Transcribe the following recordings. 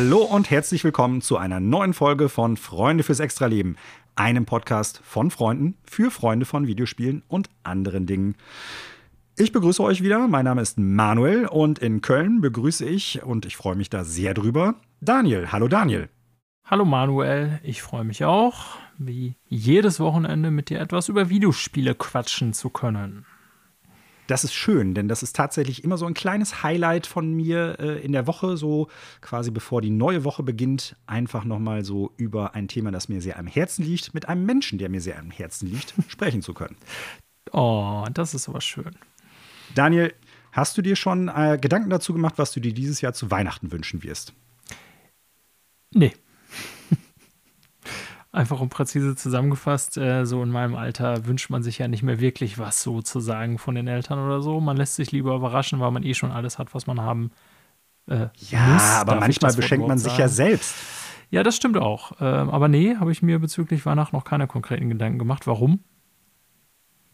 Hallo und herzlich willkommen zu einer neuen Folge von Freunde fürs Extraleben, einem Podcast von Freunden für Freunde von Videospielen und anderen Dingen. Ich begrüße euch wieder. Mein Name ist Manuel und in Köln begrüße ich, und ich freue mich da sehr drüber, Daniel. Hallo Daniel. Hallo Manuel, ich freue mich auch, wie jedes Wochenende mit dir etwas über Videospiele quatschen zu können. Das ist schön, denn das ist tatsächlich immer so ein kleines Highlight von mir äh, in der Woche, so quasi bevor die neue Woche beginnt, einfach nochmal so über ein Thema, das mir sehr am Herzen liegt, mit einem Menschen, der mir sehr am Herzen liegt, sprechen zu können. Oh, das ist aber schön. Daniel, hast du dir schon äh, Gedanken dazu gemacht, was du dir dieses Jahr zu Weihnachten wünschen wirst? Nee. Einfach und präzise zusammengefasst, äh, so in meinem Alter wünscht man sich ja nicht mehr wirklich was sozusagen von den Eltern oder so. Man lässt sich lieber überraschen, weil man eh schon alles hat, was man haben äh, ja, muss. aber manchmal beschenkt man sich sagen. ja selbst. Ja, das stimmt auch. Ähm, aber nee, habe ich mir bezüglich Weihnachten noch keine konkreten Gedanken gemacht. Warum?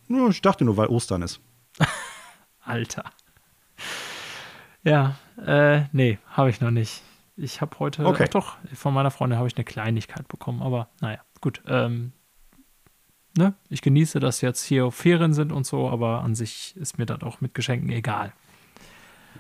Nur, ich dachte nur, weil Ostern ist. Alter. Ja, äh, nee, habe ich noch nicht. Ich habe heute, okay. doch, von meiner Freundin habe ich eine Kleinigkeit bekommen, aber naja, gut. Ähm, ne? Ich genieße, dass jetzt hier Ferien sind und so, aber an sich ist mir das auch mit Geschenken egal.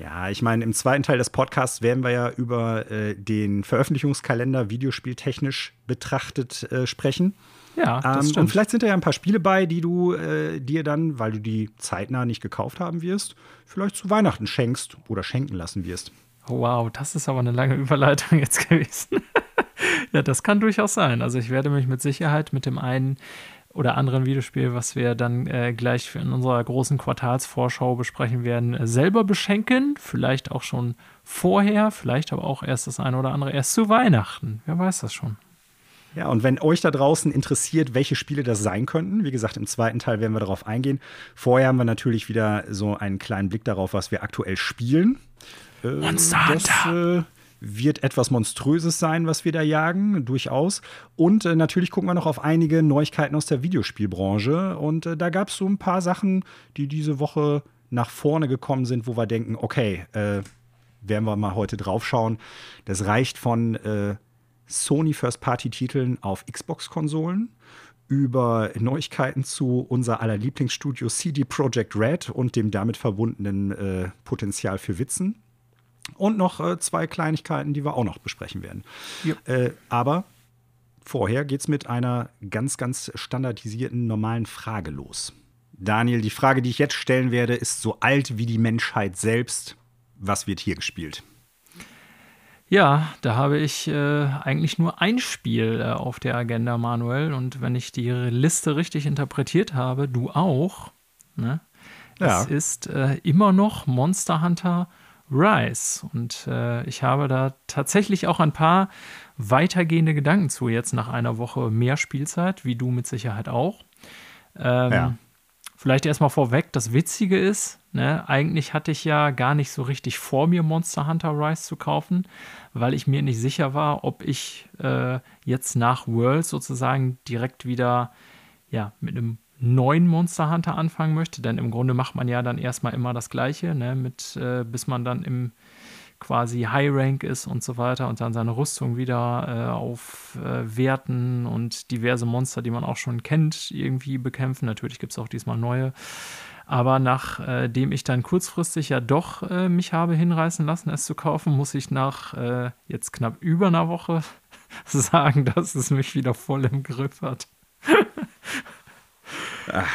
Ja, ich meine, im zweiten Teil des Podcasts werden wir ja über äh, den Veröffentlichungskalender videospieltechnisch betrachtet äh, sprechen. Ja, das ähm, stimmt. Und vielleicht sind da ja ein paar Spiele bei, die du äh, dir dann, weil du die zeitnah nicht gekauft haben wirst, vielleicht zu Weihnachten schenkst oder schenken lassen wirst. Wow, das ist aber eine lange Überleitung jetzt gewesen. ja, das kann durchaus sein. Also ich werde mich mit Sicherheit mit dem einen oder anderen Videospiel, was wir dann äh, gleich in unserer großen Quartalsvorschau besprechen werden, äh, selber beschenken. Vielleicht auch schon vorher, vielleicht aber auch erst das eine oder andere erst zu Weihnachten. Wer weiß das schon. Ja, und wenn euch da draußen interessiert, welche Spiele das sein könnten, wie gesagt, im zweiten Teil werden wir darauf eingehen. Vorher haben wir natürlich wieder so einen kleinen Blick darauf, was wir aktuell spielen. Äh, Monster Hunter. Das äh, wird etwas Monströses sein, was wir da jagen, durchaus. Und äh, natürlich gucken wir noch auf einige Neuigkeiten aus der Videospielbranche. Und äh, da gab es so ein paar Sachen, die diese Woche nach vorne gekommen sind, wo wir denken, okay, äh, werden wir mal heute draufschauen. Das reicht von äh, Sony First-Party-Titeln auf Xbox-Konsolen über Neuigkeiten zu unser aller Lieblingsstudio CD Projekt Red und dem damit verbundenen Potenzial für Witzen. Und noch äh, zwei Kleinigkeiten, die wir auch noch besprechen werden. Ja. Äh, aber vorher geht es mit einer ganz, ganz standardisierten, normalen Frage los. Daniel, die Frage, die ich jetzt stellen werde, ist so alt wie die Menschheit selbst. Was wird hier gespielt? Ja, da habe ich äh, eigentlich nur ein Spiel äh, auf der Agenda, Manuel. Und wenn ich die Liste richtig interpretiert habe, du auch. Ne? Ja. Es ist äh, immer noch Monster Hunter Rise. Und äh, ich habe da tatsächlich auch ein paar weitergehende Gedanken zu, jetzt nach einer Woche mehr Spielzeit, wie du mit Sicherheit auch. Ähm, ja. Vielleicht erstmal vorweg, das Witzige ist, ne, eigentlich hatte ich ja gar nicht so richtig vor, mir Monster Hunter Rise zu kaufen, weil ich mir nicht sicher war, ob ich äh, jetzt nach World sozusagen direkt wieder ja, mit einem neuen Monster Hunter anfangen möchte, denn im Grunde macht man ja dann erstmal immer das Gleiche, ne, mit, äh, bis man dann im quasi High Rank ist und so weiter und dann seine Rüstung wieder äh, aufwerten äh, und diverse Monster, die man auch schon kennt, irgendwie bekämpfen. Natürlich gibt es auch diesmal neue. Aber nachdem ich dann kurzfristig ja doch äh, mich habe hinreißen lassen, es zu kaufen, muss ich nach äh, jetzt knapp über einer Woche sagen, dass es mich wieder voll im Griff hat. Ach,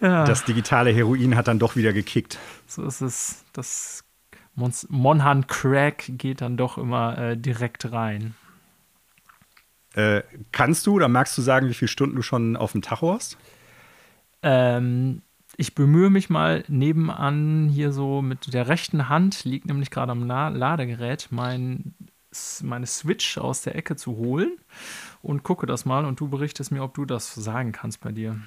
ja. Das digitale Heroin hat dann doch wieder gekickt. So ist es. Das Monhan Crack geht dann doch immer äh, direkt rein. Äh, kannst du oder magst du sagen, wie viele Stunden du schon auf dem Tacho hast? Ähm, ich bemühe mich mal nebenan hier so mit der rechten Hand, liegt nämlich gerade am La Ladegerät, mein, meine Switch aus der Ecke zu holen und gucke das mal und du berichtest mir, ob du das sagen kannst bei dir.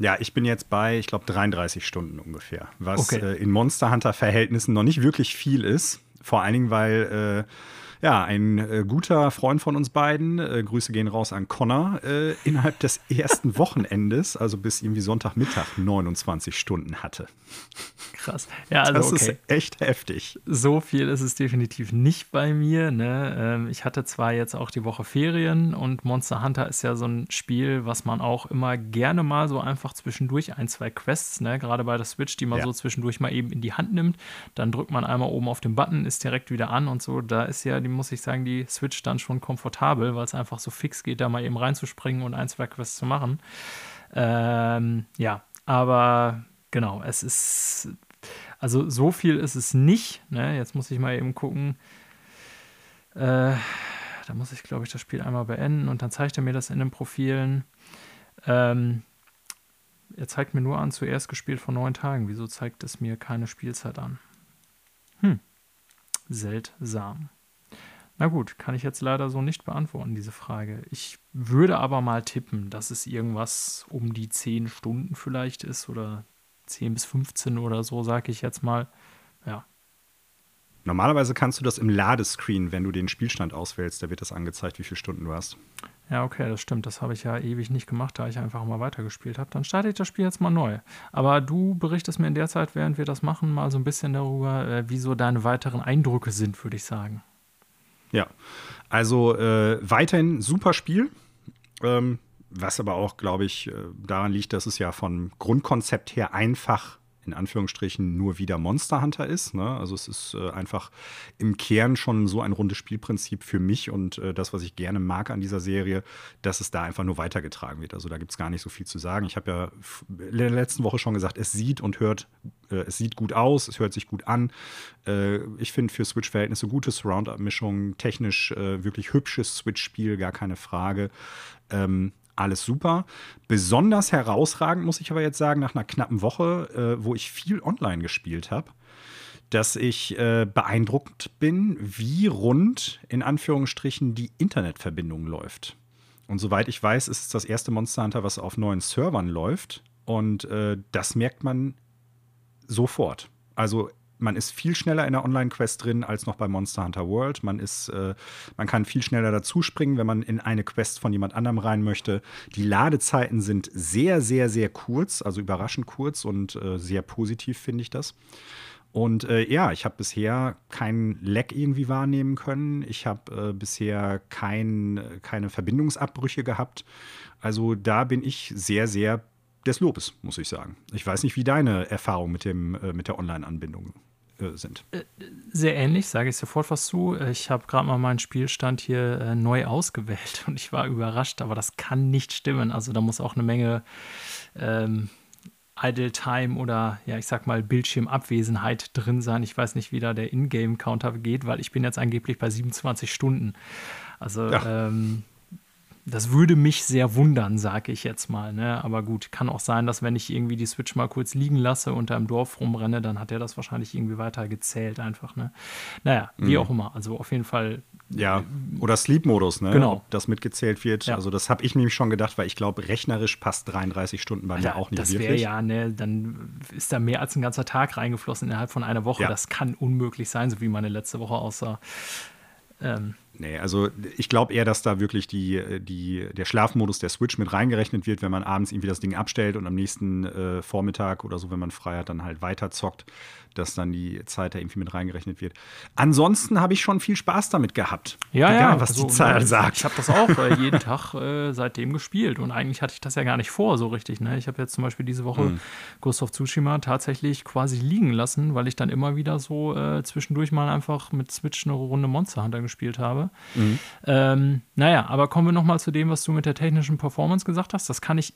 Ja, ich bin jetzt bei, ich glaube, 33 Stunden ungefähr, was okay. äh, in Monster Hunter-Verhältnissen noch nicht wirklich viel ist. Vor allen Dingen, weil Ja, ein äh, guter Freund von uns beiden, äh, Grüße gehen raus an Connor, äh, innerhalb des ersten Wochenendes, also bis irgendwie Sonntagmittag, 29 Stunden hatte. Krass. Ja, also das okay. ist echt heftig. So viel ist es definitiv nicht bei mir. Ne? Ähm, ich hatte zwar jetzt auch die Woche Ferien und Monster Hunter ist ja so ein Spiel, was man auch immer gerne mal so einfach zwischendurch ein, zwei Quests, ne? gerade bei der Switch, die man ja. so zwischendurch mal eben in die Hand nimmt. Dann drückt man einmal oben auf den Button, ist direkt wieder an und so. Da ist ja, die muss ich sagen, die Switch dann schon komfortabel, weil es einfach so fix geht, da mal eben reinzuspringen und ein, zwei Quests zu machen. Ähm, ja, aber genau, es ist also so viel ist es nicht. Ne? Jetzt muss ich mal eben gucken. Äh, da muss ich, glaube ich, das Spiel einmal beenden und dann zeigt er mir das in den Profilen. Ähm, er zeigt mir nur an, zuerst gespielt vor neun Tagen. Wieso zeigt es mir keine Spielzeit an? Hm, seltsam. Na gut, kann ich jetzt leider so nicht beantworten, diese Frage. Ich würde aber mal tippen, dass es irgendwas um die zehn Stunden vielleicht ist oder 10 bis 15 oder so, sage ich jetzt mal. Ja. Normalerweise kannst du das im Ladescreen, wenn du den Spielstand auswählst, da wird das angezeigt, wie viele Stunden du hast. Ja, okay, das stimmt. Das habe ich ja ewig nicht gemacht, da ich einfach mal weitergespielt habe. Dann starte ich das Spiel jetzt mal neu. Aber du berichtest mir in der Zeit, während wir das machen, mal so ein bisschen darüber, äh, wie so deine weiteren Eindrücke sind, würde ich sagen. Ja, also äh, weiterhin super Spiel. Ähm, was aber auch, glaube ich, äh, daran liegt, dass es ja vom Grundkonzept her einfach in Anführungsstrichen nur wieder Monster Hunter ist. Ne? Also es ist äh, einfach im Kern schon so ein rundes Spielprinzip für mich und äh, das, was ich gerne mag an dieser Serie, dass es da einfach nur weitergetragen wird. Also da gibt es gar nicht so viel zu sagen. Ich habe ja in der letzten Woche schon gesagt, es sieht und hört, äh, es sieht gut aus, es hört sich gut an. Äh, ich finde für Switch-Verhältnisse gute Surround-Up-Mischung, technisch äh, wirklich hübsches Switch-Spiel, gar keine Frage. Ähm, alles super. Besonders herausragend muss ich aber jetzt sagen, nach einer knappen Woche, äh, wo ich viel online gespielt habe, dass ich äh, beeindruckt bin, wie rund in Anführungsstrichen die Internetverbindung läuft. Und soweit ich weiß, ist es das erste Monster Hunter, was auf neuen Servern läuft. Und äh, das merkt man sofort. Also man ist viel schneller in der Online-Quest drin als noch bei Monster Hunter World. Man ist, äh, man kann viel schneller dazuspringen, wenn man in eine Quest von jemand anderem rein möchte. Die Ladezeiten sind sehr, sehr, sehr kurz, also überraschend kurz und äh, sehr positiv finde ich das. Und äh, ja, ich habe bisher keinen Leck irgendwie wahrnehmen können. Ich habe äh, bisher kein, keine Verbindungsabbrüche gehabt. Also da bin ich sehr, sehr des Lobes, muss ich sagen. Ich weiß nicht, wie deine Erfahrung mit, dem, äh, mit der Online-Anbindung sind. Äh, sehr ähnlich, sage ich sofort was zu. Ich habe gerade mal meinen Spielstand hier äh, neu ausgewählt und ich war überrascht, aber das kann nicht stimmen. Also da muss auch eine Menge ähm, Idle Time oder ja, ich sag mal Bildschirmabwesenheit drin sein. Ich weiß nicht, wie da der Ingame-Counter geht, weil ich bin jetzt angeblich bei 27 Stunden. Also ja. ähm, das würde mich sehr wundern, sage ich jetzt mal. Ne? Aber gut, kann auch sein, dass wenn ich irgendwie die Switch mal kurz liegen lasse und da im Dorf rumrenne, dann hat er das wahrscheinlich irgendwie weiter gezählt einfach. Ne? Naja, wie mhm. auch immer. Also auf jeden Fall. Ja, oder Sleep-Modus, ne? Genau. Ob das mitgezählt wird. Ja. Also das habe ich nämlich schon gedacht, weil ich glaube, rechnerisch passt 33 Stunden bei mir auch nicht das wirklich. Das wäre ja, ne, dann ist da mehr als ein ganzer Tag reingeflossen innerhalb von einer Woche. Ja. Das kann unmöglich sein, so wie meine letzte Woche aussah. Ähm, Nee, also ich glaube eher, dass da wirklich die, die, der Schlafmodus der Switch mit reingerechnet wird, wenn man abends irgendwie das Ding abstellt und am nächsten äh, Vormittag oder so, wenn man frei hat, dann halt weiter zockt dass dann die Zeit da irgendwie mit reingerechnet wird. Ansonsten habe ich schon viel Spaß damit gehabt. Ja, Egal, ja. was also, die Zahl sagt. Ich habe das auch äh, jeden Tag äh, seitdem gespielt und eigentlich hatte ich das ja gar nicht vor, so richtig. Ne? Ich habe jetzt zum Beispiel diese Woche mhm. Ghost of Tsushima tatsächlich quasi liegen lassen, weil ich dann immer wieder so äh, zwischendurch mal einfach mit Switch eine Runde Monster Hunter gespielt habe. Mhm. Ähm, naja, aber kommen wir noch mal zu dem, was du mit der technischen Performance gesagt hast. Das kann ich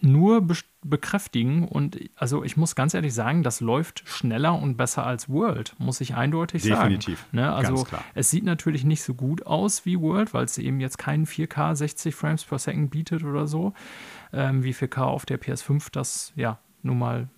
nur be bekräftigen und also ich muss ganz ehrlich sagen, das läuft schneller und besser als World, muss ich eindeutig Definitiv. sagen. Ne? Also es sieht natürlich nicht so gut aus wie World, weil es eben jetzt keinen 4K 60 Frames per Second bietet oder so, ähm, wie 4K auf der PS5 das ja nun mal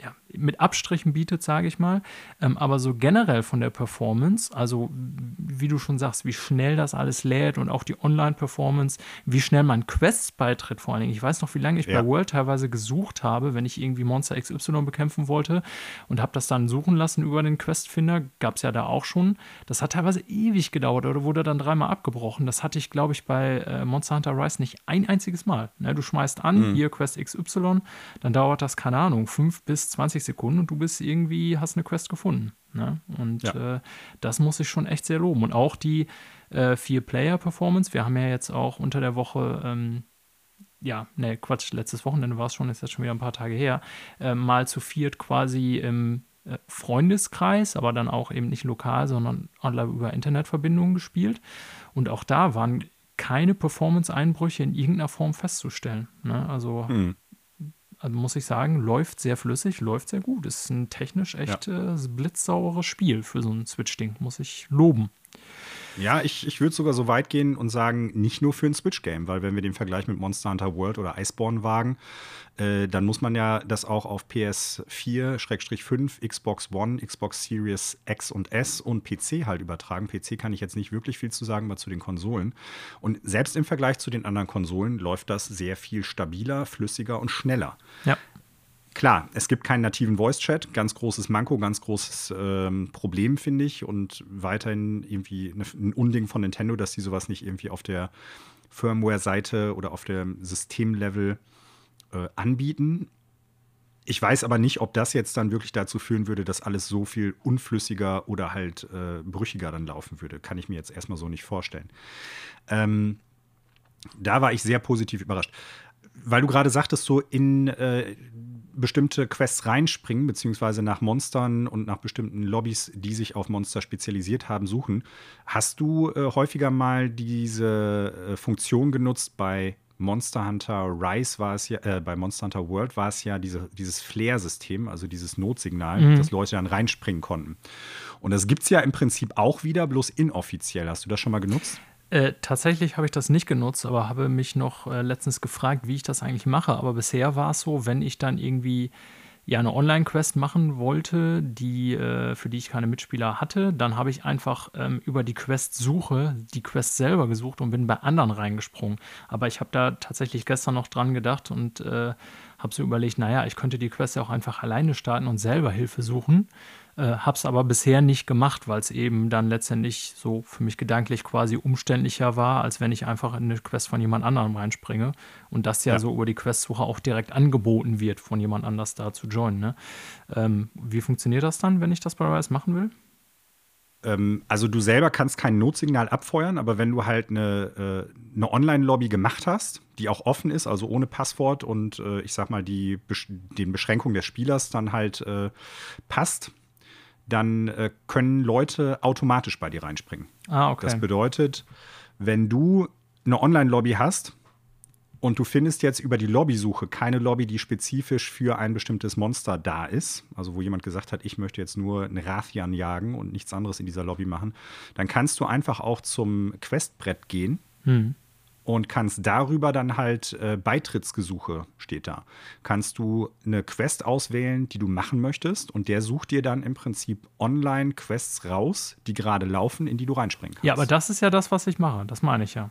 ja, mit Abstrichen bietet, sage ich mal. Ähm, aber so generell von der Performance, also wie du schon sagst, wie schnell das alles lädt und auch die Online-Performance, wie schnell man Quests beitritt vor allen Dingen. Ich weiß noch, wie lange ich ja. bei World teilweise gesucht habe, wenn ich irgendwie Monster XY bekämpfen wollte und habe das dann suchen lassen über den Questfinder. Gab es ja da auch schon. Das hat teilweise ewig gedauert oder wurde dann dreimal abgebrochen. Das hatte ich, glaube ich, bei äh, Monster Hunter Rise nicht ein einziges Mal. Ne, du schmeißt an, mhm. hier Quest XY, dann dauert das, keine Ahnung, fünf bis 20 Sekunden und du bist irgendwie, hast eine Quest gefunden. Ne? Und ja. äh, das muss ich schon echt sehr loben. Und auch die äh, Vier-Player-Performance. Wir haben ja jetzt auch unter der Woche, ähm, ja, ne, Quatsch, letztes Wochenende war es schon, ist jetzt schon wieder ein paar Tage her, äh, mal zu viert quasi im äh, Freundeskreis, aber dann auch eben nicht lokal, sondern über Internetverbindungen gespielt. Und auch da waren keine Performance-Einbrüche in irgendeiner Form festzustellen. Ne? Also hm also muss ich sagen, läuft sehr flüssig, läuft sehr gut. Ist ein technisch echt ja. äh, blitzsauberes Spiel für so ein Switch-Ding, muss ich loben. Ja, ich, ich würde sogar so weit gehen und sagen, nicht nur für ein Switch-Game, weil wenn wir den Vergleich mit Monster Hunter World oder Iceborne wagen, äh, dann muss man ja das auch auf PS4-5, Xbox One, Xbox Series X und S und PC halt übertragen. PC kann ich jetzt nicht wirklich viel zu sagen, aber zu den Konsolen. Und selbst im Vergleich zu den anderen Konsolen läuft das sehr viel stabiler, flüssiger und schneller. Ja. Klar, es gibt keinen nativen Voice-Chat, ganz großes Manko, ganz großes ähm, Problem, finde ich. Und weiterhin irgendwie ein Unding von Nintendo, dass sie sowas nicht irgendwie auf der Firmware-Seite oder auf dem Systemlevel äh, anbieten. Ich weiß aber nicht, ob das jetzt dann wirklich dazu führen würde, dass alles so viel unflüssiger oder halt äh, brüchiger dann laufen würde. Kann ich mir jetzt erstmal so nicht vorstellen. Ähm, da war ich sehr positiv überrascht. Weil du gerade sagtest, so in äh, bestimmte Quests reinspringen, beziehungsweise nach Monstern und nach bestimmten Lobbys, die sich auf Monster spezialisiert haben, suchen. Hast du äh, häufiger mal diese äh, Funktion genutzt bei Monster Hunter Rise war es ja, äh, bei Monster Hunter World war es ja diese, dieses Flare-System, also dieses Notsignal, mhm. dass Leute dann reinspringen konnten. Und das gibt es ja im Prinzip auch wieder, bloß inoffiziell. Hast du das schon mal genutzt? Äh, tatsächlich habe ich das nicht genutzt, aber habe mich noch äh, letztens gefragt, wie ich das eigentlich mache. Aber bisher war es so, wenn ich dann irgendwie ja eine Online-Quest machen wollte, die, äh, für die ich keine Mitspieler hatte, dann habe ich einfach ähm, über die Quest-Suche die Quest selber gesucht und bin bei anderen reingesprungen. Aber ich habe da tatsächlich gestern noch dran gedacht und äh, habe so überlegt, naja, ich könnte die Quest ja auch einfach alleine starten und selber Hilfe suchen. Äh, hab's aber bisher nicht gemacht, weil es eben dann letztendlich so für mich gedanklich quasi umständlicher war, als wenn ich einfach in eine Quest von jemand anderem reinspringe und das ja, ja. so über die Questsuche auch direkt angeboten wird, von jemand anders da zu joinen. Ne? Ähm, wie funktioniert das dann, wenn ich das bei Rise machen will? Ähm, also du selber kannst kein Notsignal abfeuern, aber wenn du halt eine, äh, eine Online-Lobby gemacht hast, die auch offen ist, also ohne Passwort und äh, ich sag mal, die den Beschränkungen des Spielers dann halt äh, passt, dann äh, können Leute automatisch bei dir reinspringen. Ah, okay. Das bedeutet, wenn du eine Online-Lobby hast und du findest jetzt über die Lobbysuche keine Lobby, die spezifisch für ein bestimmtes Monster da ist, also wo jemand gesagt hat, ich möchte jetzt nur einen Rathian jagen und nichts anderes in dieser Lobby machen, dann kannst du einfach auch zum Questbrett gehen. Hm und kannst darüber dann halt äh, Beitrittsgesuche steht da. Kannst du eine Quest auswählen, die du machen möchtest und der sucht dir dann im Prinzip online Quests raus, die gerade laufen, in die du reinspringen kannst. Ja, aber das ist ja das, was ich mache. Das meine ich ja.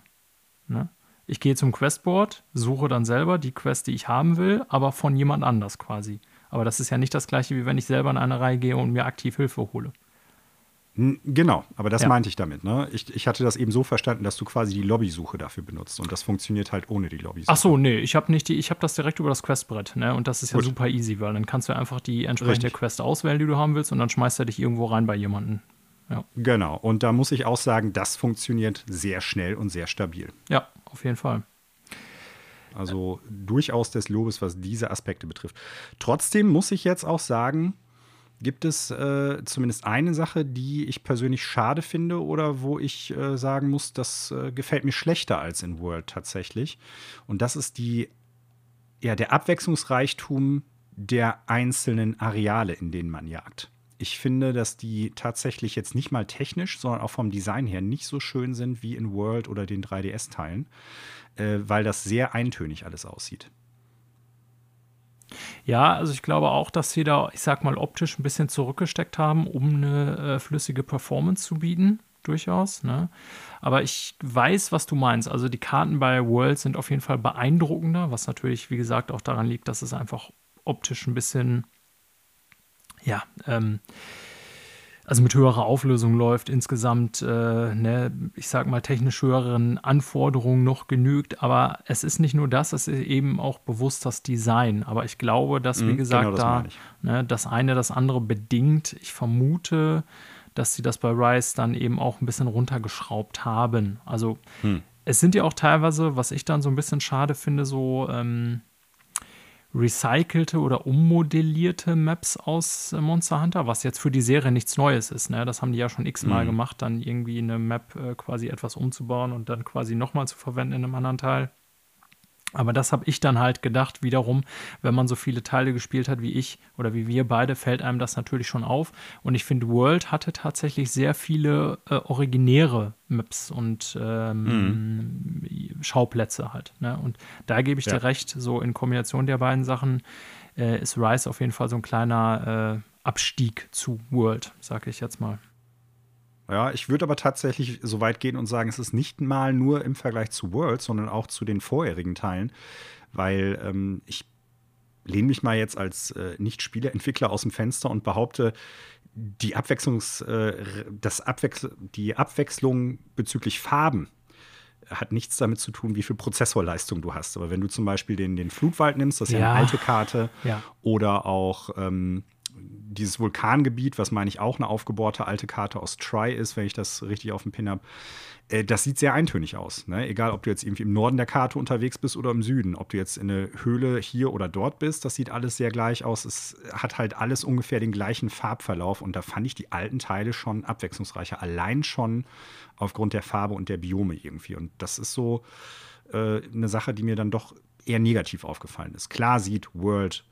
Ne? Ich gehe zum Questboard, suche dann selber die Quest, die ich haben will, aber von jemand anders quasi. Aber das ist ja nicht das gleiche, wie wenn ich selber in eine Reihe gehe und mir aktiv Hilfe hole. Genau, aber das ja. meinte ich damit. Ne? Ich, ich hatte das eben so verstanden, dass du quasi die Lobbysuche dafür benutzt und das funktioniert halt ohne die Lobbysuche. Ach so, nee, ich habe nicht die, ich habe das direkt über das Questbrett, ne? Und das ist ja Gut. super easy, weil dann kannst du einfach die entsprechende Richtig. Quest auswählen, die du haben willst, und dann schmeißt er dich irgendwo rein bei jemandem. Ja. Genau, und da muss ich auch sagen, das funktioniert sehr schnell und sehr stabil. Ja, auf jeden Fall. Also durchaus des Lobes, was diese Aspekte betrifft. Trotzdem muss ich jetzt auch sagen, Gibt es äh, zumindest eine Sache, die ich persönlich schade finde oder wo ich äh, sagen muss, das äh, gefällt mir schlechter als in World tatsächlich? Und das ist die, ja, der Abwechslungsreichtum der einzelnen Areale, in denen man jagt. Ich finde, dass die tatsächlich jetzt nicht mal technisch, sondern auch vom Design her nicht so schön sind wie in World oder den 3DS-Teilen, äh, weil das sehr eintönig alles aussieht. Ja, also ich glaube auch, dass sie da, ich sag mal, optisch ein bisschen zurückgesteckt haben, um eine äh, flüssige Performance zu bieten. Durchaus, ne? Aber ich weiß, was du meinst. Also die Karten bei World sind auf jeden Fall beeindruckender, was natürlich, wie gesagt, auch daran liegt, dass es einfach optisch ein bisschen, ja, ähm, also mit höherer Auflösung läuft, insgesamt, äh, ne, ich sag mal, technisch höheren Anforderungen noch genügt. Aber es ist nicht nur das, es ist eben auch bewusst das Design. Aber ich glaube, dass, wie mhm, gesagt, genau das da ne, das eine das andere bedingt. Ich vermute, dass sie das bei Rise dann eben auch ein bisschen runtergeschraubt haben. Also hm. es sind ja auch teilweise, was ich dann so ein bisschen schade finde, so ähm, recycelte oder ummodellierte Maps aus äh, Monster Hunter, was jetzt für die Serie nichts Neues ist. Ne? Das haben die ja schon x-mal mhm. gemacht, dann irgendwie eine Map äh, quasi etwas umzubauen und dann quasi nochmal zu verwenden in einem anderen Teil. Aber das habe ich dann halt gedacht, wiederum, wenn man so viele Teile gespielt hat wie ich oder wie wir beide, fällt einem das natürlich schon auf. Und ich finde, World hatte tatsächlich sehr viele äh, originäre Maps und ähm, mhm. Schauplätze halt. Ne? Und da gebe ich ja. dir recht, so in Kombination der beiden Sachen äh, ist Rise auf jeden Fall so ein kleiner äh, Abstieg zu World, sage ich jetzt mal. Ja, ich würde aber tatsächlich so weit gehen und sagen, es ist nicht mal nur im Vergleich zu World, sondern auch zu den vorherigen Teilen, weil ähm, ich lehne mich mal jetzt als äh, Nicht-Spieleentwickler aus dem Fenster und behaupte, die, Abwechslungs, äh, das Abwechsl die Abwechslung bezüglich Farben hat nichts damit zu tun, wie viel Prozessorleistung du hast. Aber wenn du zum Beispiel den, den Flutwald nimmst, das ist ja, ja eine alte Karte, ja. oder auch ähm, dieses Vulkangebiet, was meine ich auch eine aufgebohrte alte Karte aus Try ist, wenn ich das richtig auf dem Pin habe, äh, das sieht sehr eintönig aus. Ne? Egal, ob du jetzt irgendwie im Norden der Karte unterwegs bist oder im Süden, ob du jetzt in eine Höhle hier oder dort bist, das sieht alles sehr gleich aus. Es hat halt alles ungefähr den gleichen Farbverlauf und da fand ich die alten Teile schon abwechslungsreicher, allein schon aufgrund der Farbe und der Biome irgendwie. Und das ist so äh, eine Sache, die mir dann doch eher negativ aufgefallen ist. Klar sieht World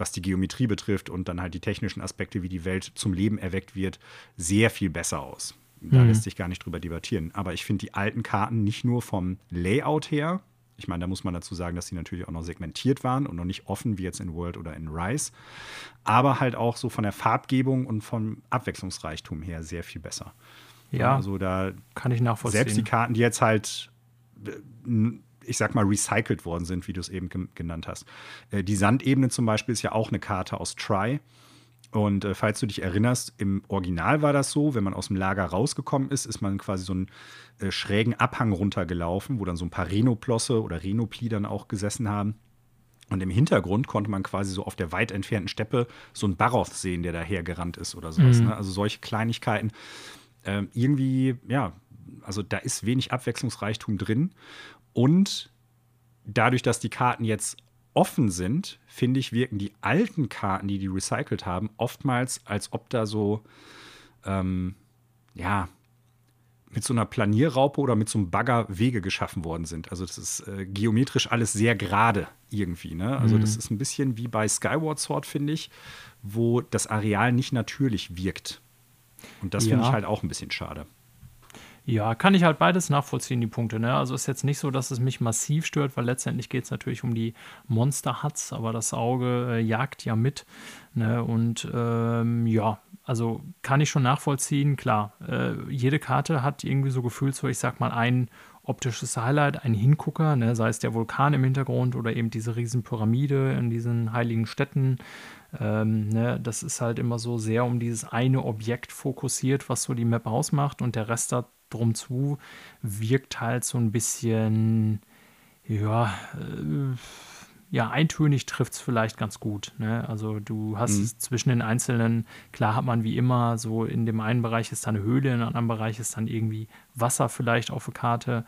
was die Geometrie betrifft und dann halt die technischen Aspekte, wie die Welt zum Leben erweckt wird, sehr viel besser aus. Da mhm. lässt sich gar nicht drüber debattieren. Aber ich finde die alten Karten nicht nur vom Layout her, ich meine, da muss man dazu sagen, dass sie natürlich auch noch segmentiert waren und noch nicht offen wie jetzt in World oder in Rise, aber halt auch so von der Farbgebung und vom Abwechslungsreichtum her sehr viel besser. Ja, also da kann ich nachvollziehen. Selbst die Karten, die jetzt halt äh, ich sag mal, recycelt worden sind, wie du es eben genannt hast. Äh, die Sandebene zum Beispiel ist ja auch eine Karte aus Try. Und äh, falls du dich erinnerst, im Original war das so, wenn man aus dem Lager rausgekommen ist, ist man quasi so einen äh, schrägen Abhang runtergelaufen, wo dann so ein paar Renoplosse oder Renopli dann auch gesessen haben. Und im Hintergrund konnte man quasi so auf der weit entfernten Steppe so einen Baroth sehen, der dahergerannt ist oder sowas. Mhm. Ne? Also solche Kleinigkeiten. Ähm, irgendwie, ja, also da ist wenig Abwechslungsreichtum drin. Und dadurch, dass die Karten jetzt offen sind, finde ich, wirken die alten Karten, die die recycelt haben, oftmals, als ob da so, ähm, ja, mit so einer Planierraupe oder mit so einem Bagger Wege geschaffen worden sind. Also das ist äh, geometrisch alles sehr gerade irgendwie. Ne? Also mhm. das ist ein bisschen wie bei Skyward Sword, finde ich, wo das Areal nicht natürlich wirkt. Und das ja. finde ich halt auch ein bisschen schade. Ja, kann ich halt beides nachvollziehen, die Punkte. Ne? Also ist jetzt nicht so, dass es mich massiv stört, weil letztendlich geht es natürlich um die Monster-Huts, aber das Auge äh, jagt ja mit. Ne? Und ähm, ja, also kann ich schon nachvollziehen, klar. Äh, jede Karte hat irgendwie so gefühlt so, ich sag mal, ein optisches Highlight, ein Hingucker, ne? sei es der Vulkan im Hintergrund oder eben diese Riesenpyramide in diesen heiligen Städten. Ähm, ne? Das ist halt immer so sehr um dieses eine Objekt fokussiert, was so die Map ausmacht und der Rest da drum zu, wirkt halt so ein bisschen, ja, äh, ja, eintönig trifft es vielleicht ganz gut. Ne? Also du hast mhm. zwischen den einzelnen, klar hat man wie immer, so in dem einen Bereich ist dann eine Höhle, in dem anderen Bereich ist dann irgendwie Wasser vielleicht auf der Karte.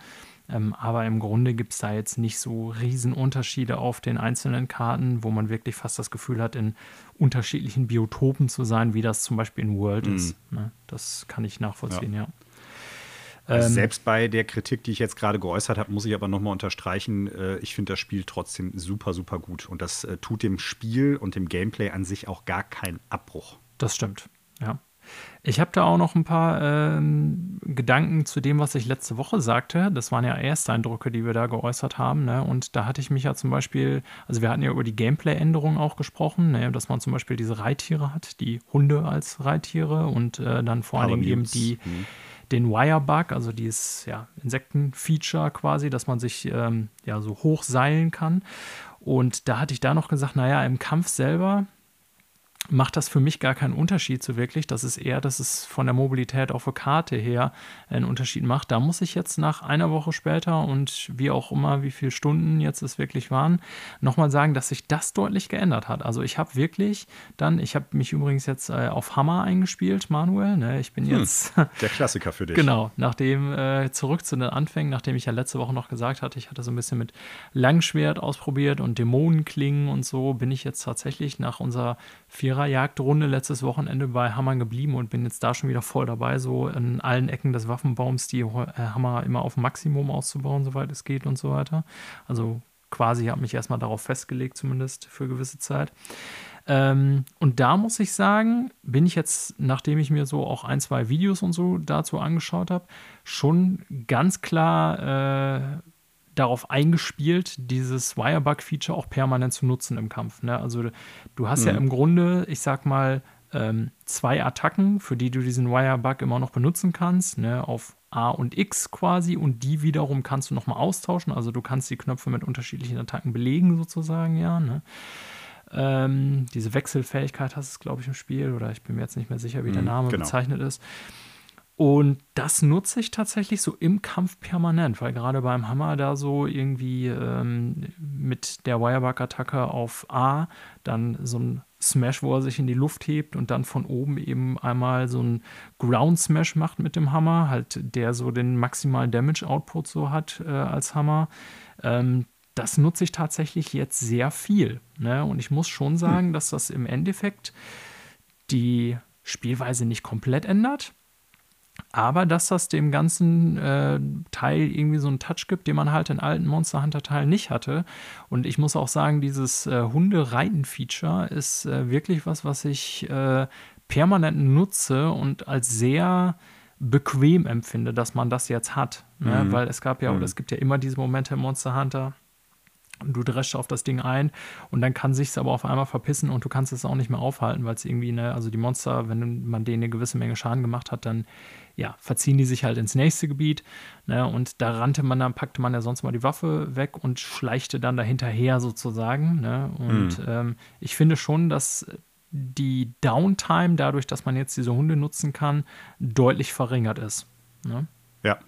Ähm, aber im Grunde gibt es da jetzt nicht so Riesenunterschiede auf den einzelnen Karten, wo man wirklich fast das Gefühl hat, in unterschiedlichen Biotopen zu sein, wie das zum Beispiel in World mhm. ist. Ne? Das kann ich nachvollziehen, ja. ja. Also ähm, selbst bei der Kritik, die ich jetzt gerade geäußert habe, muss ich aber nochmal unterstreichen, äh, ich finde das Spiel trotzdem super, super gut. Und das äh, tut dem Spiel und dem Gameplay an sich auch gar keinen Abbruch. Das stimmt, ja. Ich habe da auch noch ein paar ähm, Gedanken zu dem, was ich letzte Woche sagte. Das waren ja Ersteindrücke, die wir da geäußert haben. Ne? Und da hatte ich mich ja zum Beispiel, also wir hatten ja über die Gameplay-Änderungen auch gesprochen, ne? dass man zum Beispiel diese Reittiere hat, die Hunde als Reittiere und äh, dann vor allen Dingen eben die. Mhm den Wire-Bug, also dieses ja, Insekten-Feature quasi, dass man sich ähm, ja so hoch seilen kann. Und da hatte ich da noch gesagt, naja, im Kampf selber macht das für mich gar keinen Unterschied so wirklich. Das ist eher, dass es von der Mobilität auf der Karte her einen Unterschied macht. Da muss ich jetzt nach einer Woche später und wie auch immer, wie viele Stunden jetzt es wirklich waren, nochmal sagen, dass sich das deutlich geändert hat. Also ich habe wirklich dann, ich habe mich übrigens jetzt äh, auf Hammer eingespielt, Manuel. Ne? Ich bin hm, jetzt. der Klassiker für dich. genau, nachdem äh, zurück zu den Anfängen, nachdem ich ja letzte Woche noch gesagt hatte, ich hatte so ein bisschen mit Langschwert ausprobiert und Dämonenklingen und so, bin ich jetzt tatsächlich nach unserer Viererjagdrunde letztes Wochenende bei Hammern geblieben und bin jetzt da schon wieder voll dabei, so in allen Ecken des Waffenbaums die äh, Hammer immer auf Maximum auszubauen, soweit es geht und so weiter. Also quasi habe mich erstmal darauf festgelegt, zumindest für gewisse Zeit. Ähm, und da muss ich sagen, bin ich jetzt, nachdem ich mir so auch ein, zwei Videos und so dazu angeschaut habe, schon ganz klar äh, darauf eingespielt, dieses Wirebug-Feature auch permanent zu nutzen im Kampf. Ne? Also du hast mhm. ja im Grunde, ich sag mal, ähm, zwei Attacken, für die du diesen Wirebug immer noch benutzen kannst, ne? auf A und X quasi und die wiederum kannst du nochmal austauschen. Also du kannst die Knöpfe mit unterschiedlichen Attacken belegen sozusagen, ja. Ne? Ähm, diese Wechselfähigkeit hast du, glaube ich, im Spiel oder ich bin mir jetzt nicht mehr sicher, wie der mhm, Name genau. bezeichnet ist. Und das nutze ich tatsächlich so im Kampf permanent, weil gerade beim Hammer da so irgendwie ähm, mit der Wirebug-Attacke auf A dann so ein Smash, wo er sich in die Luft hebt und dann von oben eben einmal so ein Ground Smash macht mit dem Hammer, halt der so den maximalen Damage Output so hat äh, als Hammer. Ähm, das nutze ich tatsächlich jetzt sehr viel. Ne? Und ich muss schon sagen, hm. dass das im Endeffekt die Spielweise nicht komplett ändert aber dass das dem ganzen äh, Teil irgendwie so einen Touch gibt, den man halt in alten Monster Hunter Teilen nicht hatte. Und ich muss auch sagen, dieses äh, Hunde-Reiten-Feature ist äh, wirklich was, was ich äh, permanent nutze und als sehr bequem empfinde, dass man das jetzt hat. Ne? Mhm. Weil es gab ja, mhm. oder es gibt ja immer diese Momente im Monster Hunter, du dreschst auf das Ding ein und dann kann sich es aber auf einmal verpissen und du kannst es auch nicht mehr aufhalten, weil es irgendwie, ne, also die Monster, wenn man denen eine gewisse Menge Schaden gemacht hat, dann ja, verziehen die sich halt ins nächste Gebiet. Ne, und da rannte man dann, packte man ja sonst mal die Waffe weg und schleichte dann dahinterher sozusagen. Ne? Und mhm. ähm, ich finde schon, dass die Downtime, dadurch, dass man jetzt diese Hunde nutzen kann, deutlich verringert ist. Ne? Ja.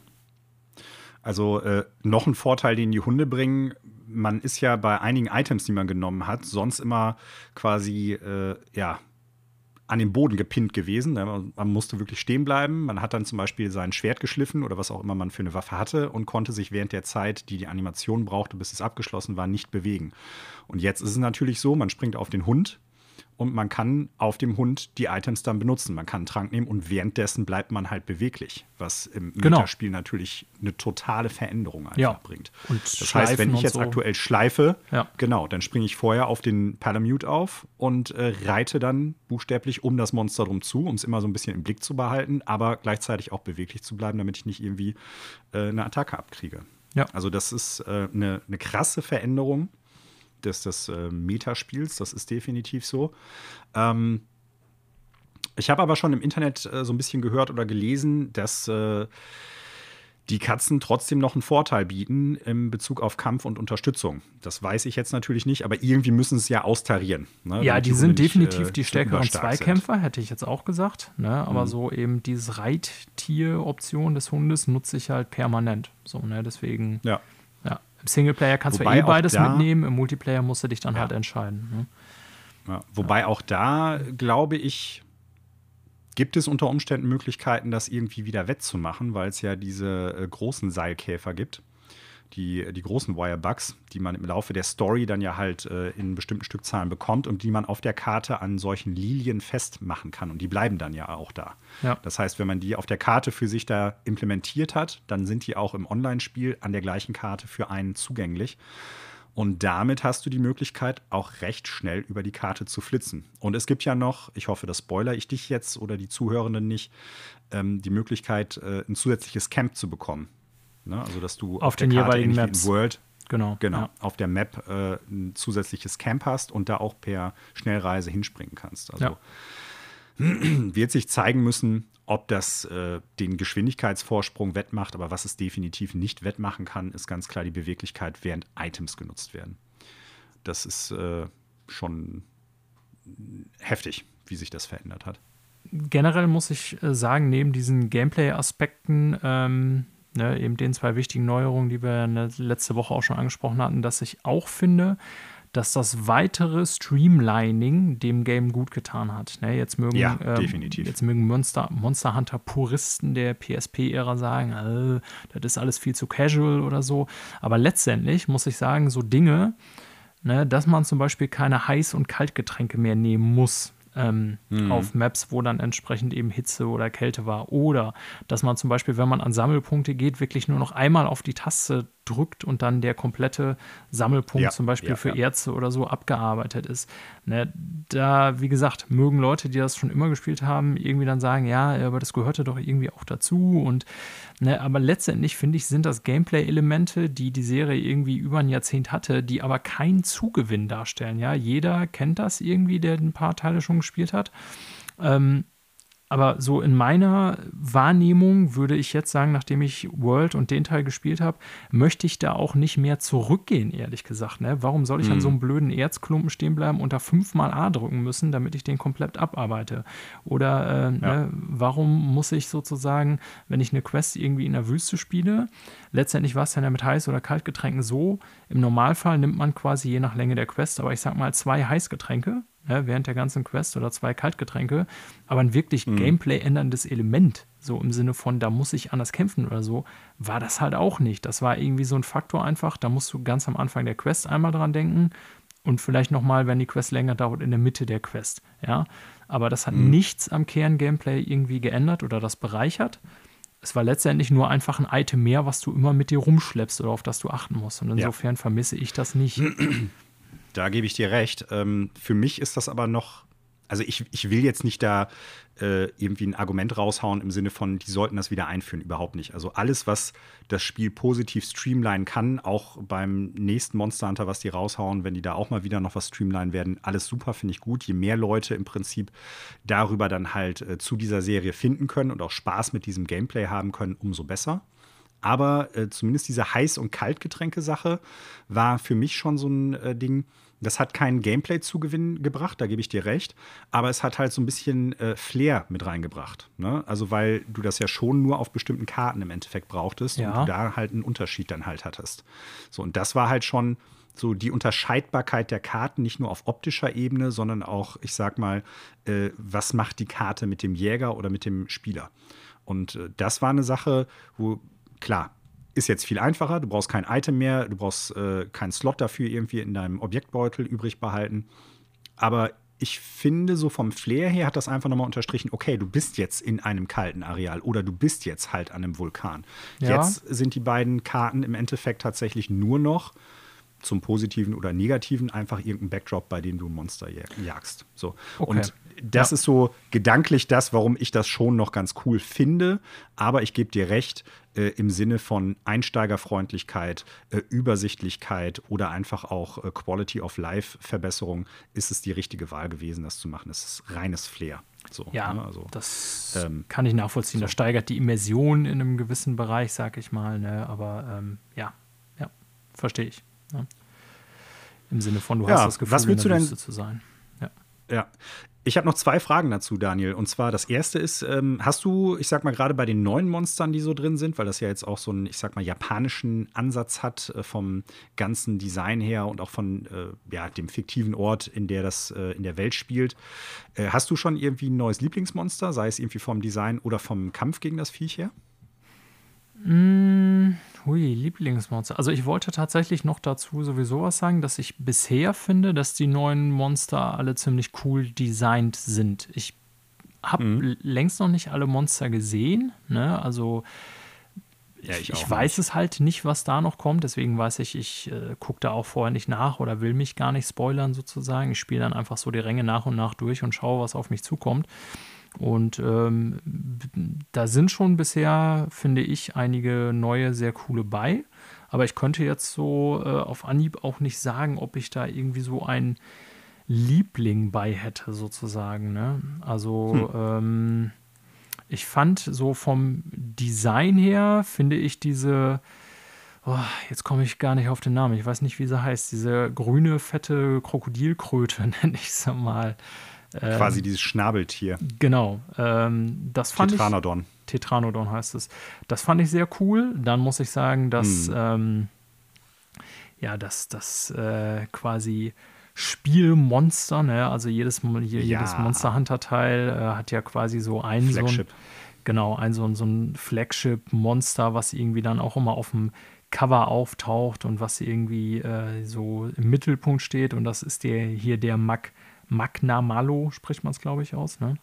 Also äh, noch ein Vorteil, den die Hunde bringen, man ist ja bei einigen Items, die man genommen hat, sonst immer quasi, äh, ja, an den Boden gepinnt gewesen. Ne? Man musste wirklich stehen bleiben. Man hat dann zum Beispiel sein Schwert geschliffen oder was auch immer man für eine Waffe hatte und konnte sich während der Zeit, die die Animation brauchte, bis es abgeschlossen war, nicht bewegen. Und jetzt ist es natürlich so, man springt auf den Hund, und man kann auf dem Hund die Items dann benutzen. Man kann einen Trank nehmen und währenddessen bleibt man halt beweglich, was im genau. Metaspiel natürlich eine totale Veränderung einfach ja. bringt. Und das heißt, wenn ich jetzt so. aktuell schleife, ja. genau, dann springe ich vorher auf den Palamute auf und äh, reite dann buchstäblich um das Monster drum zu, um es immer so ein bisschen im Blick zu behalten, aber gleichzeitig auch beweglich zu bleiben, damit ich nicht irgendwie äh, eine Attacke abkriege. Ja. Also das ist äh, eine, eine krasse Veränderung des, des äh, Metaspiels. Das ist definitiv so. Ähm, ich habe aber schon im Internet äh, so ein bisschen gehört oder gelesen, dass äh, die Katzen trotzdem noch einen Vorteil bieten in Bezug auf Kampf und Unterstützung. Das weiß ich jetzt natürlich nicht, aber irgendwie müssen sie es ja austarieren. Ne, ja, die, die sind definitiv äh, die stärkeren Zweikämpfer, sind. hätte ich jetzt auch gesagt. Ne? Aber mhm. so eben diese Reittier-Option des Hundes nutze ich halt permanent. So, ne? Deswegen. Ja. Im Singleplayer kannst Wobei du eh beides da, mitnehmen, im Multiplayer musst du dich dann ja. halt entscheiden. Ne? Wobei auch da, glaube ich, gibt es unter Umständen Möglichkeiten, das irgendwie wieder wettzumachen, weil es ja diese äh, großen Seilkäfer gibt die, die großen Wirebugs, die man im Laufe der Story dann ja halt äh, in bestimmten Stückzahlen bekommt und die man auf der Karte an solchen Lilien festmachen kann. Und die bleiben dann ja auch da. Ja. Das heißt, wenn man die auf der Karte für sich da implementiert hat, dann sind die auch im Online-Spiel an der gleichen Karte für einen zugänglich. Und damit hast du die Möglichkeit, auch recht schnell über die Karte zu flitzen. Und es gibt ja noch, ich hoffe, das spoiler ich dich jetzt oder die Zuhörenden nicht, ähm, die Möglichkeit, äh, ein zusätzliches Camp zu bekommen. Ne? Also, dass du auf, auf den Karte, jeweiligen Maps. World Genau. Genau. Ja. Auf der Map äh, ein zusätzliches Camp hast und da auch per Schnellreise hinspringen kannst. Also ja. wird sich zeigen müssen, ob das äh, den Geschwindigkeitsvorsprung wettmacht, aber was es definitiv nicht wettmachen kann, ist ganz klar die Beweglichkeit, während Items genutzt werden. Das ist äh, schon heftig, wie sich das verändert hat. Generell muss ich äh, sagen, neben diesen Gameplay-Aspekten ähm, ne, eben den zwei wichtigen Neuerungen, die wir letzte Woche auch schon angesprochen hatten, dass ich auch finde, dass das weitere Streamlining dem Game gut getan hat. Ne, jetzt mögen, ja, ähm, Jetzt mögen Monster, Monster Hunter Puristen der PSP-Ära sagen, äh, das ist alles viel zu casual oder so. Aber letztendlich muss ich sagen, so Dinge, ne, dass man zum Beispiel keine Heiß- und Kaltgetränke mehr nehmen muss ähm, mhm. auf Maps, wo dann entsprechend eben Hitze oder Kälte war. Oder dass man zum Beispiel, wenn man an Sammelpunkte geht, wirklich nur noch einmal auf die Taste drückt und dann der komplette Sammelpunkt ja, zum Beispiel ja, für ja. Ärzte oder so abgearbeitet ist. Ne, da, wie gesagt, mögen Leute, die das schon immer gespielt haben, irgendwie dann sagen, ja, aber das gehörte doch irgendwie auch dazu. Und ne, aber letztendlich finde ich, sind das Gameplay-Elemente, die die Serie irgendwie über ein Jahrzehnt hatte, die aber keinen Zugewinn darstellen. Ja, jeder kennt das irgendwie, der ein paar Teile schon gespielt hat. Ähm, aber so in meiner Wahrnehmung würde ich jetzt sagen, nachdem ich World und den Teil gespielt habe, möchte ich da auch nicht mehr zurückgehen, ehrlich gesagt. Ne? Warum soll ich mhm. an so einem blöden Erzklumpen stehen bleiben und da fünfmal A drücken müssen, damit ich den komplett abarbeite? Oder äh, ja. ne, warum muss ich sozusagen, wenn ich eine Quest irgendwie in der Wüste spiele, letztendlich war es dann ja mit Heiß- oder Kaltgetränken so, im Normalfall nimmt man quasi je nach Länge der Quest, aber ich sag mal zwei Heißgetränke ne, während der ganzen Quest oder zwei Kaltgetränke, aber ein wirklich mhm. Gameplay änderndes Element, so im Sinne von, da muss ich anders kämpfen oder so, war das halt auch nicht. Das war irgendwie so ein Faktor einfach, da musst du ganz am Anfang der Quest einmal dran denken und vielleicht nochmal, wenn die Quest länger dauert, in der Mitte der Quest, ja. Aber das hat mhm. nichts am Kern-Gameplay irgendwie geändert oder das bereichert. Es war letztendlich nur einfach ein Item mehr, was du immer mit dir rumschleppst oder auf das du achten musst. Und insofern ja. vermisse ich das nicht. Da gebe ich dir recht. Ähm, für mich ist das aber noch, also ich, ich will jetzt nicht da äh, irgendwie ein Argument raushauen im Sinne von, die sollten das wieder einführen, überhaupt nicht. Also alles, was das Spiel positiv streamline kann, auch beim nächsten Monster Hunter, was die raushauen, wenn die da auch mal wieder noch was streamline werden, alles super, finde ich gut. Je mehr Leute im Prinzip darüber dann halt äh, zu dieser Serie finden können und auch Spaß mit diesem Gameplay haben können, umso besser. Aber äh, zumindest diese Heiß- und Kaltgetränke-Sache war für mich schon so ein äh, Ding, das hat keinen Gameplay-Zugewinn gebracht, da gebe ich dir recht. Aber es hat halt so ein bisschen äh, Flair mit reingebracht. Ne? Also, weil du das ja schon nur auf bestimmten Karten im Endeffekt brauchtest ja. und du da halt einen Unterschied dann halt hattest. So, und das war halt schon so die Unterscheidbarkeit der Karten, nicht nur auf optischer Ebene, sondern auch, ich sag mal, äh, was macht die Karte mit dem Jäger oder mit dem Spieler? Und äh, das war eine Sache, wo, klar, ist jetzt viel einfacher. Du brauchst kein Item mehr, du brauchst äh, keinen Slot dafür irgendwie in deinem Objektbeutel übrig behalten. Aber ich finde, so vom Flair her hat das einfach nochmal unterstrichen, okay, du bist jetzt in einem kalten Areal oder du bist jetzt halt an einem Vulkan. Ja. Jetzt sind die beiden Karten im Endeffekt tatsächlich nur noch zum Positiven oder Negativen einfach irgendein Backdrop, bei dem du Monster jagst. So. Okay. Und das ja. ist so gedanklich das, warum ich das schon noch ganz cool finde. Aber ich gebe dir recht, äh, im Sinne von Einsteigerfreundlichkeit, äh, Übersichtlichkeit oder einfach auch äh, Quality of Life Verbesserung ist es die richtige Wahl gewesen, das zu machen. Es ist reines Flair. So, ja, ne? also, das ähm, kann ich nachvollziehen. So. Das steigert die Immersion in einem gewissen Bereich, sag ich mal. Ne? Aber ähm, ja, ja, verstehe ich. Ne? Im Sinne von, du ja, hast das Gefühl, was willst in der du denn, zu sein. Ja. Ich habe noch zwei Fragen dazu, Daniel. Und zwar das erste ist, ähm, hast du, ich sag mal, gerade bei den neuen Monstern, die so drin sind, weil das ja jetzt auch so einen, ich sag mal, japanischen Ansatz hat äh, vom ganzen Design her und auch von äh, ja, dem fiktiven Ort, in der das äh, in der Welt spielt. Äh, hast du schon irgendwie ein neues Lieblingsmonster, sei es irgendwie vom Design oder vom Kampf gegen das Viech her? Mmh, hui, Lieblingsmonster. Also ich wollte tatsächlich noch dazu sowieso was sagen, dass ich bisher finde, dass die neuen Monster alle ziemlich cool designt sind. Ich habe mhm. längst noch nicht alle Monster gesehen. Ne? Also ja, ich, ich weiß es halt nicht, was da noch kommt. Deswegen weiß ich, ich äh, gucke da auch vorher nicht nach oder will mich gar nicht spoilern sozusagen. Ich spiele dann einfach so die Ränge nach und nach durch und schaue, was auf mich zukommt. Und ähm, da sind schon bisher, finde ich, einige neue, sehr coole bei. Aber ich könnte jetzt so äh, auf Anhieb auch nicht sagen, ob ich da irgendwie so einen Liebling bei hätte, sozusagen. Ne? Also, hm. ähm, ich fand so vom Design her, finde ich diese, oh, jetzt komme ich gar nicht auf den Namen, ich weiß nicht, wie sie heißt, diese grüne, fette Krokodilkröte, nenne ich es mal. Ähm, Quasi dieses Schnabeltier. Genau. Ähm, das fand Tetranodon. Ich, Tetranodon heißt es. Das fand ich sehr cool. Dann muss ich sagen, dass hm. ähm, ja, dass das äh, quasi Spielmonster, ne? also jedes, jedes ja. Monster Hunter Teil äh, hat ja quasi so ein Flagship. so ein, genau, ein so, so ein Flagship Monster, was irgendwie dann auch immer auf dem Cover auftaucht und was irgendwie äh, so im Mittelpunkt steht und das ist der hier der Mag Magna Malo, spricht man es, glaube ich, aus. Ne?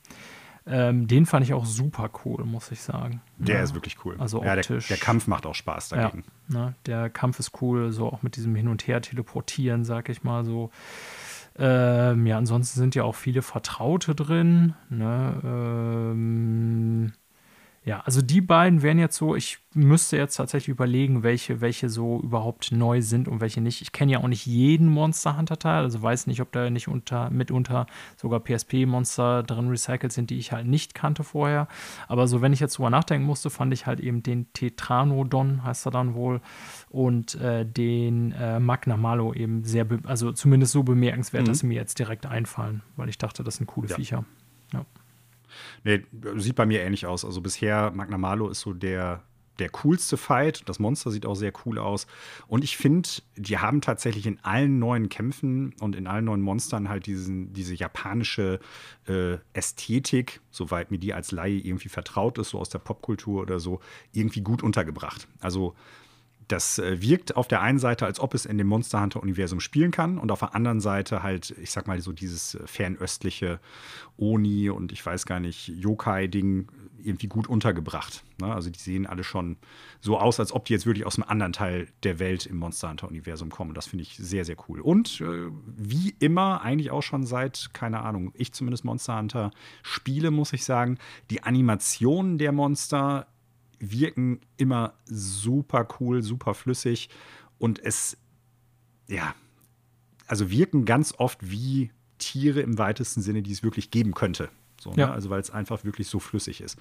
Ähm, den fand ich auch super cool, muss ich sagen. Der ja. ist wirklich cool. Also ja, optisch. Der, der, Kampf macht auch Spaß dagegen. Ja, ne? Der Kampf ist cool, so auch mit diesem Hin- und Her teleportieren, sag ich mal so. Ähm, ja, ansonsten sind ja auch viele Vertraute drin. Ne? Ähm, ja, also die beiden wären jetzt so, ich müsste jetzt tatsächlich überlegen, welche, welche so überhaupt neu sind und welche nicht. Ich kenne ja auch nicht jeden Monster Hunter Teil, also weiß nicht, ob da nicht unter, mitunter sogar PSP-Monster drin recycelt sind, die ich halt nicht kannte vorher. Aber so, wenn ich jetzt drüber nachdenken musste, fand ich halt eben den Tetranodon, heißt er dann wohl, und äh, den äh, Magna Malo eben sehr, also zumindest so bemerkenswert, mhm. dass sie mir jetzt direkt einfallen, weil ich dachte, das sind coole ja. Viecher. Nee, sieht bei mir ähnlich aus. Also bisher, Magna Malo ist so der, der coolste Fight. Das Monster sieht auch sehr cool aus. Und ich finde, die haben tatsächlich in allen neuen Kämpfen und in allen neuen Monstern halt diesen, diese japanische äh, Ästhetik, soweit mir die als Laie irgendwie vertraut ist, so aus der Popkultur oder so, irgendwie gut untergebracht. Also das äh, wirkt auf der einen Seite, als ob es in dem Monster Hunter-Universum spielen kann, und auf der anderen Seite halt, ich sag mal, so dieses äh, fernöstliche Oni und ich weiß gar nicht, Yokai-Ding irgendwie gut untergebracht. Ne? Also die sehen alle schon so aus, als ob die jetzt wirklich aus einem anderen Teil der Welt im Monster Hunter-Universum kommen. Das finde ich sehr, sehr cool. Und äh, wie immer, eigentlich auch schon seit, keine Ahnung, ich zumindest Monster Hunter spiele, muss ich sagen, die Animationen der Monster wirken immer super cool, super flüssig und es, ja, also wirken ganz oft wie Tiere im weitesten Sinne, die es wirklich geben könnte. So, ne? ja. Also weil es einfach wirklich so flüssig ist.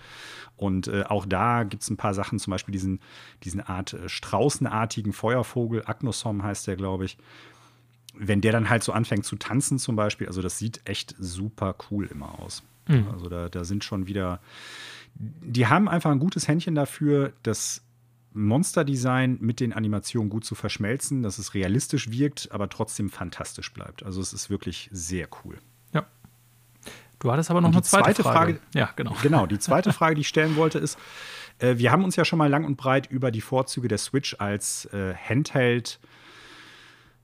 Und äh, auch da gibt es ein paar Sachen, zum Beispiel diesen, diesen Art äh, straußenartigen Feuervogel, Agnosom heißt der, glaube ich. Wenn der dann halt so anfängt zu tanzen zum Beispiel, also das sieht echt super cool immer aus. Mhm. Also da, da sind schon wieder die haben einfach ein gutes Händchen dafür, das Monsterdesign mit den Animationen gut zu verschmelzen, dass es realistisch wirkt, aber trotzdem fantastisch bleibt. Also es ist wirklich sehr cool. Ja. Du hattest aber noch eine zweite, zweite Frage. Frage. Ja, genau. Genau, die zweite Frage, die ich stellen wollte, ist, äh, wir haben uns ja schon mal lang und breit über die Vorzüge der Switch als äh, Handheld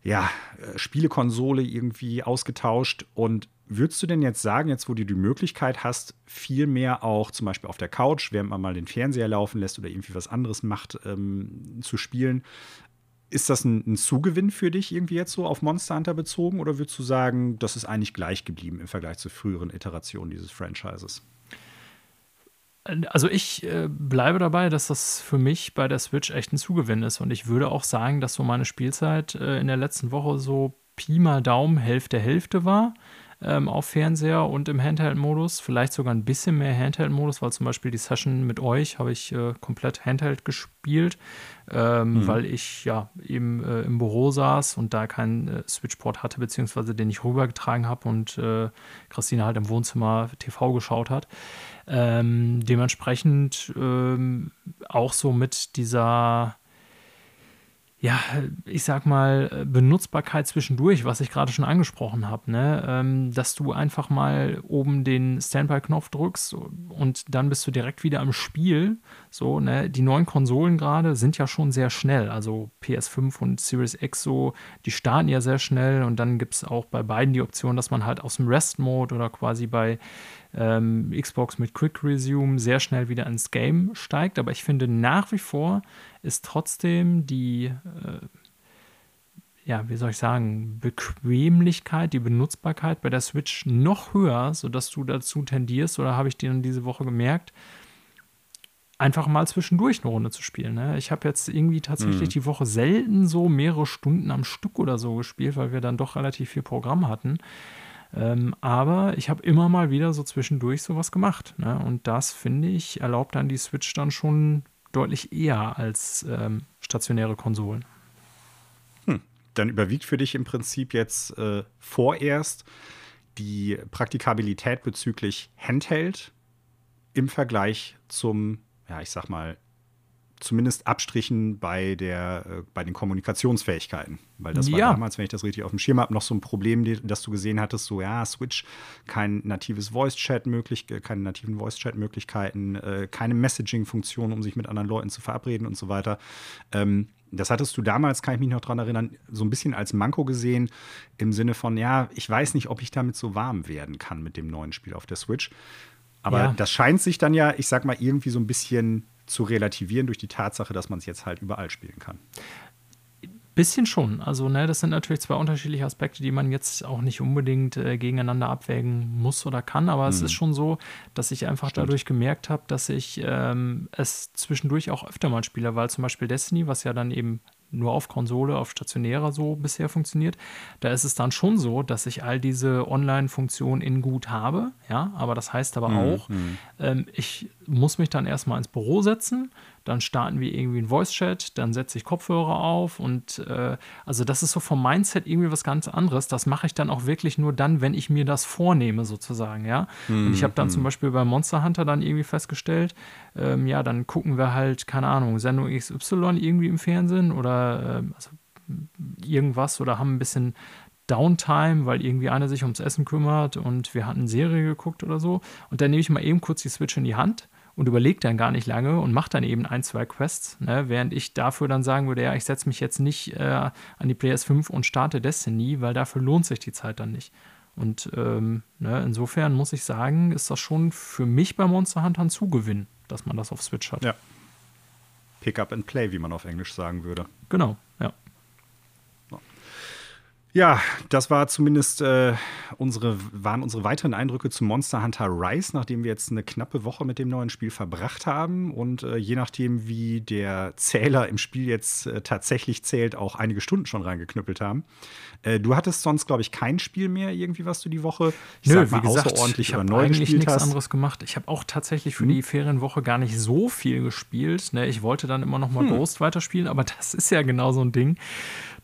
ja, äh, Spielekonsole irgendwie ausgetauscht und Würdest du denn jetzt sagen, jetzt wo du die Möglichkeit hast, viel mehr auch zum Beispiel auf der Couch, während man mal den Fernseher laufen lässt oder irgendwie was anderes macht, ähm, zu spielen, ist das ein, ein, Zugewinn für dich irgendwie jetzt so auf Monster Hunter bezogen oder würdest du sagen, das ist eigentlich gleich geblieben im Vergleich zu früheren Iterationen dieses Franchises? Also ich äh, bleibe dabei, dass das für mich bei der Switch echt ein Zugewinn ist und ich würde auch sagen, dass so meine Spielzeit äh, in der letzten Woche so Pi mal Daumen Hälfte Hälfte war ähm, auf Fernseher und im Handheld-Modus. Vielleicht sogar ein bisschen mehr Handheld-Modus, weil zum Beispiel die Session mit euch habe ich äh, komplett Handheld gespielt, ähm, mhm. weil ich ja eben äh, im Büro saß und da keinen äh, Switchport hatte, beziehungsweise den ich rübergetragen habe und äh, Christine halt im Wohnzimmer TV geschaut hat. Ähm, dementsprechend ähm, auch so mit dieser ja, ich sag mal, Benutzbarkeit zwischendurch, was ich gerade schon angesprochen habe, ne? Ähm, dass du einfach mal oben den Standby-Knopf drückst und dann bist du direkt wieder am Spiel. So, ne? Die neuen Konsolen gerade sind ja schon sehr schnell. Also PS5 und Series X so, die starten ja sehr schnell und dann gibt es auch bei beiden die Option, dass man halt aus dem Rest-Mode oder quasi bei ähm, Xbox mit Quick Resume sehr schnell wieder ins Game steigt. Aber ich finde nach wie vor ist trotzdem die, äh, ja, wie soll ich sagen, Bequemlichkeit, die Benutzbarkeit bei der Switch noch höher, sodass du dazu tendierst, oder habe ich dir diese Woche gemerkt, einfach mal zwischendurch eine Runde zu spielen. Ne? Ich habe jetzt irgendwie tatsächlich mhm. die Woche selten so mehrere Stunden am Stück oder so gespielt, weil wir dann doch relativ viel Programm hatten. Ähm, aber ich habe immer mal wieder so zwischendurch sowas gemacht. Ne? Und das, finde ich, erlaubt dann die Switch dann schon deutlich eher als ähm, stationäre Konsolen. Hm. Dann überwiegt für dich im Prinzip jetzt äh, vorerst die Praktikabilität bezüglich Handheld im Vergleich zum ja, ich sag mal, zumindest Abstrichen bei, der, äh, bei den Kommunikationsfähigkeiten. Weil das war ja. damals, wenn ich das richtig auf dem Schirm habe, noch so ein Problem, die, das du gesehen hattest, so ja, Switch, kein natives Voice-Chat möglich, äh, keine nativen Voice-Chat-Möglichkeiten, äh, keine Messaging-Funktion, um sich mit anderen Leuten zu verabreden und so weiter. Ähm, das hattest du damals, kann ich mich noch dran erinnern, so ein bisschen als Manko gesehen, im Sinne von, ja, ich weiß nicht, ob ich damit so warm werden kann mit dem neuen Spiel auf der Switch. Aber ja. das scheint sich dann ja, ich sag mal, irgendwie so ein bisschen zu relativieren durch die Tatsache, dass man es jetzt halt überall spielen kann. Bisschen schon. Also, ne, das sind natürlich zwei unterschiedliche Aspekte, die man jetzt auch nicht unbedingt äh, gegeneinander abwägen muss oder kann. Aber mhm. es ist schon so, dass ich einfach Stimmt. dadurch gemerkt habe, dass ich ähm, es zwischendurch auch öfter mal spiele, weil zum Beispiel Destiny, was ja dann eben nur auf Konsole, auf stationärer so bisher funktioniert. Da ist es dann schon so, dass ich all diese Online-Funktionen in gut habe, ja, aber das heißt aber mhm. auch, mhm. ähm, ich muss mich dann erstmal ins Büro setzen, dann starten wir irgendwie einen Voice-Chat, dann setze ich Kopfhörer auf und äh, also das ist so vom Mindset irgendwie was ganz anderes. Das mache ich dann auch wirklich nur dann, wenn ich mir das vornehme, sozusagen, ja. Mhm. Und ich habe dann zum mhm. Beispiel bei Monster Hunter dann irgendwie festgestellt, ähm, ja, dann gucken wir halt, keine Ahnung, Sendung XY irgendwie im Fernsehen oder äh, also irgendwas oder haben ein bisschen Downtime, weil irgendwie einer sich ums Essen kümmert und wir hatten eine Serie geguckt oder so. Und dann nehme ich mal eben kurz die Switch in die Hand und überlegt dann gar nicht lange und macht dann eben ein, zwei Quests, ne? während ich dafür dann sagen würde, ja, ich setze mich jetzt nicht äh, an die PS5 und starte Destiny, weil dafür lohnt sich die Zeit dann nicht. Und ähm, ne, insofern muss ich sagen, ist das schon für mich bei Monster Hunter ein Zugewinn, dass man das auf Switch hat. Ja. Pick up and play, wie man auf Englisch sagen würde. Genau, ja. Ja, das war zumindest äh, unsere, waren unsere weiteren Eindrücke zu Monster Hunter Rise, nachdem wir jetzt eine knappe Woche mit dem neuen Spiel verbracht haben. Und äh, je nachdem, wie der Zähler im Spiel jetzt äh, tatsächlich zählt, auch einige Stunden schon reingeknüppelt haben. Äh, du hattest sonst, glaube ich, kein Spiel mehr irgendwie, was du die Woche ich Nö, mal, wie gesagt, außerordentlich ich oder neu eigentlich nichts hast. anderes gemacht. Ich habe auch tatsächlich für hm. die Ferienwoche gar nicht so viel gespielt. Ne? Ich wollte dann immer noch mal hm. Ghost weiterspielen, aber das ist ja genau so ein Ding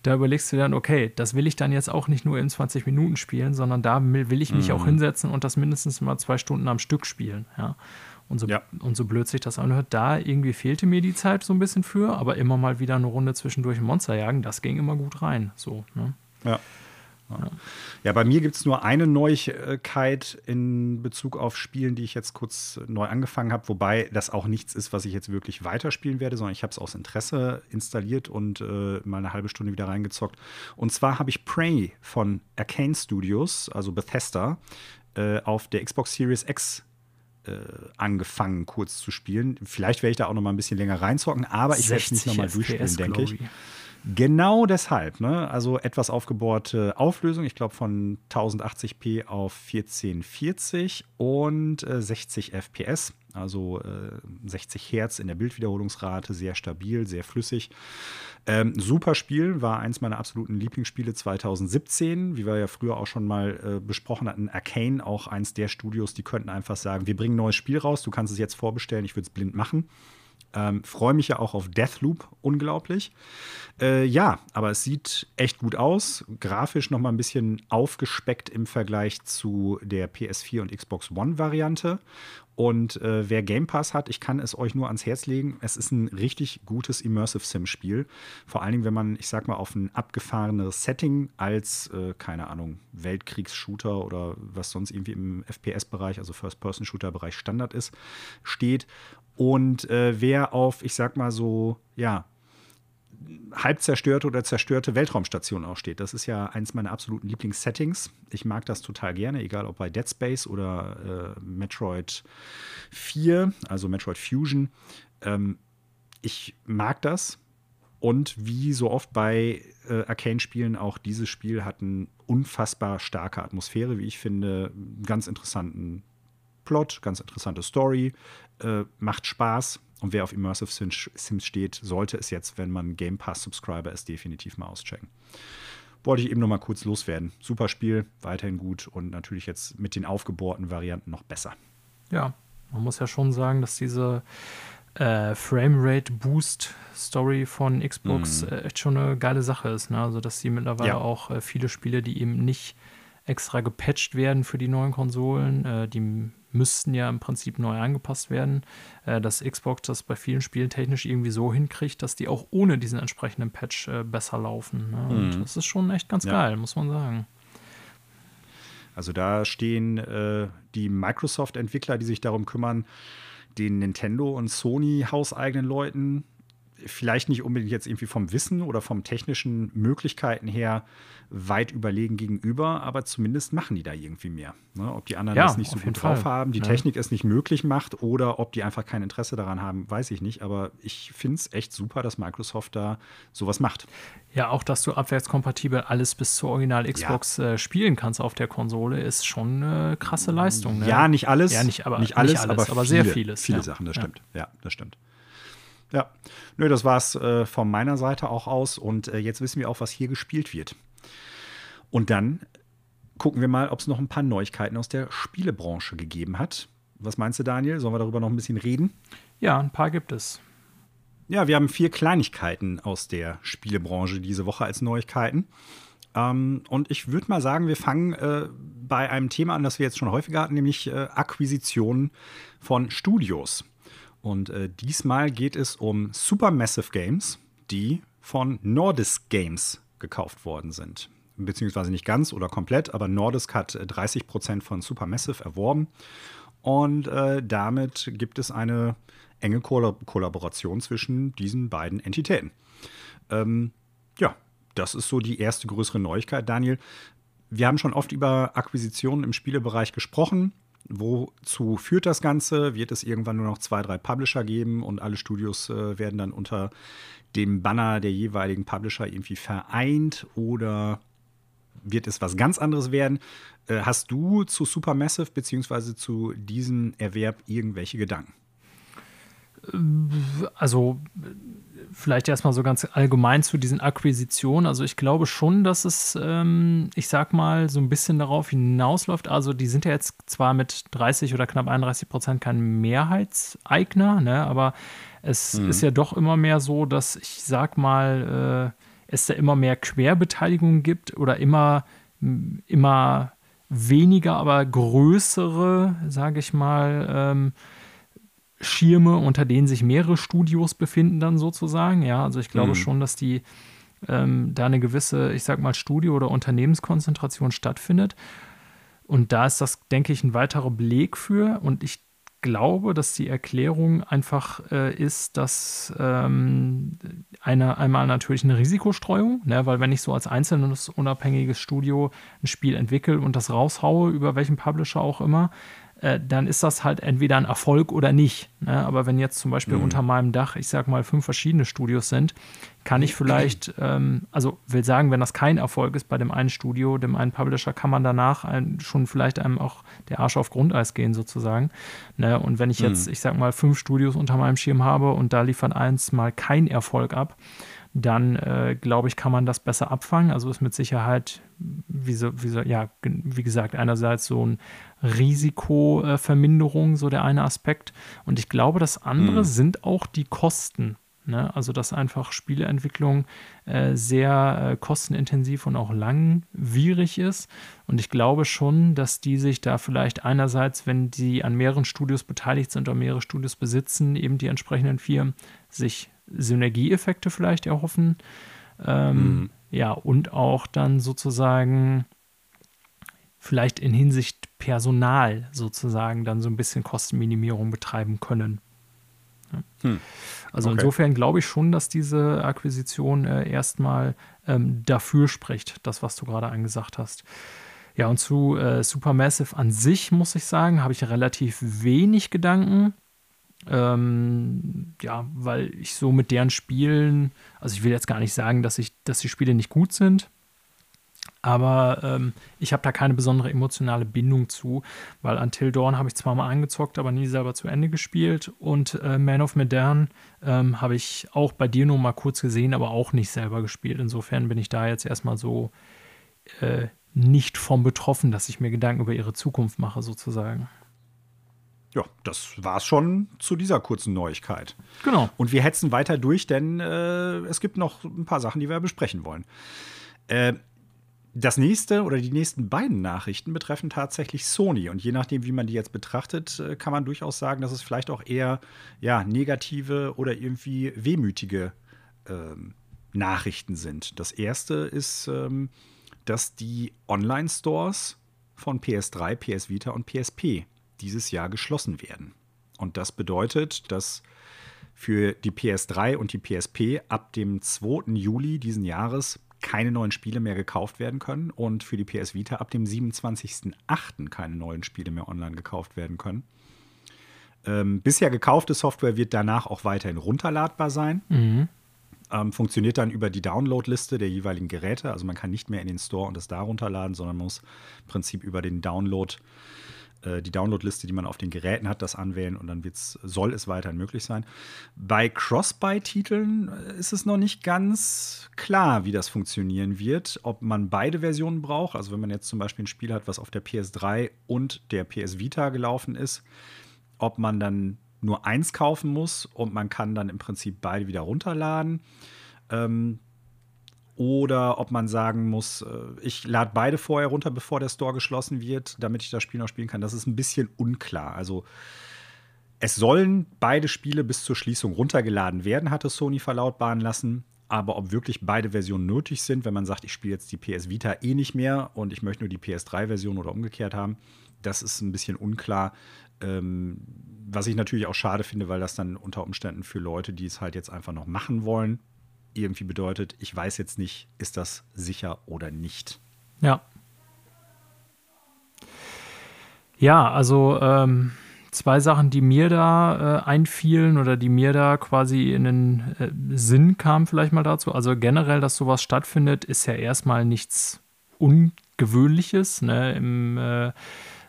da überlegst du dann, okay, das will ich dann jetzt auch nicht nur in 20 Minuten spielen, sondern da will ich mich mhm. auch hinsetzen und das mindestens mal zwei Stunden am Stück spielen. Ja. Und so, ja. und so blöd sich das anhört, da irgendwie fehlte mir die Zeit so ein bisschen für, aber immer mal wieder eine Runde zwischendurch Monster jagen, das ging immer gut rein. So, ne? Ja. Ja. ja, bei mir gibt es nur eine Neuigkeit in Bezug auf Spielen, die ich jetzt kurz neu angefangen habe, wobei das auch nichts ist, was ich jetzt wirklich weiterspielen werde, sondern ich habe es aus Interesse installiert und äh, mal eine halbe Stunde wieder reingezockt. Und zwar habe ich Prey von Arcane Studios, also Bethesda, äh, auf der Xbox Series X äh, angefangen, kurz zu spielen. Vielleicht werde ich da auch noch mal ein bisschen länger reinzocken, aber ich werde es nicht noch mal durchspielen, denke ich. Genau deshalb, ne? Also etwas aufgebohrte Auflösung, ich glaube von 1080p auf 1440 und äh, 60 FPS, also äh, 60 Hertz in der Bildwiederholungsrate, sehr stabil, sehr flüssig. Ähm, super Spiel, war eins meiner absoluten Lieblingsspiele 2017, wie wir ja früher auch schon mal äh, besprochen hatten. Arcane, auch eins der Studios, die könnten einfach sagen, wir bringen ein neues Spiel raus, du kannst es jetzt vorbestellen, ich würde es blind machen. Ähm, Freue mich ja auch auf Deathloop, unglaublich. Äh, ja, aber es sieht echt gut aus. Grafisch noch mal ein bisschen aufgespeckt im Vergleich zu der PS4 und Xbox One-Variante. Und äh, wer Game Pass hat, ich kann es euch nur ans Herz legen. Es ist ein richtig gutes Immersive Sim-Spiel. Vor allen Dingen, wenn man, ich sag mal, auf ein abgefahrenes Setting als, äh, keine Ahnung, Weltkriegs-Shooter oder was sonst irgendwie im FPS-Bereich, also First-Person-Shooter-Bereich Standard ist, steht und äh, wer auf, ich sag mal so, ja, halb zerstörte oder zerstörte Weltraumstation auch steht. Das ist ja eins meiner absoluten Lieblingssettings. Ich mag das total gerne, egal ob bei Dead Space oder äh, Metroid 4, also Metroid Fusion. Ähm, ich mag das. Und wie so oft bei äh, Arcane-Spielen, auch dieses Spiel hat eine unfassbar starke Atmosphäre, wie ich finde. Ganz interessanten Plot, ganz interessante Story, äh, macht Spaß. Und wer auf Immersive Sims steht, sollte es jetzt, wenn man Game Pass-Subscriber ist, definitiv mal auschecken. Wollte ich eben noch mal kurz loswerden. Super Spiel, weiterhin gut und natürlich jetzt mit den aufgebohrten Varianten noch besser. Ja, man muss ja schon sagen, dass diese äh, Framerate Boost Story von Xbox mhm. äh, echt schon eine geile Sache ist. Ne? Also, dass sie mittlerweile ja. auch äh, viele Spiele, die eben nicht extra gepatcht werden für die neuen Konsolen, äh, die müssten ja im Prinzip neu angepasst werden, äh, dass Xbox das bei vielen Spielen technisch irgendwie so hinkriegt, dass die auch ohne diesen entsprechenden Patch äh, besser laufen. Ne? Und mhm. das ist schon echt ganz ja. geil, muss man sagen. Also da stehen äh, die Microsoft-Entwickler, die sich darum kümmern, den Nintendo und Sony hauseigenen Leuten vielleicht nicht unbedingt jetzt irgendwie vom Wissen oder vom technischen Möglichkeiten her weit überlegen gegenüber, aber zumindest machen die da irgendwie mehr. Ne? Ob die anderen ja, das nicht so gut drauf haben, die ja. Technik es nicht möglich macht oder ob die einfach kein Interesse daran haben, weiß ich nicht. Aber ich finde es echt super, dass Microsoft da sowas macht. Ja, auch dass du abwärtskompatibel alles bis zur Original Xbox ja. äh, spielen kannst auf der Konsole, ist schon eine krasse Leistung. Ne? Ja, nicht alles. Ja, nicht, aber, nicht alles, nicht alles aber, aber viele, sehr vieles. Viele Sachen, das stimmt. Ja, das stimmt. Ja, nö, das war es äh, von meiner Seite auch aus. Und äh, jetzt wissen wir auch, was hier gespielt wird. Und dann gucken wir mal, ob es noch ein paar Neuigkeiten aus der Spielebranche gegeben hat. Was meinst du, Daniel? Sollen wir darüber noch ein bisschen reden? Ja, ein paar gibt es. Ja, wir haben vier Kleinigkeiten aus der Spielebranche diese Woche als Neuigkeiten. Ähm, und ich würde mal sagen, wir fangen äh, bei einem Thema an, das wir jetzt schon häufiger hatten, nämlich äh, Akquisitionen von Studios. Und äh, diesmal geht es um Supermassive Games, die von Nordisk Games gekauft worden sind. Beziehungsweise nicht ganz oder komplett, aber Nordisk hat 30 äh, Prozent von Supermassive erworben. Und äh, damit gibt es eine enge Koll Kollaboration zwischen diesen beiden Entitäten. Ähm, ja, das ist so die erste größere Neuigkeit, Daniel. Wir haben schon oft über Akquisitionen im Spielebereich gesprochen. Wozu führt das Ganze? Wird es irgendwann nur noch zwei, drei Publisher geben und alle Studios äh, werden dann unter dem Banner der jeweiligen Publisher irgendwie vereint oder wird es was ganz anderes werden? Äh, hast du zu Supermassive bzw. zu diesem Erwerb irgendwelche Gedanken? Also vielleicht erstmal so ganz allgemein zu diesen Akquisitionen. Also ich glaube schon, dass es, ähm, ich sag mal, so ein bisschen darauf hinausläuft. Also die sind ja jetzt zwar mit 30 oder knapp 31 Prozent kein Mehrheitseigner, ne, aber es mhm. ist ja doch immer mehr so, dass ich sag mal, äh, es da immer mehr Querbeteiligung gibt oder immer, immer weniger, aber größere, sage ich mal, ähm, Schirme, unter denen sich mehrere Studios befinden, dann sozusagen. Ja, also ich glaube mhm. schon, dass die ähm, da eine gewisse, ich sag mal, Studio- oder Unternehmenskonzentration stattfindet. Und da ist das, denke ich, ein weiterer Beleg für. Und ich glaube, dass die Erklärung einfach äh, ist, dass ähm, eine, einmal natürlich eine Risikostreuung, ne, weil wenn ich so als einzelnes unabhängiges Studio ein Spiel entwickle und das raushaue, über welchen Publisher auch immer, äh, dann ist das halt entweder ein Erfolg oder nicht. Ne? Aber wenn jetzt zum Beispiel mhm. unter meinem Dach, ich sag mal, fünf verschiedene Studios sind, kann ich vielleicht, ähm, also will sagen, wenn das kein Erfolg ist bei dem einen Studio, dem einen Publisher, kann man danach ein, schon vielleicht einem auch der Arsch auf Grundeis gehen, sozusagen. Ne? Und wenn ich jetzt, mhm. ich sag mal, fünf Studios unter meinem Schirm habe und da liefert eins mal kein Erfolg ab, dann äh, glaube ich, kann man das besser abfangen. Also ist mit Sicherheit, wie, so, wie, so, ja, wie gesagt, einerseits so ein Risikoverminderung, so der eine Aspekt. Und ich glaube, das andere mhm. sind auch die Kosten. Ne? Also, dass einfach Spieleentwicklung äh, sehr äh, kostenintensiv und auch langwierig ist. Und ich glaube schon, dass die sich da vielleicht einerseits, wenn die an mehreren Studios beteiligt sind oder mehrere Studios besitzen, eben die entsprechenden Firmen, sich Synergieeffekte vielleicht erhoffen. Ähm, mhm. Ja, und auch dann sozusagen vielleicht in Hinsicht Personal sozusagen dann so ein bisschen Kostenminimierung betreiben können. Hm. Also Okay. insofern glaube ich schon, dass diese Akquisition äh, erstmal ähm, dafür spricht, das, was du gerade angesagt hast. Ja, und zu äh, Supermassive an sich, muss ich sagen, habe ich relativ wenig Gedanken. Ähm, ja, weil ich so mit deren Spielen, also ich will jetzt gar nicht sagen, dass, ich, dass die Spiele nicht gut sind, aber ähm, ich habe da keine besondere emotionale Bindung zu, weil Until Dawn habe ich zwar mal angezockt, aber nie selber zu Ende gespielt. Und äh, Man of Medan ähm, habe ich auch bei dir nur mal kurz gesehen, aber auch nicht selber gespielt. Insofern bin ich da jetzt erstmal so äh, nicht vom betroffen, dass ich mir Gedanken über ihre Zukunft mache, sozusagen. Ja, das war's schon zu dieser kurzen Neuigkeit. Genau. Und wir hetzen weiter durch, denn äh, es gibt noch ein paar Sachen, die wir besprechen wollen. Äh, das nächste oder die nächsten beiden Nachrichten betreffen tatsächlich Sony. Und je nachdem, wie man die jetzt betrachtet, äh, kann man durchaus sagen, dass es vielleicht auch eher ja, negative oder irgendwie wehmütige ähm, Nachrichten sind. Das erste ist, ähm, dass die Online-Stores von PS3, PS Vita und PSP dieses Jahr geschlossen werden. Und das bedeutet, dass für die PS3 und die PSP ab dem 2. Juli diesen Jahres keine neuen Spiele mehr gekauft werden können und für die PS Vita ab dem 27.08. keine neuen Spiele mehr online gekauft werden können. Ähm, bisher gekaufte Software wird danach auch weiterhin runterladbar sein. Mhm. Ähm, funktioniert dann über die Downloadliste der jeweiligen Geräte. Also man kann nicht mehr in den Store und es da runterladen, sondern muss im Prinzip über den Download, die Downloadliste, die man auf den Geräten hat, das anwählen und dann wird's, soll es weiterhin möglich sein. Bei Cross-Buy-Titeln äh, ist es noch nicht ganz klar, wie das funktionieren wird, ob man beide Versionen braucht. Also wenn man jetzt zum Beispiel ein Spiel hat, was auf der PS3 und der PS Vita gelaufen ist, ob man dann nur eins kaufen muss und man kann dann im Prinzip beide wieder runterladen. Ähm, oder ob man sagen muss, äh, ich lade beide vorher runter, bevor der Store geschlossen wird, damit ich das Spiel noch spielen kann. Das ist ein bisschen unklar. Also es sollen beide Spiele bis zur Schließung runtergeladen werden, hatte Sony verlautbaren lassen. Aber ob wirklich beide Versionen nötig sind, wenn man sagt, ich spiele jetzt die PS Vita eh nicht mehr und ich möchte nur die PS3-Version oder umgekehrt haben, das ist ein bisschen unklar. Ähm, was ich natürlich auch schade finde, weil das dann unter Umständen für Leute, die es halt jetzt einfach noch machen wollen, irgendwie bedeutet, ich weiß jetzt nicht, ist das sicher oder nicht. Ja. Ja, also ähm, zwei Sachen, die mir da äh, einfielen oder die mir da quasi in den äh, Sinn kamen, vielleicht mal dazu. Also generell, dass sowas stattfindet, ist ja erstmal nichts Ungewöhnliches. Ne? Im äh,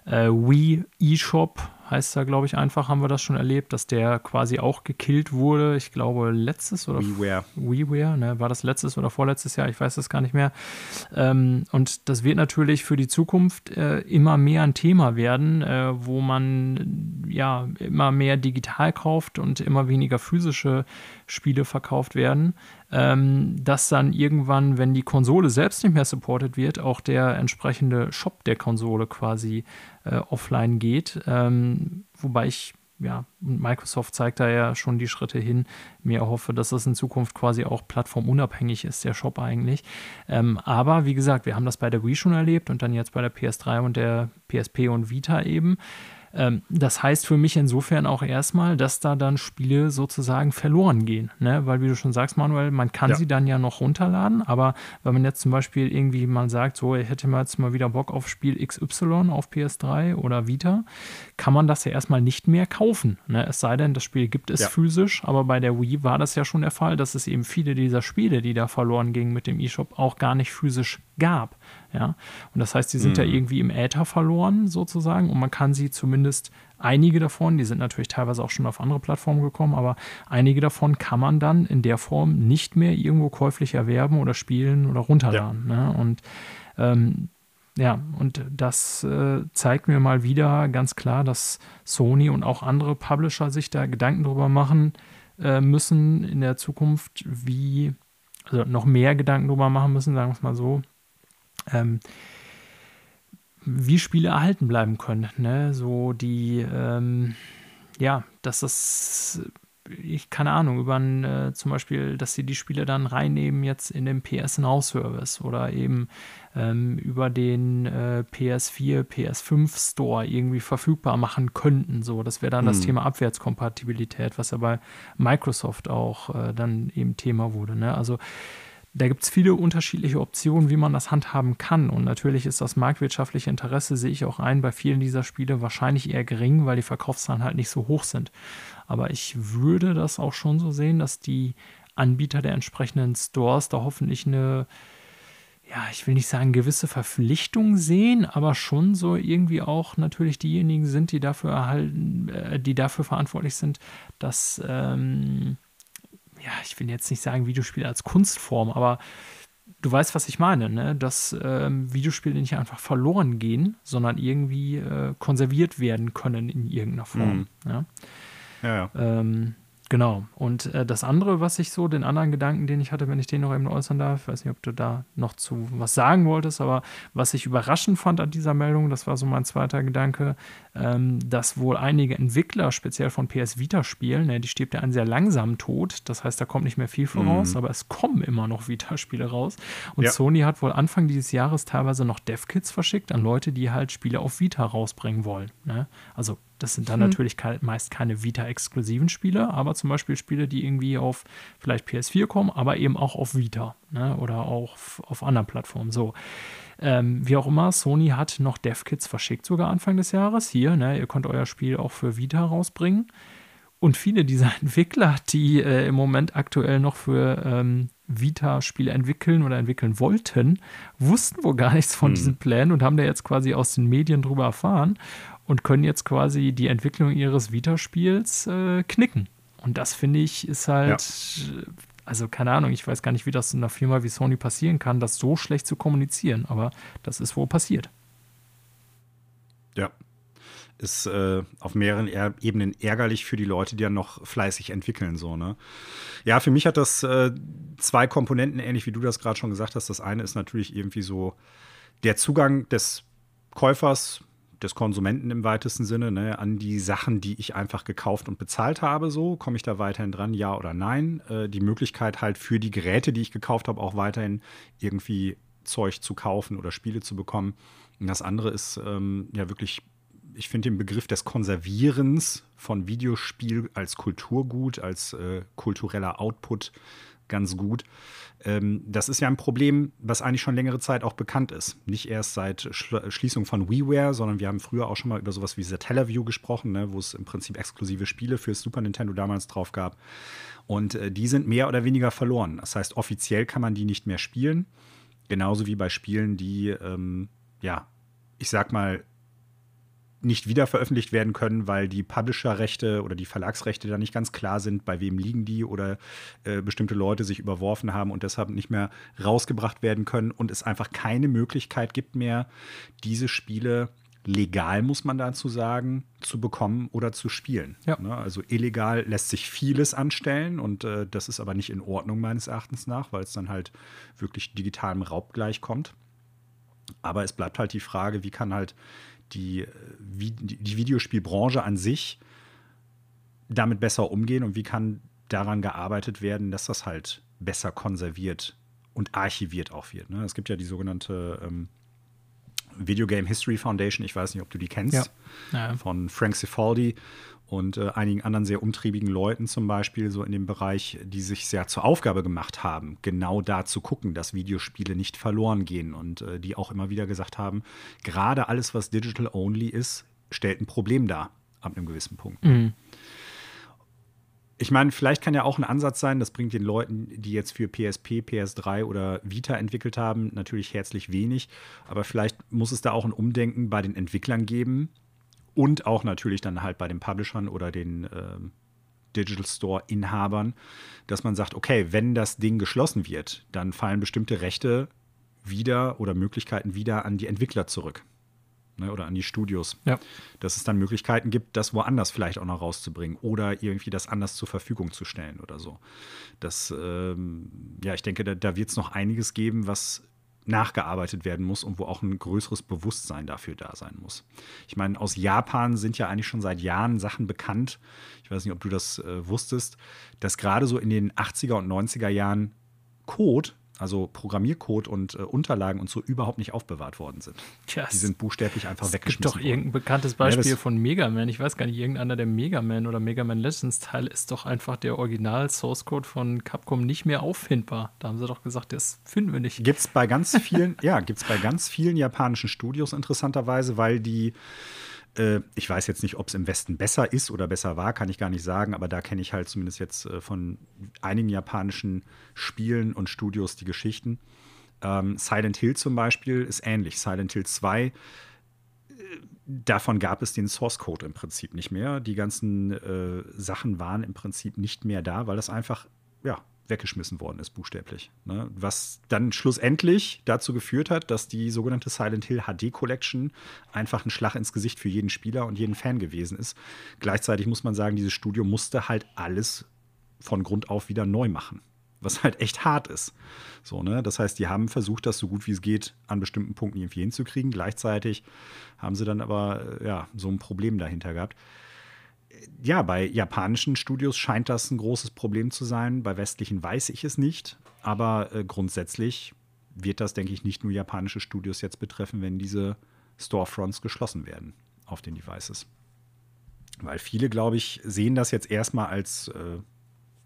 äh, Wii eShop heißt da, glaube ich, einfach, haben wir das schon erlebt, dass der quasi auch gekillt wurde. Ich glaube, letztes oder WiiWare. WiiWare, ne? war das letztes oder vorletztes Jahr? Ich weiß das gar nicht mehr. Ähm, und das wird natürlich für die Zukunft äh, immer mehr ein Thema werden, äh, wo man ja immer mehr digital kauft und immer weniger physische Spiele verkauft werden. Ähm, dass dann irgendwann, wenn die Konsole selbst nicht mehr supported wird, auch der entsprechende Shop der Konsole quasi äh, offline geht. Ähm, wobei ich ja, und Microsoft zeigt da ja schon die Schritte hin. Mir hoffe, dass das in Zukunft quasi auch plattformunabhängig ist, der Shop eigentlich. Ähm, aber wie gesagt, wir haben das bei der Wii schon erlebt und dann jetzt bei der PS3 und der PSP und Vita eben. Ähm, das heißt für mich insofern auch erstmal, dass da dann Spiele sozusagen verloren gehen. Ne? Weil, wie du schon sagst, Manuel, man kann Ja. sie dann ja noch runterladen, aber wenn man jetzt zum Beispiel irgendwie mal sagt, so, ich hätte mal jetzt mal wieder Bock auf Spiel XY auf PS3 oder Vita, kann man das ja erstmal nicht mehr kaufen. Ne? Es sei denn, das Spiel gibt es Ja. physisch, aber bei der Wii war das ja schon der Fall, dass es eben viele dieser Spiele, die da verloren gingen mit dem eShop, auch gar nicht physisch gab. Ja? Und das heißt, die sind ja irgendwie im Äther verloren sozusagen und man kann sie zumindest einige davon, die sind natürlich teilweise auch schon auf andere Plattformen gekommen, aber einige davon kann man dann in der Form nicht mehr irgendwo käuflich erwerben oder spielen oder runterladen. Ne? Und ähm, ja, und das äh, zeigt mir mal wieder ganz klar, dass Sony und auch andere Publisher sich da Gedanken drüber machen äh, müssen in der Zukunft, wie, also noch mehr Gedanken drüber machen müssen, sagen wir es mal so, ähm, wie Spiele erhalten bleiben können. Ne? So die, ähm, ja, dass das ich keine Ahnung, über ein, äh, zum Beispiel, dass sie die Spiele dann reinnehmen jetzt in den PS Now Service oder eben ähm, über den äh, PS4, PS5 Store irgendwie verfügbar machen könnten. So, das wäre dann hm. das Thema Abwärtskompatibilität, was ja bei Microsoft auch äh, dann eben Thema wurde. Ne? Also da gibt es viele unterschiedliche Optionen, wie man das handhaben kann. Und natürlich ist das marktwirtschaftliche Interesse, sehe ich auch ein, bei vielen dieser Spiele wahrscheinlich eher gering, weil die Verkaufszahlen halt nicht so hoch sind. Aber ich würde das auch schon so sehen, dass die Anbieter der entsprechenden Stores da hoffentlich eine, ja, ich will nicht sagen gewisse Verpflichtung sehen, aber schon so irgendwie auch natürlich diejenigen sind, die dafür erhalten, äh, die dafür verantwortlich sind, dass ähm, ja, ich will jetzt nicht sagen Videospiele als Kunstform, aber du weißt, was ich meine, ne? dass ähm, Videospiele nicht einfach verloren gehen, sondern irgendwie äh, konserviert werden können in irgendeiner Form. Mhm. Ja? Ja, ja. Ähm, Genau. Und äh, das andere, was ich so, den anderen Gedanken, den ich hatte, wenn ich den noch eben äußern darf, ich weiß nicht, ob du da noch zu was sagen wolltest, aber was ich überraschend fand an dieser Meldung, das war so mein zweiter Gedanke, ähm, dass wohl einige Entwickler, speziell von PS Vita-Spielen, ne, die stirbt ja einen sehr langsamen Tod, das heißt, da kommt nicht mehr viel voraus, mhm. aber es kommen immer noch Vita-Spiele raus. Und ja. Sony hat wohl Anfang dieses Jahres teilweise noch Dev-Kits verschickt an Leute, die halt Spiele auf Vita rausbringen wollen. Ne? Also das sind dann mhm. natürlich ke meist keine Vita-exklusiven Spiele, aber zum Beispiel Spiele, die irgendwie auf vielleicht PS4 kommen, aber eben auch auf Vita ne? oder auch auf anderen Plattformen. So. Ähm, wie auch immer, Sony hat noch Dev-Kits verschickt, sogar Anfang des Jahres. Hier, ne? ihr könnt euer Spiel auch für Vita rausbringen. Und viele dieser Entwickler, die äh, im Moment aktuell noch für ähm, Vita-Spiele entwickeln oder entwickeln wollten, wussten wohl gar nichts von hm. diesen Plänen und haben da jetzt quasi aus den Medien drüber erfahren und können jetzt quasi die Entwicklung ihres Vita-Spiels äh, knicken. Und das finde ich ist halt, ja. Also keine Ahnung, ich weiß gar nicht, wie das in einer Firma wie Sony passieren kann, das so schlecht zu kommunizieren, aber das ist wohl passiert. Ja. Ist äh, auf mehreren er Ebenen ärgerlich für die Leute, die ja noch fleißig entwickeln, so, ne? Ja, für mich hat das äh, zwei Komponenten, ähnlich wie du das gerade schon gesagt hast. Das eine ist natürlich irgendwie so der Zugang des Käufers des Konsumenten im weitesten Sinne, ne, an die Sachen, die ich einfach gekauft und bezahlt habe. So komme ich da weiterhin dran, ja oder nein. Äh, die Möglichkeit halt für die Geräte, die ich gekauft habe, auch weiterhin irgendwie Zeug zu kaufen oder Spiele zu bekommen. Und das andere ist ähm, ja wirklich, ich finde den Begriff des Konservierens von Videospiel als Kulturgut, als äh, kultureller Output ganz gut. Ähm, das ist ja ein Problem, was eigentlich schon längere Zeit auch bekannt ist. Nicht erst seit Schließung von WiiWare, sondern wir haben früher auch schon mal über sowas wie Satellaview gesprochen, ne, wo es im Prinzip exklusive Spiele für Super Nintendo damals drauf gab. Und äh, die sind mehr oder weniger verloren. Das heißt, offiziell kann man die nicht mehr spielen. Genauso wie bei Spielen, die, ähm, ja, ich sag mal, nicht wieder veröffentlicht werden können, weil die Publisher-Rechte oder die Verlagsrechte da nicht ganz klar sind, bei wem liegen die oder äh, bestimmte Leute sich überworfen haben und deshalb nicht mehr rausgebracht werden können und es einfach keine Möglichkeit gibt mehr, diese Spiele legal, muss man dazu sagen, zu bekommen oder zu spielen. Ja. Ne? Also illegal lässt sich vieles anstellen und äh, das ist aber nicht in Ordnung meines Erachtens nach, weil es dann halt wirklich digitalem Raub gleichkommt. Aber es bleibt halt die Frage, wie kann halt die, die Videospielbranche an sich damit besser umgehen und wie kann daran gearbeitet werden, dass das halt besser konserviert und archiviert auch wird. Ne? Es gibt ja die sogenannte ähm, Video Game History Foundation, ich weiß nicht, ob du die kennst, ja. Ja. von Frank Cifaldi und äh, einigen anderen sehr umtriebigen Leuten zum Beispiel, so in dem Bereich, die sich sehr zur Aufgabe gemacht haben, genau da zu gucken, dass Videospiele nicht verloren gehen und äh, die auch immer wieder gesagt haben, gerade alles, was digital only ist, stellt ein Problem dar ab einem gewissen Punkt. Mhm. Ich meine, vielleicht kann ja auch ein Ansatz sein, das bringt den Leuten, die jetzt für PSP, PS3 oder Vita entwickelt haben, natürlich herzlich wenig. Aber vielleicht muss es da auch ein Umdenken bei den Entwicklern geben, und auch natürlich dann halt bei den Publishern oder den äh, Digital Store-Inhabern, dass man sagt, okay, wenn das Ding geschlossen wird, dann fallen bestimmte Rechte wieder oder Möglichkeiten wieder an die Entwickler zurück. Ne, oder an die Studios. Ja. Dass es dann Möglichkeiten gibt, das woanders vielleicht auch noch rauszubringen oder irgendwie das anders zur Verfügung zu stellen oder so. Das, ähm, ja, ich denke, da, da wird es noch einiges geben, was nachgearbeitet werden muss und wo auch ein größeres Bewusstsein dafür da sein muss. Ich meine, aus Japan sind ja eigentlich schon seit Jahren Sachen bekannt. Ich weiß nicht, ob du das äh, wusstest, dass gerade so in den 80er und 90er Jahren Code also Programmiercode und äh, Unterlagen und so überhaupt nicht aufbewahrt worden sind. Yes. Die sind buchstäblich einfach es weggeschmissen. Es gibt doch irgendein bekanntes Beispiel ja, von Mega Man. Ich weiß gar nicht, irgendeiner der Mega Man oder Mega Man Legends Teil ist doch einfach der Original Source Code von Capcom nicht mehr auffindbar. Da haben sie doch gesagt, das finden wir nicht. Gibt es bei ganz vielen, ja, gibt es bei ganz vielen japanischen Studios interessanterweise, weil die ich weiß jetzt nicht, ob es im Westen besser ist oder besser war, kann ich gar nicht sagen, aber da kenne ich halt zumindest jetzt äh, von einigen japanischen Spielen und Studios die Geschichten. Ähm, Silent Hill zum Beispiel ist ähnlich. Silent Hill 2 äh, davon gab es den Source Code im Prinzip nicht mehr. Die ganzen äh, Sachen waren im Prinzip nicht mehr da, weil das einfach ja, weggeschmissen worden ist, buchstäblich. Ne? Was dann schlussendlich dazu geführt hat, dass die sogenannte Silent Hill HD Collection einfach ein Schlag ins Gesicht für jeden Spieler und jeden Fan gewesen ist. Gleichzeitig muss man sagen, dieses Studio musste halt alles von Grund auf wieder neu machen. Was halt echt hart ist. So, ne? Das heißt, die haben versucht, das so gut wie es geht an bestimmten Punkten irgendwie hinzukriegen. Gleichzeitig haben sie dann aber äh, ja, so ein Problem dahinter gehabt ja, bei japanischen Studios scheint das ein großes Problem zu sein. Bei westlichen weiß ich es nicht. Aber äh, grundsätzlich wird das, denke ich, nicht nur japanische Studios jetzt betreffen, wenn diese Storefronts geschlossen werden auf den Devices. Weil viele, glaube ich, sehen das jetzt erstmal als äh,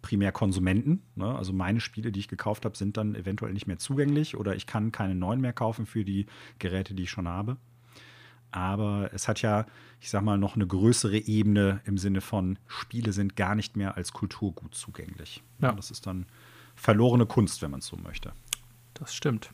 primär Konsumenten. Ne? Also meine Spiele, die ich gekauft habe, sind dann eventuell nicht mehr zugänglich oder ich kann keine neuen mehr kaufen für die Geräte, die ich schon habe. Aber es hat ja, ich sag mal, noch eine größere Ebene im Sinne von Spiele sind gar nicht mehr als Kulturgut zugänglich. Ja. Das ist dann verlorene Kunst, wenn man es so möchte. Das stimmt.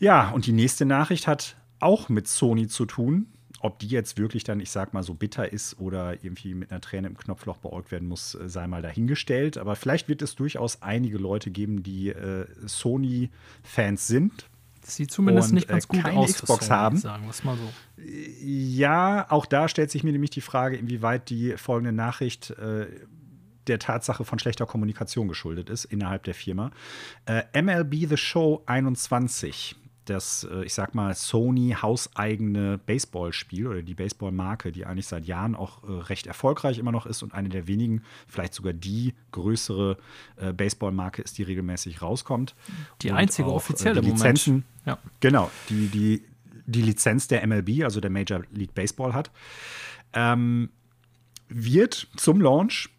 Ja, und die nächste Nachricht hat auch mit Sony zu tun. Ob die jetzt wirklich dann, ich sag mal, so bitter ist oder irgendwie mit einer Träne im Knopfloch beäugt werden muss, äh, sei mal dahingestellt. Aber vielleicht wird es durchaus einige Leute geben, die äh, Sony-Fans sind, Sieht zumindest und, nicht ganz äh, gut keine aus. Xbox haben. Sagen wir mal so. Ja, auch da stellt sich mir nämlich die Frage, inwieweit die folgende Nachricht äh, der Tatsache von schlechter Kommunikation geschuldet ist innerhalb der Firma. Äh, MLB The Show 21 das, äh, ich sag mal, Sony hauseigene Baseballspiel oder die Baseballmarke, die eigentlich seit Jahren auch äh, recht erfolgreich immer noch ist und eine der wenigen, vielleicht sogar die größere äh, Baseballmarke ist, die regelmäßig rauskommt. Die und einzige auch, offizielle die Lizenzen, ja. Genau, die, die, die Lizenz der MLB, also der Major League Baseball hat, ähm, wird zum Launch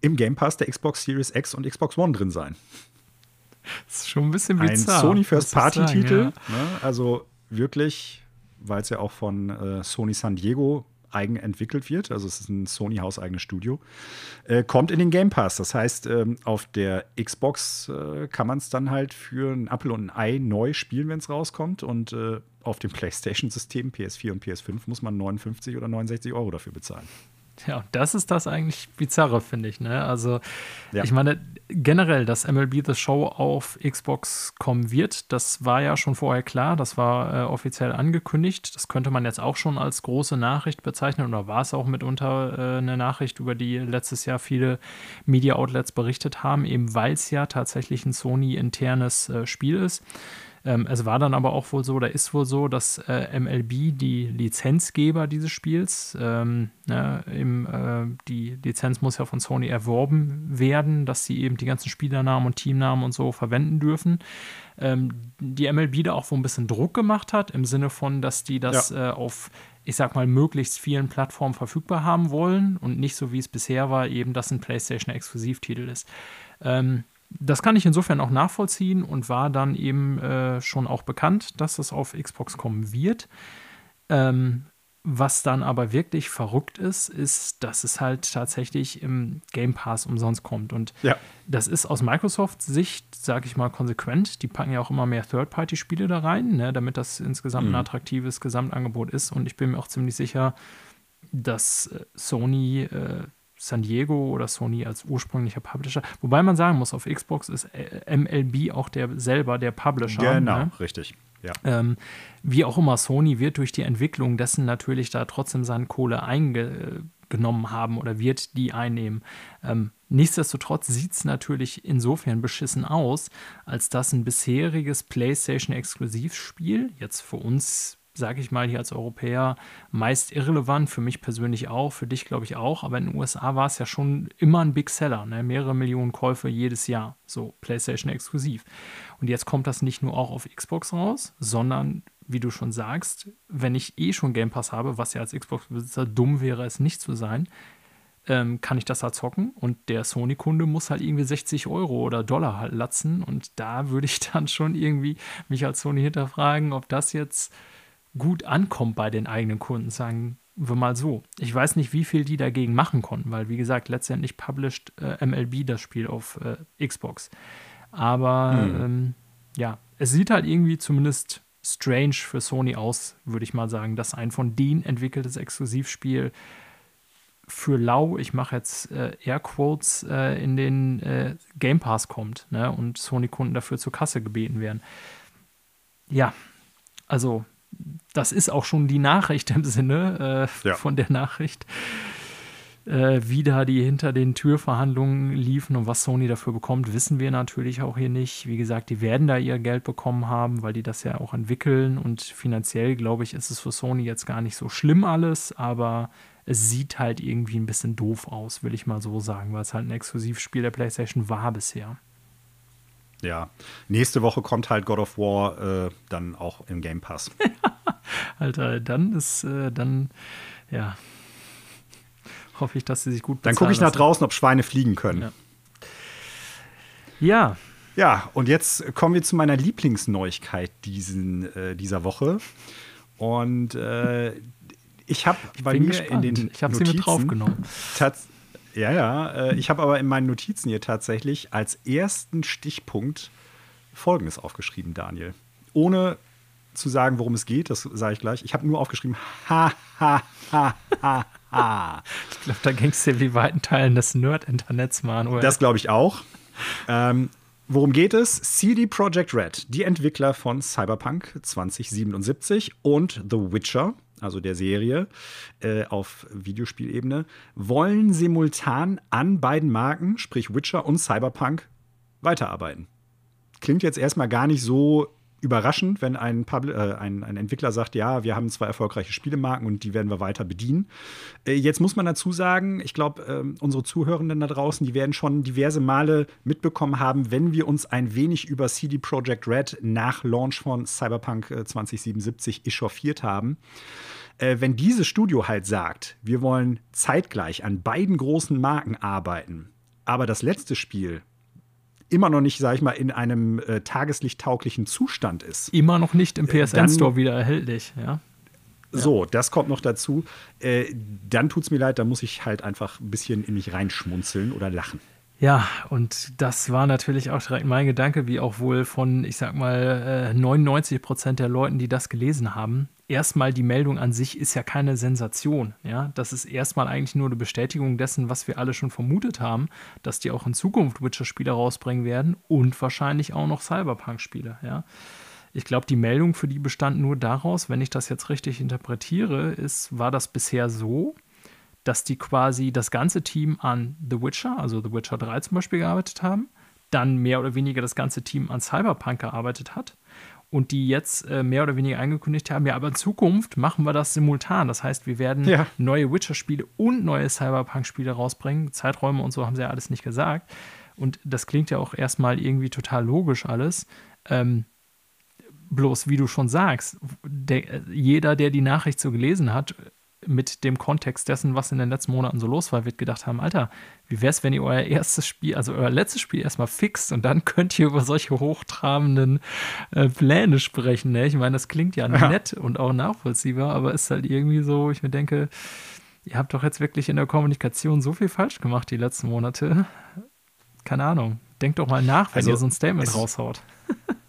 im Game Pass der Xbox Series X und Xbox One drin sein. Das ist schon ein bisschen bizarr. Ein Sony First Party Titel. Ja. Ne? Also wirklich, weil es ja auch von äh, Sony San Diego eigen entwickelt wird. Also es ist ein Sony hauseigenes Studio. Äh, kommt in den Game Pass. Das heißt, ähm, auf der Xbox äh, kann man es dann halt für ein Apple und ein Ei neu spielen, wenn es rauskommt. Und äh, auf dem PlayStation-System PS4 und PS5 muss man 59 oder 69 Euro dafür bezahlen. Ja, das ist das eigentlich Bizarre, finde ich. Ne? Also, ja. ich meine, generell, dass MLB The Show auf Xbox kommen wird, das war ja schon vorher klar, das war äh, offiziell angekündigt. Das könnte man jetzt auch schon als große Nachricht bezeichnen oder war es auch mitunter äh, eine Nachricht, über die letztes Jahr viele Media-Outlets berichtet haben, eben weil es ja tatsächlich ein Sony-internes äh, Spiel ist. Ähm, es war dann aber auch wohl so, oder ist wohl so, dass äh, MLB, die Lizenzgeber dieses Spiels, ähm, ne, im, äh, die Lizenz muss ja von Sony erworben werden, dass sie eben die ganzen Spielernamen und Teamnamen und so verwenden dürfen. Ähm, die MLB da auch wohl ein bisschen Druck gemacht hat, im Sinne von, dass die das ja. äh, auf ich sag mal, möglichst vielen Plattformen verfügbar haben wollen und nicht so wie es bisher war, eben, dass ein PlayStation-Exklusivtitel ist. Ähm, das kann ich insofern auch nachvollziehen und war dann eben äh, schon auch bekannt, dass es auf Xbox kommen wird. Ähm, was dann aber wirklich verrückt ist, ist, dass es halt tatsächlich im Game Pass umsonst kommt. Und ja. das ist aus Microsoft-Sicht, sage ich mal, konsequent. Die packen ja auch immer mehr Third-Party-Spiele da rein, ne, damit das insgesamt mhm. ein attraktives Gesamtangebot ist. Und ich bin mir auch ziemlich sicher, dass äh, Sony äh, San Diego oder Sony als ursprünglicher Publisher. Wobei man sagen muss, auf Xbox ist äh, MLB auch der selber der Publisher. Genau, ne? richtig. Ja. Ähm, wie auch immer, Sony wird durch die Entwicklung dessen natürlich da trotzdem seine Kohle einge genommen haben oder wird die einnehmen. Ähm, nichtsdestotrotz sieht es natürlich insofern beschissen aus, als dass ein bisheriges PlayStation-Exklusivspiel, jetzt für uns sage ich mal hier als Europäer, meist irrelevant, für mich persönlich auch, für dich glaube ich auch, aber in den USA war es ja schon immer ein Big Seller, ne? mehrere Millionen Käufe jedes Jahr, so PlayStation exklusiv. Und jetzt kommt das nicht nur auch auf Xbox raus, sondern wie du schon sagst, wenn ich eh schon Game Pass habe, was ja als Xbox-Besitzer dumm wäre, es nicht zu sein, ähm, kann ich das da zocken und der Sony-Kunde muss halt irgendwie 60 Euro oder Dollar halt latzen und da würde ich dann schon irgendwie mich als Sony hinterfragen, ob das jetzt gut ankommt bei den eigenen Kunden, sagen wir mal so. Ich weiß nicht, wie viel die dagegen machen konnten, weil, wie gesagt, letztendlich published äh, MLB das Spiel auf äh, Xbox. Aber mhm. ähm, ja, es sieht halt irgendwie zumindest strange für Sony aus, würde ich mal sagen, dass ein von denen entwickeltes Exklusivspiel für lau, ich mache jetzt äh, Airquotes, äh, in den äh, Game Pass kommt ne, und Sony-Kunden dafür zur Kasse gebeten werden. Ja, also das ist auch schon die Nachricht im Sinne äh, ja. von der Nachricht, äh, wie da die hinter den Türverhandlungen liefen und was Sony dafür bekommt, wissen wir natürlich auch hier nicht. Wie gesagt, die werden da ihr Geld bekommen haben, weil die das ja auch entwickeln und finanziell, glaube ich, ist es für Sony jetzt gar nicht so schlimm alles, aber es sieht halt irgendwie ein bisschen doof aus, will ich mal so sagen, weil es halt ein Exklusivspiel der PlayStation war bisher. Ja, nächste Woche kommt halt God of War äh, dann auch im Game Pass. Alter, dann ist, äh, dann, ja, hoffe ich, dass sie sich gut Dann gucke ich nach draußen, ob Schweine fliegen können. Ja. ja. Ja, und jetzt kommen wir zu meiner Lieblingsneuigkeit diesen, äh, dieser Woche. Und äh, ich habe bei mir gespannt. in den ich habe sie mit draufgenommen. Ja, ja. Äh, ich habe aber in meinen Notizen hier tatsächlich als ersten Stichpunkt Folgendes aufgeschrieben, Daniel. Ohne zu sagen, worum es geht, das sage ich gleich. Ich habe nur aufgeschrieben, ha, ha, ha, ha, ha. Ich glaube, da ging es dir wie weiten Teilen des Nerd-Internets, Manuel. Das glaube ich auch. Ähm, worum geht es? CD Projekt Red, die Entwickler von Cyberpunk 2077 und The Witcher, also der Serie äh, auf Videospielebene, wollen simultan an beiden Marken, sprich Witcher und Cyberpunk, weiterarbeiten. Klingt jetzt erstmal gar nicht so überraschend, wenn ein, Publi äh, ein, ein, Entwickler sagt, ja, wir haben zwei erfolgreiche Spielemarken und die werden wir weiter bedienen. Äh, jetzt muss man dazu sagen, ich glaube, äh, unsere Zuhörenden da draußen, die werden schon diverse Male mitbekommen haben, wenn wir uns ein wenig über CD Projekt Red nach Launch von Cyberpunk 2077 äh, echauffiert haben. Äh, wenn dieses Studio halt sagt, wir wollen zeitgleich an beiden großen Marken arbeiten, aber das letzte Spiel immer noch nicht, sag ich mal, in einem äh, tageslichttauglichen Zustand ist. Immer noch nicht im äh, PSN-Store wieder erhältlich, ja. So, das kommt noch dazu. Äh, dann es mir leid, da muss ich halt einfach ein bisschen in mich reinschmunzeln oder lachen. Ja, und das war natürlich auch direkt mein Gedanke, wie auch wohl von, ich sag mal, 99 äh, Prozent der Leuten, die das gelesen haben. Erstmal die Meldung an sich ist ja keine Sensation. Ja, das ist erstmal eigentlich nur eine Bestätigung dessen, was wir alle schon vermutet haben, dass die auch in Zukunft Witcher-Spiele rausbringen werden und wahrscheinlich auch noch Cyberpunk-Spiele. Ja, ich glaube, die Meldung für die bestand nur daraus, wenn ich das jetzt richtig interpretiere, ist, war das bisher so, dass die quasi das ganze Team an The Witcher, also The Witcher 3 zum Beispiel, gearbeitet haben, dann mehr oder weniger das ganze Team an Cyberpunk gearbeitet hat und die jetzt äh, mehr oder weniger angekündigt haben, ja, aber in Zukunft machen wir das simultan. Das heißt, wir werden ja. neue Witcher-Spiele und neue Cyberpunk-Spiele rausbringen. Zeiträume und so haben sie ja alles nicht gesagt. Und das klingt ja auch erstmal irgendwie total logisch alles. Ähm, bloß, wie du schon sagst, der, jeder, der die Nachricht so gelesen hat, mit dem Kontext dessen, was in den letzten Monaten so los war, wird gedacht haben, Alter, wie wäre es, wenn ihr euer erstes Spiel, also euer letztes Spiel erstmal fixt und dann könnt ihr über solche hochtrabenden äh, Pläne sprechen. Ne? Ich meine, das klingt ja, ja nett und auch nachvollziehbar, aber ist halt irgendwie so, ich mir denke, ihr habt doch jetzt wirklich in der Kommunikation so viel falsch gemacht die letzten Monate. Keine Ahnung. Denkt doch mal nach, wenn also, ihr so ein Statement raushaut.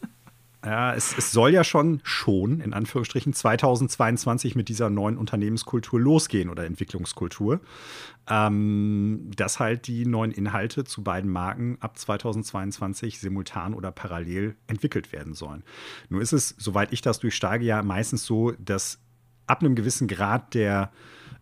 Ja, es, es, soll ja schon schon, in Anführungsstrichen, 2022 mit dieser neuen Unternehmenskultur losgehen oder Entwicklungskultur. Ähm, dass halt die neuen Inhalte zu beiden Marken ab 2022 simultan oder parallel entwickelt werden sollen. Nur ist es, soweit ich das durchsteige, ja meistens so, dass ab einem gewissen Grad der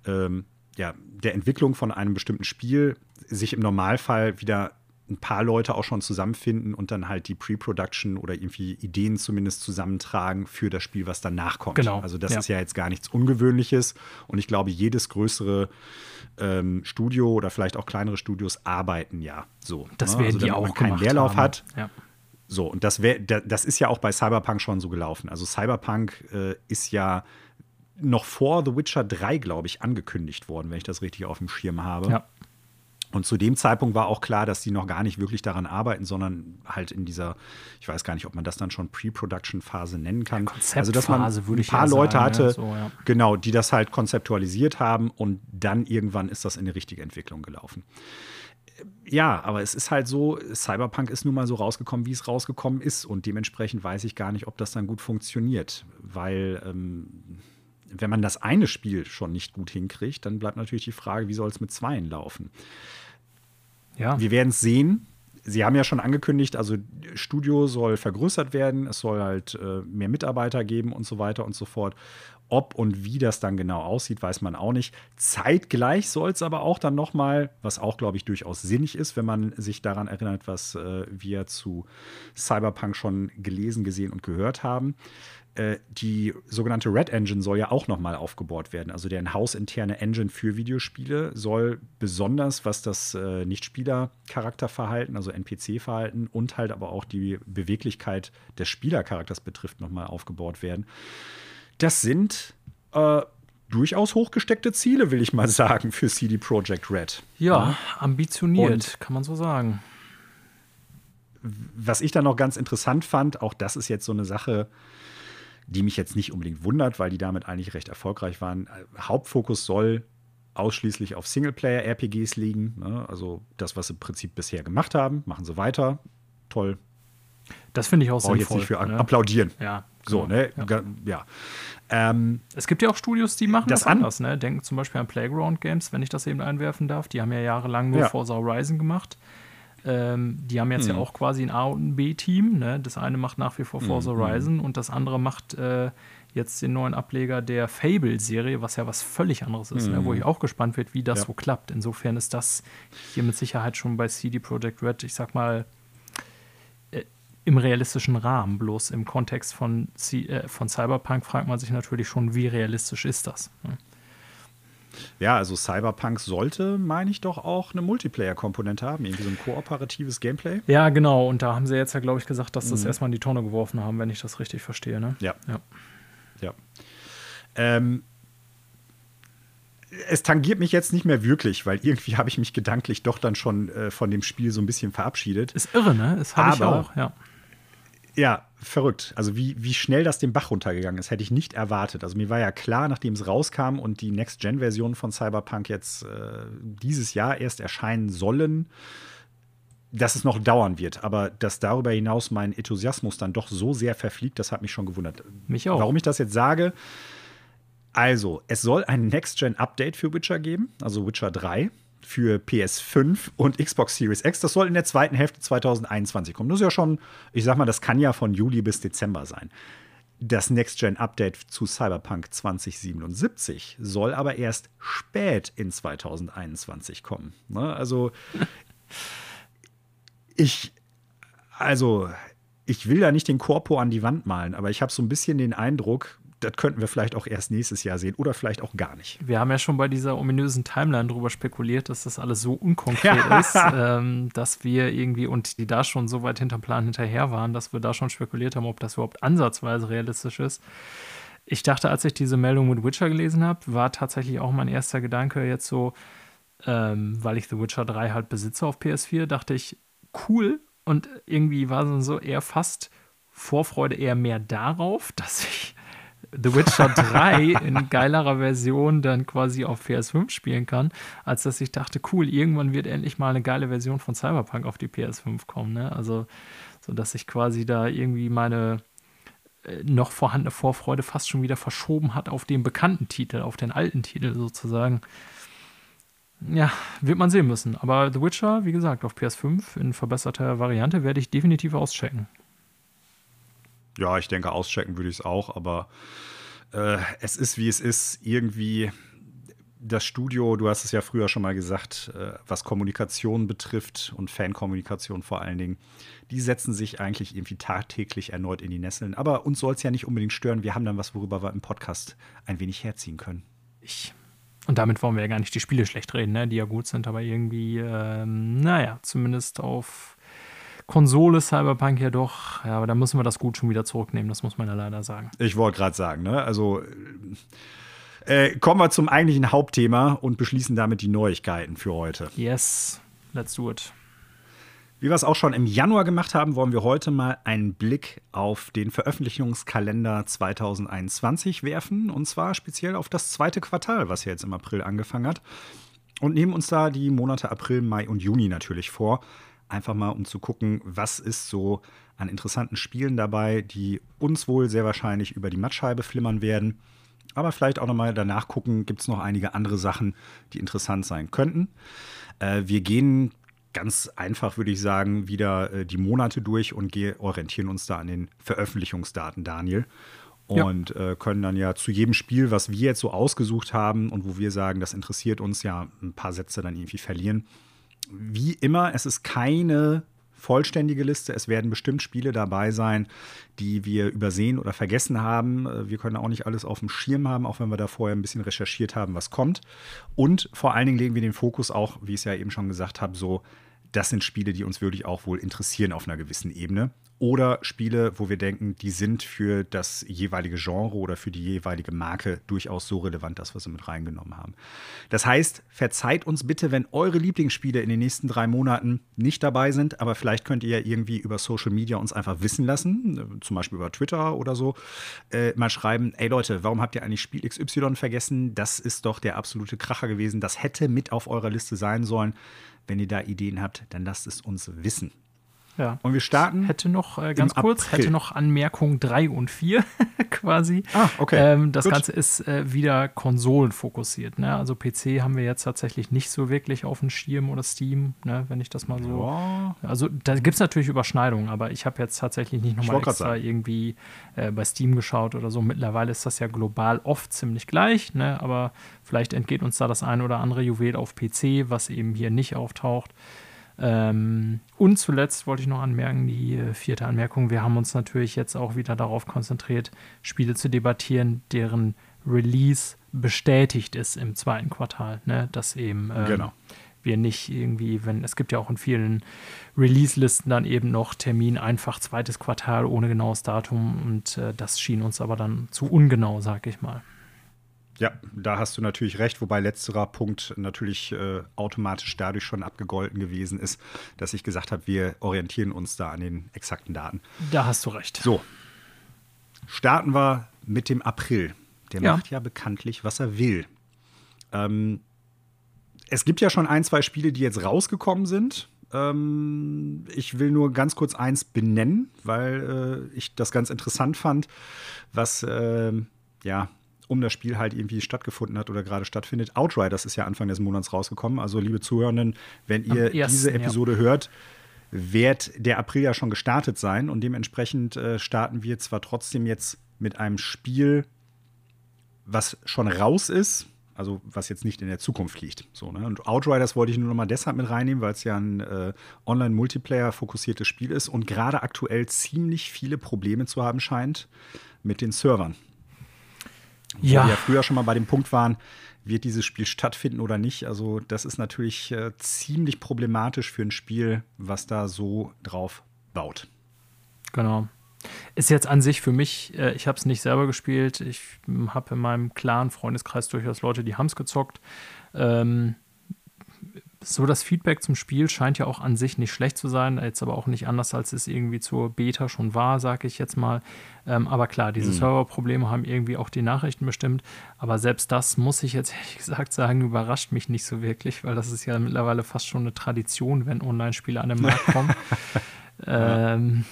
ähm, ja, der Entwicklung von einem bestimmten Spiel sich im Normalfall wieder ein paar Leute auch schon zusammenfinden und dann halt die Pre-Production oder irgendwie Ideen zumindest zusammentragen für das Spiel, was danach kommt. Genau. Also das Ja. ist ja jetzt gar nichts Ungewöhnliches und ich glaube, jedes größere ähm, Studio oder vielleicht auch kleinere Studios arbeiten ja so. Das ne? werden also, die auch man keinen Leerlauf haben. hat. Ja. So, und das, wär, da, das ist ja auch bei Cyberpunk schon so gelaufen. Also Cyberpunk äh, ist ja noch vor The Witcher 3, glaube ich, angekündigt worden, wenn ich das richtig auf dem Schirm habe. ja. Und zu dem Zeitpunkt war auch klar, dass die noch gar nicht wirklich daran arbeiten, sondern halt in dieser, ich weiß gar nicht, ob man das dann schon Pre-Production-Phase nennen kann. Konzeptphase also, dass man ein paar Leute sagen, hatte, ja, so, ja. genau, die das halt konzeptualisiert haben und dann irgendwann ist das in die richtige Entwicklung gelaufen. Ja, aber es ist halt so, Cyberpunk ist nun mal so rausgekommen, wie es rausgekommen ist. Und dementsprechend weiß ich gar nicht, ob das dann gut funktioniert. Weil, ähm, wenn man das eine Spiel schon nicht gut hinkriegt, dann bleibt natürlich die Frage, wie soll es mit zweien laufen? ja. Wir werden es sehen. Sie haben ja schon angekündigt, also Studio soll vergrößert werden, es soll halt äh, mehr Mitarbeiter geben und so weiter und so fort. Ob und wie das dann genau aussieht, weiß man auch nicht. Zeitgleich soll es aber auch dann noch mal, was auch glaube ich durchaus sinnig ist, wenn man sich daran erinnert, was äh, wir zu Cyberpunk schon gelesen, gesehen und gehört haben. Äh, die sogenannte Red Engine soll ja auch noch mal aufgebaut werden. Also deren hausinterne Engine für Videospiele soll besonders, was das äh, Nicht-Spieler-Charakterverhalten, also NPC-Verhalten und halt aber auch die Beweglichkeit des Spielercharakters betrifft, noch mal aufgebaut werden. Das sind äh, durchaus hochgesteckte Ziele, will ich mal sagen, für CD Projekt Red. ja, ambitioniert, Und- kann man so sagen. was ich dann noch ganz interessant fand, auch das ist jetzt so eine Sache, die mich jetzt nicht unbedingt wundert, weil die damit eigentlich recht erfolgreich waren. Hauptfokus soll ausschließlich auf Singleplayer-RPGs liegen. Ne? Also das, was sie im Prinzip bisher gemacht haben, machen sie weiter. Toll. Das finde ich auch Brauche ich jetzt sinnvoll. nicht für ne? applaudieren. Ja, So, genau. ne? Ja. Ja. Ähm, Es gibt ja auch Studios, die machen das, Das an- anders. Ne? Denken zum Beispiel an Playground Games, wenn ich das eben einwerfen darf. Die haben ja jahrelang nur Ja. Forza Horizon gemacht. Ähm, die haben jetzt ja Mhm. auch quasi ein A- und ein B-Team. Ne? Das eine macht nach wie vor Forza Mhm. Horizon und das andere macht äh, jetzt den neuen Ableger der Fable-Serie, was ja was völlig anderes ist, ne? wo ich auch gespannt wird, wie das Mhm. Ja. so klappt. Insofern ist das hier mit Sicherheit schon bei CD Projekt Red, ich sag mal, äh, im realistischen Rahmen. Bloß im Kontext von, C äh, von Cyberpunk fragt man sich natürlich schon, wie realistisch ist das? Ne? Ja, also Cyberpunk sollte, meine ich, doch auch eine Multiplayer-Komponente haben. Irgendwie so ein kooperatives Gameplay. Ja, genau. Und da haben sie jetzt ja, glaube ich, gesagt, dass das Mhm. erstmal in die Tonne geworfen haben, wenn ich das richtig verstehe. Ne? Ja. Ja. Ja. Ähm, es tangiert mich jetzt nicht mehr wirklich, weil irgendwie habe ich mich gedanklich doch dann schon äh, von dem Spiel so ein bisschen verabschiedet. Ist irre, ne? Das habe ich auch, ja. Ja, verrückt. Also wie, wie schnell das den Bach runtergegangen ist, hätte ich nicht erwartet. Also mir war ja klar, nachdem es rauskam und die Next-Gen-Version von Cyberpunk jetzt äh, dieses Jahr erst erscheinen sollen, dass es noch dauern wird. Aber dass darüber hinaus mein Enthusiasmus dann doch so sehr verfliegt, das hat mich schon gewundert. Mich auch. Warum ich das jetzt sage? Also, es soll ein Next-Gen-Update für Witcher geben, also Witcher 3 für PS5 und Xbox Series X. Das soll in der zweiten Hälfte 2021 kommen. Das ist ja schon, ich sag mal, das kann ja von Juli bis Dezember sein. Das Next-Gen-Update zu Cyberpunk 2077 soll aber erst spät in 2021 kommen. Ne? Also, ich, also, ich will da nicht den Korpo an die Wand malen, aber ich habe so ein bisschen den Eindruck, das könnten wir vielleicht auch erst nächstes Jahr sehen oder vielleicht auch gar nicht. Wir haben ja schon bei dieser ominösen Timeline drüber spekuliert, dass das alles so unkonkret ist, ähm, dass wir irgendwie und die da schon so weit hinterm Plan hinterher waren, dass wir da schon spekuliert haben, ob das überhaupt ansatzweise realistisch ist. Ich dachte, als ich diese Meldung mit Witcher gelesen habe, war tatsächlich auch mein erster Gedanke jetzt so, ähm, weil ich The Witcher 3 halt besitze auf PS4, dachte ich, cool. Und irgendwie war so- so eher fast Vorfreude eher mehr darauf, dass ich The Witcher 3 in geilerer Version dann quasi auf PS5 spielen kann, als dass ich dachte, cool, irgendwann wird endlich mal eine geile Version von Cyberpunk auf die PS5 kommen. Ne? Also, so dass ich quasi da irgendwie meine äh, noch vorhandene Vorfreude fast schon wieder verschoben hat auf den bekannten Titel, auf den alten Titel sozusagen. Ja, wird man sehen müssen. Aber The Witcher, wie gesagt, auf PS5 in verbesserter Variante werde ich definitiv auschecken. Ja, ich denke, auschecken würde ich es auch, aber äh, es ist, wie es ist. Irgendwie das Studio, du hast es ja früher schon mal gesagt, äh, was Kommunikation betrifft und Fankommunikation vor allen Dingen, die setzen sich eigentlich irgendwie tagtäglich erneut in die Nesseln. Aber uns soll es ja nicht unbedingt stören. Wir haben dann was, worüber wir im Podcast ein wenig herziehen können. Ich. Und damit wollen wir ja gar nicht die Spiele schlecht reden, ne? die ja gut sind, aber irgendwie, ähm, naja, zumindest auf Konsole Cyberpunk ja doch. Ja, aber da müssen wir das gut schon wieder zurücknehmen, das muss man ja leider sagen. Ich wollte gerade sagen, ne? Also. Äh, kommen wir zum eigentlichen Hauptthema und beschließen damit die Neuigkeiten für heute. Yes, let's do it. Wie wir es auch schon im Januar gemacht haben, wollen wir heute mal einen Blick auf den Veröffentlichungskalender 2021 werfen. Und zwar speziell auf das zweite Quartal, was ja jetzt im April angefangen hat. Und nehmen uns da die Monate April, Mai und Juni natürlich vor. Einfach mal, um zu gucken, was ist so an interessanten Spielen dabei, die uns wohl sehr wahrscheinlich über die Mattscheibe flimmern werden. Aber vielleicht auch nochmal danach gucken, gibt es noch einige andere Sachen, die interessant sein könnten. Äh, wir gehen ganz einfach, würde ich sagen, wieder äh, die Monate durch und orientieren uns da an den Veröffentlichungsdaten, Daniel. Und ja. äh, können dann ja zu jedem Spiel, was wir jetzt so ausgesucht haben und wo wir sagen, das interessiert uns, ja ein paar Sätze dann irgendwie verlieren. Wie immer, es ist keine vollständige Liste. Es werden bestimmt Spiele dabei sein, die wir übersehen oder vergessen haben. Äh, wir können auch nicht alles auf dem Schirm haben, auch wenn wir da vorher ein bisschen recherchiert haben, was kommt. Und vor allen Dingen legen wir den Fokus auch, wie ich es ja eben schon gesagt habe, so das sind Spiele, die uns wirklich auch wohl interessieren auf einer gewissen Ebene. Oder Spiele, wo wir denken, die sind für das jeweilige Genre oder für die jeweilige Marke durchaus so relevant, dass wir sie mit reingenommen haben. Das heißt, verzeiht uns bitte, wenn eure Lieblingsspiele in den nächsten drei Monaten nicht dabei sind, aber vielleicht könnt ihr ja irgendwie über Social Media uns einfach wissen lassen, zum Beispiel über Twitter oder so, äh, mal schreiben, ey Leute, warum habt ihr eigentlich Spiel XY vergessen? Das ist doch der absolute Kracher gewesen. Das hätte mit auf eurer Liste sein sollen. Wenn ihr da Ideen habt, dann lasst es uns wissen. Ja. Und wir starten. Hätte noch, äh, ganz kurz, April. hätte noch Anmerkung 3 und 4 quasi. Ah, okay. Ähm, das Gut. Ganze ist äh, wieder konsolenfokussiert. Ne? Also PC haben wir jetzt tatsächlich nicht so wirklich auf dem Schirm oder Steam, ne? wenn ich das mal so. Ja. Also da gibt es natürlich Überschneidungen, aber ich habe jetzt tatsächlich nicht nochmal extra irgendwie äh, bei Steam geschaut oder so. Mittlerweile ist das ja global oft ziemlich gleich, ne? aber vielleicht entgeht uns da das ein oder andere Juwel auf PC, was eben hier nicht auftaucht. Ähm, und zuletzt wollte ich noch anmerken, die äh, vierte Anmerkung, wir haben uns natürlich jetzt auch wieder darauf konzentriert, Spiele zu debattieren, deren Release bestätigt ist im zweiten Quartal, ne? dass eben ähm, genau. wir nicht irgendwie, wenn es gibt ja auch in vielen Release-Listen dann eben noch Termin einfach zweites Quartal ohne genaues Datum und äh, das schien uns aber dann zu ungenau, sag ich mal. Ja, da hast du natürlich recht, wobei letzterer Punkt natürlich äh, automatisch dadurch schon abgegolten gewesen ist, dass ich gesagt habe, wir orientieren uns da an den exakten Daten. Da hast du recht. So, starten wir mit dem April. Der ja. macht ja bekanntlich, was er will. Ähm, es gibt ja schon ein, zwei Spiele, die jetzt rausgekommen sind. Ähm, ich will nur ganz kurz eins benennen, weil äh, ich das ganz interessant fand, was äh, ja um das Spiel halt irgendwie stattgefunden hat oder gerade stattfindet. Outriders ist ja Anfang des Monats rausgekommen. Also, liebe Zuhörenden, wenn ihr ersten, diese Episode ja. hört, wird der April ja schon gestartet sein. Und dementsprechend äh, starten wir zwar trotzdem jetzt mit einem Spiel, was schon raus ist, also was jetzt nicht in der Zukunft liegt. So, ne? Und Outriders wollte ich nur noch mal deshalb mit reinnehmen, weil es ja ein äh, Online-Multiplayer-fokussiertes Spiel ist und gerade aktuell ziemlich viele Probleme zu haben scheint mit den Servern. Ja. Wo wir ja früher schon mal bei dem Punkt waren, wird dieses Spiel stattfinden oder nicht. Also, das ist natürlich äh, ziemlich problematisch für ein Spiel, was da so drauf baut. Genau. Ist jetzt an sich für mich, äh, ich habe es nicht selber gespielt. Ich habe in meinem klaren Freundeskreis durchaus Leute, die haben es gezockt. Ähm, so das Feedback zum Spiel scheint ja auch an sich nicht schlecht zu sein, jetzt aber auch nicht anders, als es irgendwie zur Beta schon war, sage ich jetzt mal. Ähm, aber klar, diese mhm. Serverprobleme haben irgendwie auch die Nachrichten bestimmt. Aber selbst das muss ich jetzt ehrlich gesagt sagen, überrascht mich nicht so wirklich, weil das ist ja mittlerweile fast schon eine Tradition, wenn Online-Spiele an den Markt kommen. ähm,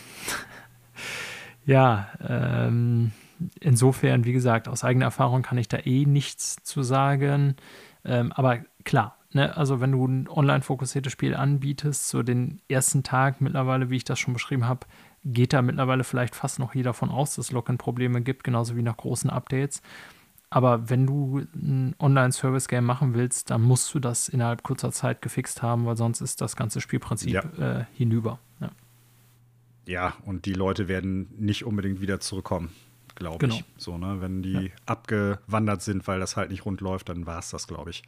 ja, ähm, insofern, wie gesagt, aus eigener Erfahrung kann ich da eh nichts zu sagen. Ähm, aber klar, Ne, also wenn du ein online fokussiertes Spiel anbietest, so den ersten Tag mittlerweile, wie ich das schon beschrieben habe, geht da mittlerweile vielleicht fast noch jeder davon aus, dass es Login-Probleme gibt, genauso wie nach großen Updates. aber wenn du ein Online-Service-Game machen willst, dann musst du das innerhalb kurzer Zeit gefixt haben, weil sonst ist das ganze Spielprinzip ja. äh, hinüber. Ja. ja. und die Leute werden nicht unbedingt wieder zurückkommen, glaube genau. ich. So, ne? Wenn die ja. abgewandert sind, weil das halt nicht rund läuft, dann war es das, glaube ich.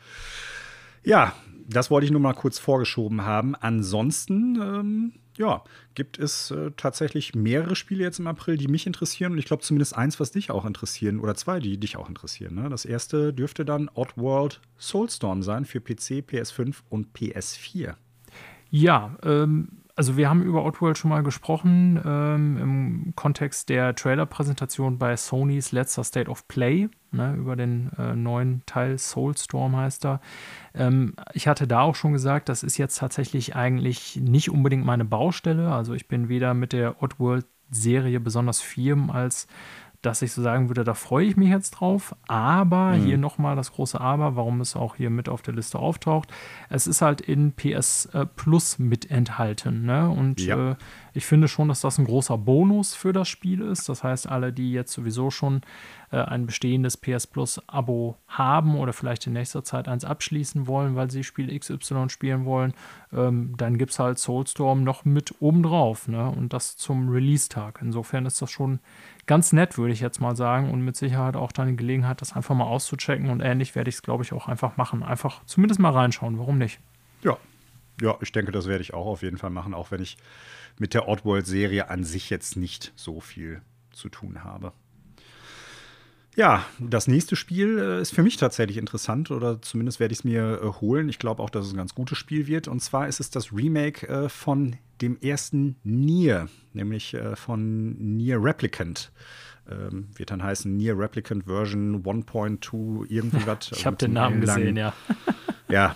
Ja, das wollte ich nur mal kurz vorgeschoben haben. Ansonsten ähm, ja, gibt es äh, tatsächlich mehrere Spiele jetzt im April, die mich interessieren. Und ich glaube zumindest eins, was dich auch interessieren, oder zwei, die dich auch interessieren. Ne? Das erste dürfte dann Oddworld Soulstorm sein für PC, PS5 und PS4. Ja, ähm, also wir haben über Oddworld schon mal gesprochen ähm, im Kontext der Trailer-Präsentation bei Sonys letzter State of Play, ne, über den äh, neuen Teil Soulstorm heißt er. Ähm, ich hatte da auch schon gesagt, das ist jetzt tatsächlich eigentlich nicht unbedingt meine Baustelle. Also ich bin weder mit der Oddworld-Serie besonders firm als dass ich so sagen würde, da freue ich mich jetzt drauf. Aber mhm. hier nochmal das große Aber, warum es auch hier mit auf der Liste auftaucht. Es ist halt in PS äh, Plus mit enthalten. Ne? Und ja. äh, ich finde schon, dass das ein großer Bonus für das Spiel ist. Das heißt, alle, die jetzt sowieso schon äh, ein bestehendes PS Plus Abo haben oder vielleicht in nächster Zeit eins abschließen wollen, weil sie Spiel XY spielen wollen, ähm, dann gibt es halt Soulstorm noch mit obendrauf. Ne? Und das zum Release-Tag. Insofern ist das schon ganz nett, würde ich jetzt mal sagen. Und mit Sicherheit auch deine Gelegenheit, das einfach mal auszuchecken. Und ähnlich werde ich es, glaube ich, auch einfach machen. Einfach zumindest mal reinschauen. Warum nicht? Ja. Ja, ich denke, das werde ich auch auf jeden Fall machen, auch wenn ich mit der Oddworld-Serie an sich jetzt nicht so viel zu tun habe. Ja, das nächste Spiel äh, ist für mich tatsächlich interessant oder zumindest werde ich es mir äh, holen. Ich glaube auch, dass es ein ganz gutes Spiel wird. Und zwar ist es das Remake äh, von dem ersten Nier, nämlich von Nier Replicant. Ähm, wird dann heißen Nier Replicant Version 1.2 irgendwie was. ich habe den Namen gesehen, ja. ja,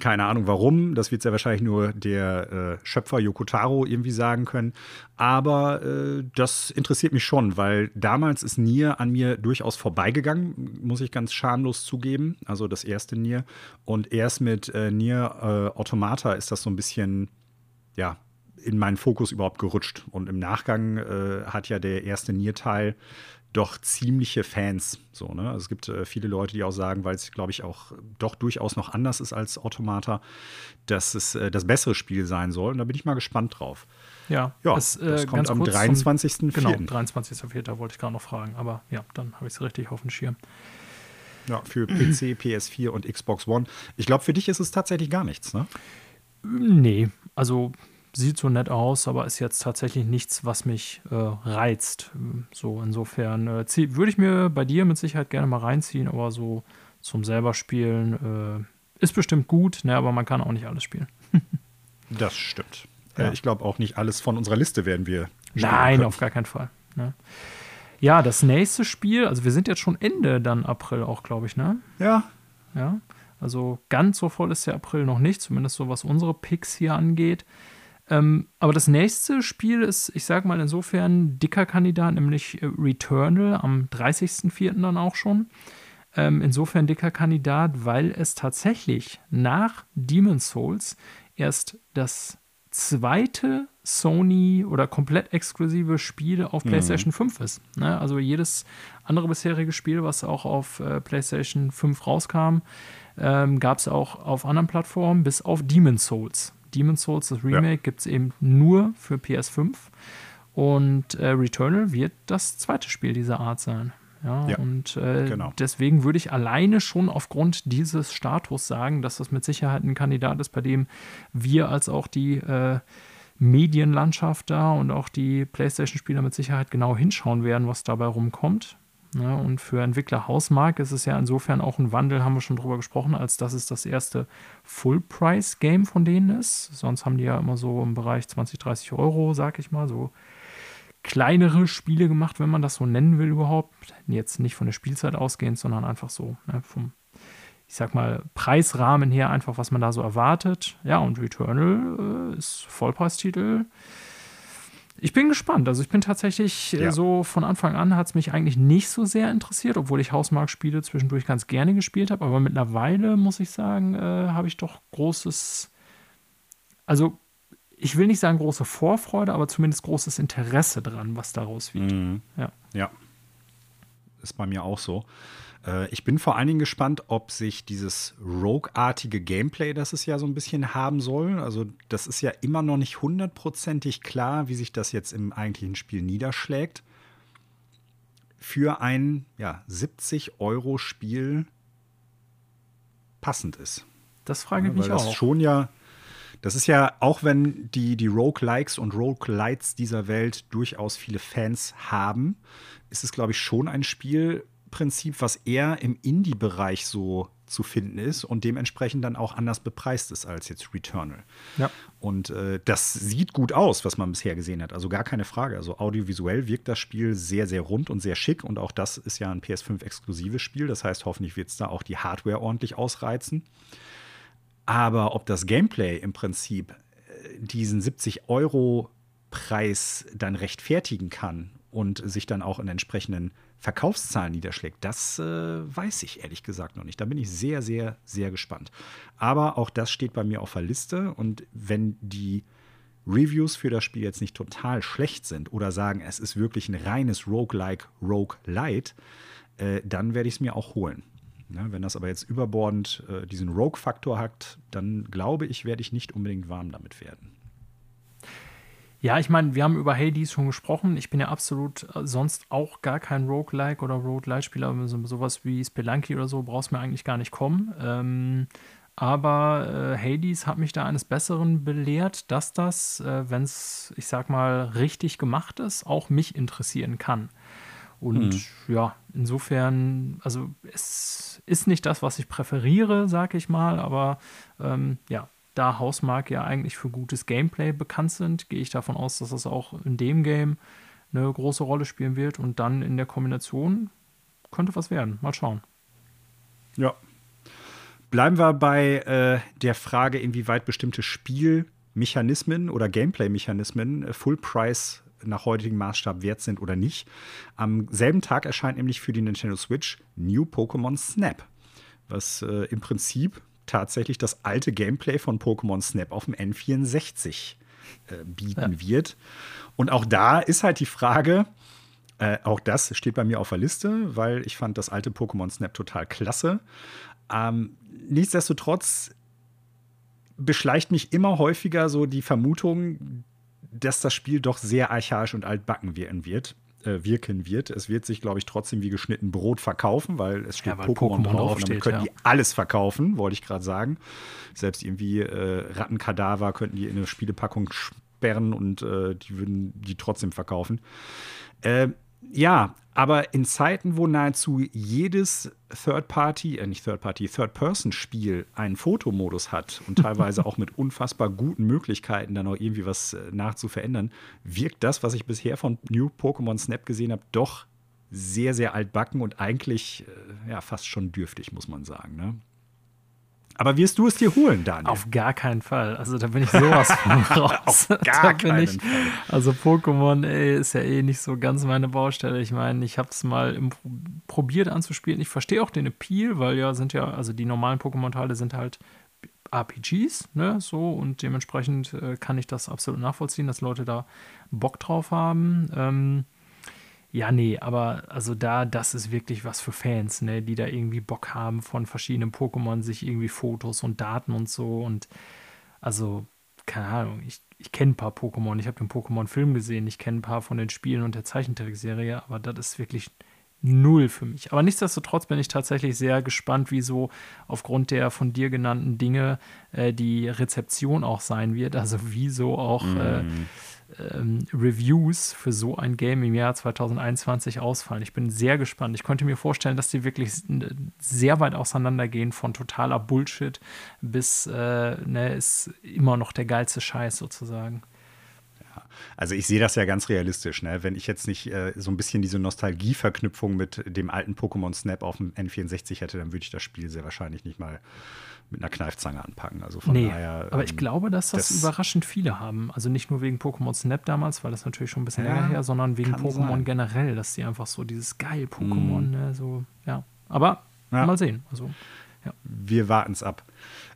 keine Ahnung warum. Das wird sehr wahrscheinlich nur der äh, Schöpfer Yokotaro irgendwie sagen können. Aber äh, das interessiert mich schon, weil damals ist Nier an mir durchaus vorbeigegangen, muss ich ganz schamlos zugeben. Also das erste Nier. Und erst mit äh, Nier äh, Automata ist das so ein bisschen, ja, in meinen Fokus überhaupt gerutscht. Und im Nachgang äh, hat ja der erste Nier-Teil doch ziemliche Fans. So, ne? also es gibt äh, viele Leute, die auch sagen, weil es, glaube ich, auch doch durchaus noch anders ist als Automata, dass es äh, das bessere Spiel sein soll. Und da bin ich mal gespannt drauf. Ja, ja es, äh, das kommt am 23.04. Genau, 23.04. wollte ich gerade noch fragen. Aber ja, dann habe ich es richtig auf dem Schirm. Ja, für PC, PS4 und Xbox One. Ich glaube, für dich ist es tatsächlich gar nichts, ne? Nee, also sieht so nett aus, aber ist jetzt tatsächlich nichts, was mich äh, reizt. So, insofern äh, würde ich mir bei dir mit Sicherheit gerne mal reinziehen, aber so zum selber spielen äh, ist bestimmt gut, ne, aber man kann auch nicht alles spielen. das stimmt. Äh, ja. ich glaube auch nicht alles von unserer Liste werden wir. Nein, können. auf gar keinen Fall. Ne? Ja, das nächste Spiel, also wir sind jetzt schon Ende dann April auch, glaube ich, ne? Ja. Ja. Also ganz so voll ist der April noch nicht, zumindest so was unsere Picks hier angeht. Ähm, aber das nächste Spiel ist, ich sage mal, insofern dicker Kandidat, nämlich äh, Returnal am 30.04. dann auch schon. Ähm, insofern dicker Kandidat, weil es tatsächlich nach Demon's Souls erst das zweite Sony oder komplett exklusive Spiel auf mhm. PlayStation 5 ist. Ne? Also jedes andere bisherige Spiel, was auch auf äh, PlayStation 5 rauskam, ähm, gab es auch auf anderen Plattformen, bis auf Demon's Souls. Demon's Souls, das Remake, ja. gibt es eben nur für PS5. Und äh, Returnal wird das zweite Spiel dieser Art sein. Ja, ja und äh, genau. deswegen würde ich alleine schon aufgrund dieses Status sagen, dass das mit Sicherheit ein Kandidat ist, bei dem wir als auch die äh, Medienlandschaft da und auch die PlayStation-Spieler mit Sicherheit genau hinschauen werden, was dabei rumkommt. Ne? Und für Entwickler Hausmark ist es ja insofern auch ein Wandel, haben wir schon drüber gesprochen, als dass es das erste Full-Price-Game von denen ist. Sonst haben die ja immer so im Bereich 20, 30 Euro, sag ich mal, so kleinere Spiele gemacht, wenn man das so nennen will überhaupt. Jetzt nicht von der Spielzeit ausgehend, sondern einfach so ne, vom, ich sag mal, Preisrahmen her, einfach was man da so erwartet. Ja, und Returnal äh, ist Vollpreistitel ich bin gespannt. Also ich bin tatsächlich äh, ja. so von Anfang an hat es mich eigentlich nicht so sehr interessiert, obwohl ich Hausmark-Spiele zwischendurch ganz gerne gespielt habe. Aber mittlerweile muss ich sagen, äh, habe ich doch großes, also ich will nicht sagen große Vorfreude, aber zumindest großes Interesse dran, was daraus wird. Mhm. Ja. ja. Ist bei mir auch so. Äh, ich bin vor allen Dingen gespannt, ob sich dieses Rogue-artige Gameplay, das es ja so ein bisschen haben soll, also das ist ja immer noch nicht hundertprozentig klar, wie sich das jetzt im eigentlichen Spiel niederschlägt, für ein ja, 70-Euro-Spiel passend ist. Das frage ich ja, mich das auch. schon ja das ist ja, auch wenn die, die Rogue-Likes und Rogue-Lights dieser Welt durchaus viele Fans haben, ist es, glaube ich, schon ein Spielprinzip, was eher im Indie-Bereich so zu finden ist und dementsprechend dann auch anders bepreist ist als jetzt Returnal. Ja. Und äh, das sieht gut aus, was man bisher gesehen hat. Also gar keine Frage. Also audiovisuell wirkt das Spiel sehr, sehr rund und sehr schick. Und auch das ist ja ein PS5-exklusives Spiel. Das heißt, hoffentlich wird es da auch die Hardware ordentlich ausreizen. Aber ob das Gameplay im Prinzip äh, diesen 70-Euro-Preis dann rechtfertigen kann und sich dann auch in entsprechenden Verkaufszahlen niederschlägt, das äh, weiß ich ehrlich gesagt noch nicht. Da bin ich sehr, sehr, sehr gespannt. Aber auch das steht bei mir auf der Liste. Und wenn die Reviews für das Spiel jetzt nicht total schlecht sind oder sagen, es ist wirklich ein reines Roguelike, Roguelite, äh, dann werde ich es mir auch holen. Ne, wenn das aber jetzt überbordend äh, diesen Rogue-Faktor hat, dann glaube ich, werde ich nicht unbedingt warm damit werden. Ja, ich meine, wir haben über Hades schon gesprochen. Ich bin ja absolut äh, sonst auch gar kein Roguelike oder Roguelite-Spieler. So, sowas wie Spelunky oder so brauchst mir eigentlich gar nicht kommen. Ähm, aber äh, Hades hat mich da eines Besseren belehrt, dass das, äh, wenn es, ich sag mal, richtig gemacht ist, auch mich interessieren kann. Und mhm. ja, insofern, also es ist nicht das, was ich präferiere, sag ich mal, aber ähm, ja, da Hausmark ja eigentlich für gutes Gameplay bekannt sind, gehe ich davon aus, dass das auch in dem Game eine große Rolle spielen wird und dann in der Kombination könnte was werden. Mal schauen. Ja. Bleiben wir bei äh, der Frage, inwieweit bestimmte Spielmechanismen oder Gameplay-Mechanismen äh, Full Price nach heutigem Maßstab wert sind oder nicht. Am selben Tag erscheint nämlich für die Nintendo Switch New Pokémon Snap, was äh, im Prinzip tatsächlich das alte Gameplay von Pokémon Snap auf dem N64 äh, bieten ja. wird. Und auch da ist halt die Frage, äh, auch das steht bei mir auf der Liste, weil ich fand das alte Pokémon Snap total klasse. Ähm, nichtsdestotrotz beschleicht mich immer häufiger so die Vermutung, dass das Spiel doch sehr archaisch und altbacken wirken wird. Äh, wirken wird. Es wird sich, glaube ich, trotzdem wie geschnitten Brot verkaufen, weil es steht ja, Pokémon, Pokémon drauf und damit können ja. die alles verkaufen, wollte ich gerade sagen. Selbst irgendwie äh, Rattenkadaver könnten die in eine Spielepackung sperren und äh, die würden die trotzdem verkaufen. Äh, ja, aber in Zeiten, wo nahezu jedes Third-Party, äh nicht Third-Party, Third-Person-Spiel einen Fotomodus hat und teilweise auch mit unfassbar guten Möglichkeiten, dann auch irgendwie was äh, nachzuverändern, wirkt das, was ich bisher von New Pokémon Snap gesehen habe, doch sehr, sehr altbacken und eigentlich äh, ja, fast schon dürftig, muss man sagen. Ne? Aber wirst du es dir holen, Daniel? Auf gar keinen Fall. Also da bin ich sowas von raus. Auf gar keinen ich, Fall. Also Pokémon ey, ist ja eh nicht so ganz meine Baustelle. Ich meine, ich habe es mal im, probiert anzuspielen. Ich verstehe auch den Appeal, weil ja sind ja, also die normalen Pokémon-Teile sind halt RPGs, ne, so und dementsprechend äh, kann ich das absolut nachvollziehen, dass Leute da Bock drauf haben. Ähm, ja, nee, aber also da, das ist wirklich was für Fans, ne, die da irgendwie Bock haben von verschiedenen Pokémon, sich irgendwie Fotos und Daten und so und also, keine Ahnung, ich, ich kenne ein paar Pokémon, ich habe den Pokémon-Film gesehen, ich kenne ein paar von den Spielen und der Zeichentrickserie, aber das ist wirklich null für mich. Aber nichtsdestotrotz bin ich tatsächlich sehr gespannt, wie so aufgrund der von dir genannten Dinge äh, die Rezeption auch sein wird, also wie so auch mm. äh, mhm ähm, Reviews für so ein Game im Jahr 2021 ausfallen. Ich bin sehr gespannt. Ich könnte mir vorstellen, dass die wirklich sehr weit auseinandergehen von totaler Bullshit bis äh, ne, ist immer noch der geilste Scheiß sozusagen. Also ich sehe das ja ganz realistisch. Ne? Wenn ich jetzt nicht äh, so ein bisschen diese Nostalgieverknüpfung mit dem alten Pokémon Snap auf dem N64 hätte, dann würde ich das Spiel sehr wahrscheinlich nicht mal mit einer Kneifzange anpacken. Also von nee, daher, aber ich ähm, glaube, dass das, das, überraschend viele haben. Also nicht nur wegen Pokémon Snap damals, weil das natürlich schon ein bisschen ja, länger her, sondern wegen Pokémon generell, dass die einfach so dieses geil Pokémon, mm. ne, so, ja. Aber ja. mal sehen. Also, ja. Wir warten es ab.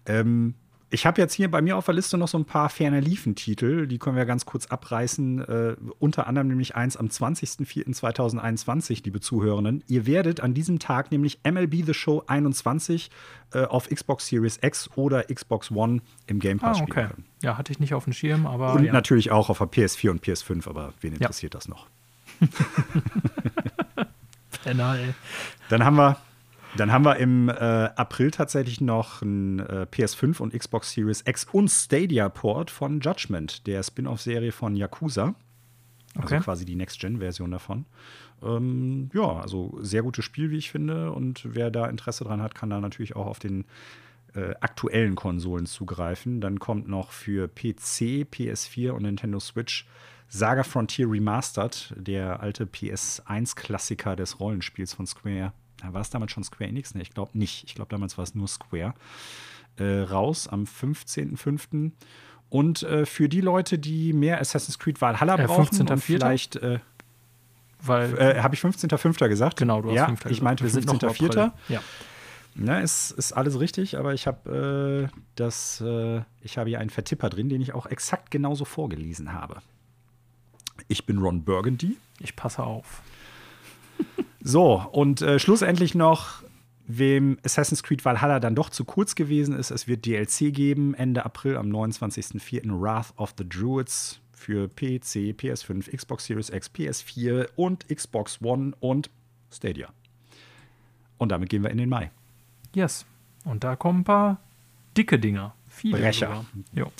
Ähm, Ich habe jetzt hier bei mir auf der Liste noch so ein paar ferner Liefen-Titel, die können wir ganz kurz abreißen. Äh, unter anderem nämlich eins am 20.04.2021, liebe Zuhörenden. Ihr werdet an diesem Tag nämlich MLB The Show 21 äh, auf Xbox Series X oder Xbox One im Game Pass ah, okay. spielen können. Ja, hatte ich nicht auf dem Schirm, aber. Und ja. natürlich auch auf der PS4 und PS5, aber wen interessiert ja. das noch? Penner, ey. Dann haben wir dann haben wir im äh, April tatsächlich noch ein äh, PS5 und Xbox Series X und Stadia-Port von Judgment, der Spin-off-Serie von Yakuza. Also okay. quasi die Next-Gen-Version davon. Ähm, ja, also sehr gutes Spiel, wie ich finde. Und wer da Interesse dran hat, kann da natürlich auch auf den äh, aktuellen Konsolen zugreifen. Dann kommt noch für PC, PS4 und Nintendo Switch Saga Frontier Remastered, der alte PS1-Klassiker des Rollenspiels von Square war es damals schon Square Enix? Ne, ich glaube nicht. Ich glaube, damals war es nur Square. Äh, raus am 15.05. Und äh, für die Leute, die mehr Assassin's Creed Valhalla äh, brauchen, 15. vielleicht. Äh, Weil. Äh, Habe ich 15.05. gesagt? Genau, du hast ja, 5. Ich meinte 15.04. Ja. Na, ist, ist alles richtig, aber ich habe äh, das, äh, ich habe hier einen Vertipper drin, den ich auch exakt genauso vorgelesen habe. Ich bin Ron Burgundy. Ich passe auf. So, und äh, schlussendlich noch, wem Assassin's Creed Valhalla dann doch zu kurz gewesen ist, es wird DLC geben, Ende April am 29.04. Wrath of the Druids für PC, PS5, Xbox Series X, PS4 und Xbox One und Stadia. Und damit gehen wir in den Mai. Yes. Und da kommen ein paar dicke Dinger. Viele Brecher.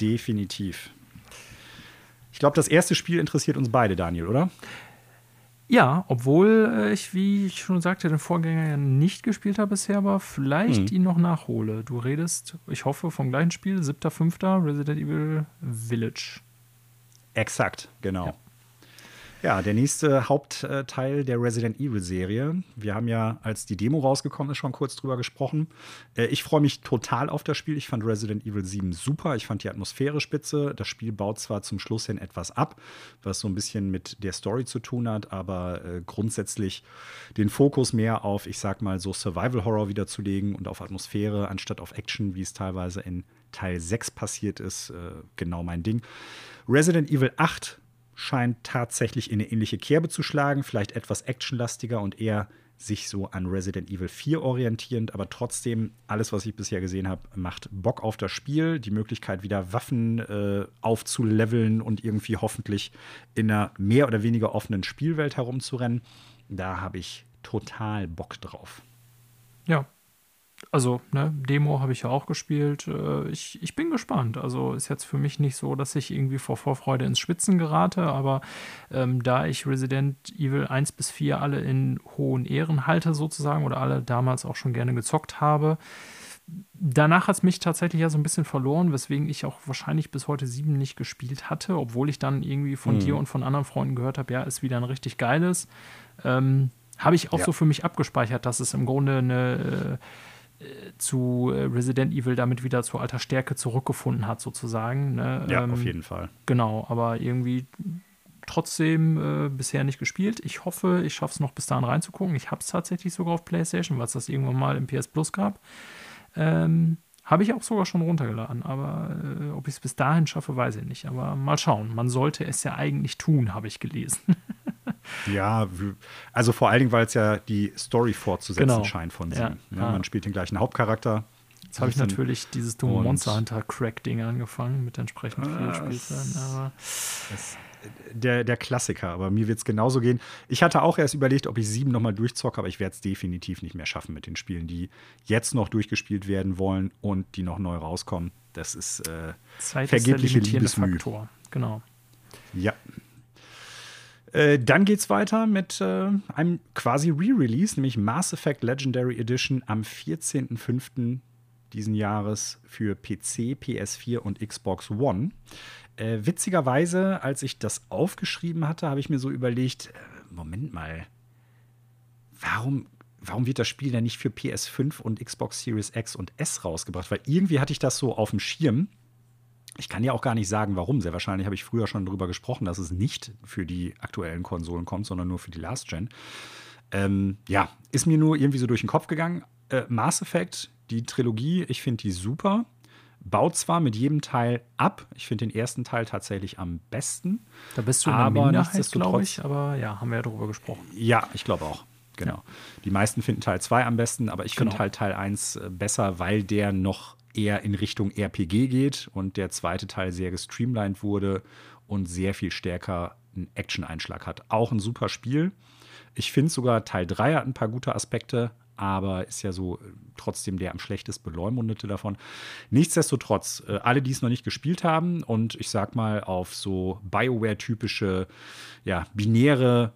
Definitiv. Ich glaube, das erste Spiel interessiert uns beide, Daniel, oder? Ja, obwohl äh, ich, wie ich schon sagte, den Vorgänger ja nicht gespielt habe bisher, aber vielleicht mhm. ihn noch nachhole. Du redest, ich hoffe, vom gleichen Spiel, 7.5. Resident Evil Village. Exakt, genau. Ja. Ja, der nächste Hauptteil der Resident Evil-Serie. Wir haben ja, als die Demo rausgekommen ist, schon kurz drüber gesprochen. Äh, ich freue mich total auf das Spiel. Ich fand Resident Evil 7 super. Ich fand die Atmosphäre spitze. Das Spiel baut zwar zum Schluss hin etwas ab, was so ein bisschen mit der Story zu tun hat, aber äh, grundsätzlich den Fokus mehr auf, ich sag mal, so Survival-Horror wiederzulegen und auf Atmosphäre anstatt auf Action, wie es teilweise in Teil 6 passiert ist. Äh, genau mein Ding. Resident Evil 8 scheint tatsächlich in eine ähnliche Kerbe zu schlagen, vielleicht etwas actionlastiger und eher sich so an Resident Evil 4 orientierend, aber trotzdem, alles, was ich bisher gesehen habe, macht Bock auf das Spiel. Die Möglichkeit, wieder Waffen äh, aufzuleveln und irgendwie hoffentlich in einer mehr oder weniger offenen Spielwelt herumzurennen. Da habe ich total Bock drauf. Ja, also, ne, Demo habe ich ja auch gespielt. Äh, ich, ich bin gespannt. Also ist jetzt für mich nicht so, dass ich irgendwie vor Vorfreude ins Schwitzen gerate, aber ähm, da ich Resident Evil 1 bis 4 alle in hohen Ehren halte, sozusagen, oder alle damals auch schon gerne gezockt habe, danach hat es mich tatsächlich ja so ein bisschen verloren, weswegen ich auch wahrscheinlich bis heute 7 nicht gespielt hatte, obwohl ich dann irgendwie von mhm. dir und von anderen Freunden gehört habe, ja, ist wieder ein richtig geiles. Ähm, habe ich auch ja. so für mich abgespeichert, dass es im Grunde eine. Äh, zu äh, Resident Evil damit wieder zu alter Stärke zurückgefunden hat, sozusagen. Ne? Ja, ähm, auf jeden Fall. Genau, aber irgendwie trotzdem äh, bisher nicht gespielt. Ich hoffe, ich schaffe es noch bis dahin reinzugucken. Ich habe es tatsächlich sogar auf PlayStation, weil es das irgendwann mal im PS Plus gab. Ähm, habe ich auch sogar schon runtergeladen, aber äh, ob ich es bis dahin schaffe, weiß ich nicht. Aber mal schauen. Man sollte es ja eigentlich tun, habe ich gelesen. Ja, also vor allen Dingen, weil es ja die Story fortzusetzen genau. scheint von sie. Ja. Ja, man spielt den gleichen Hauptcharakter. Jetzt habe ich natürlich dieses dumme Monster Hunter Crack-Ding angefangen mit entsprechend vielen ah, Spielzeiten. der, der Klassiker, aber mir wird es genauso gehen. Ich hatte auch erst überlegt, ob ich sieben nochmal durchzocke, aber ich werde es definitiv nicht mehr schaffen mit den Spielen, die jetzt noch durchgespielt werden wollen und die noch neu rauskommen. Das ist äh, vergebliche Liebesmüh. Faktor. Genau. Ja, äh, dann geht's weiter mit äh, einem quasi Re-Release, nämlich Mass Effect Legendary Edition am 14.05. diesen Jahres für PC, PS4 und Xbox One. Äh, witzigerweise, als ich das aufgeschrieben hatte, habe ich mir so überlegt, äh, Moment mal, warum warum wird das Spiel denn nicht für PS5 und Xbox Series X und S rausgebracht? Weil irgendwie hatte ich das so auf dem Schirm. Ich kann ja auch gar nicht sagen, warum. Sehr wahrscheinlich habe ich früher schon darüber gesprochen, dass es nicht für die aktuellen Konsolen kommt, sondern nur für die Last Gen. Ähm, ja, ist mir nur irgendwie so durch den Kopf gegangen. Äh, Mass Effect, die Trilogie, ich finde die super. baut zwar mit jedem Teil ab. Ich finde den ersten Teil tatsächlich am besten. Da bist du in aber der Minderheit, glaube ich. Aber ja, haben wir ja darüber gesprochen. Ja, ich glaube auch. Genau. Die meisten finden Teil 2 am besten, aber ich finde Genau. halt Teil 1 äh, besser, weil der noch eher in Richtung RPG geht und der zweite Teil sehr gestreamlined wurde und sehr viel stärker einen Action-Einschlag hat. Auch ein super Spiel. Ich finde sogar Teil 3 hat ein paar gute Aspekte, aber ist ja so äh, trotzdem der am schlechtest beleumundete davon. Nichtsdestotrotz, äh, alle, die es noch nicht gespielt haben und ich sag mal auf so BioWare-typische, ja, binäre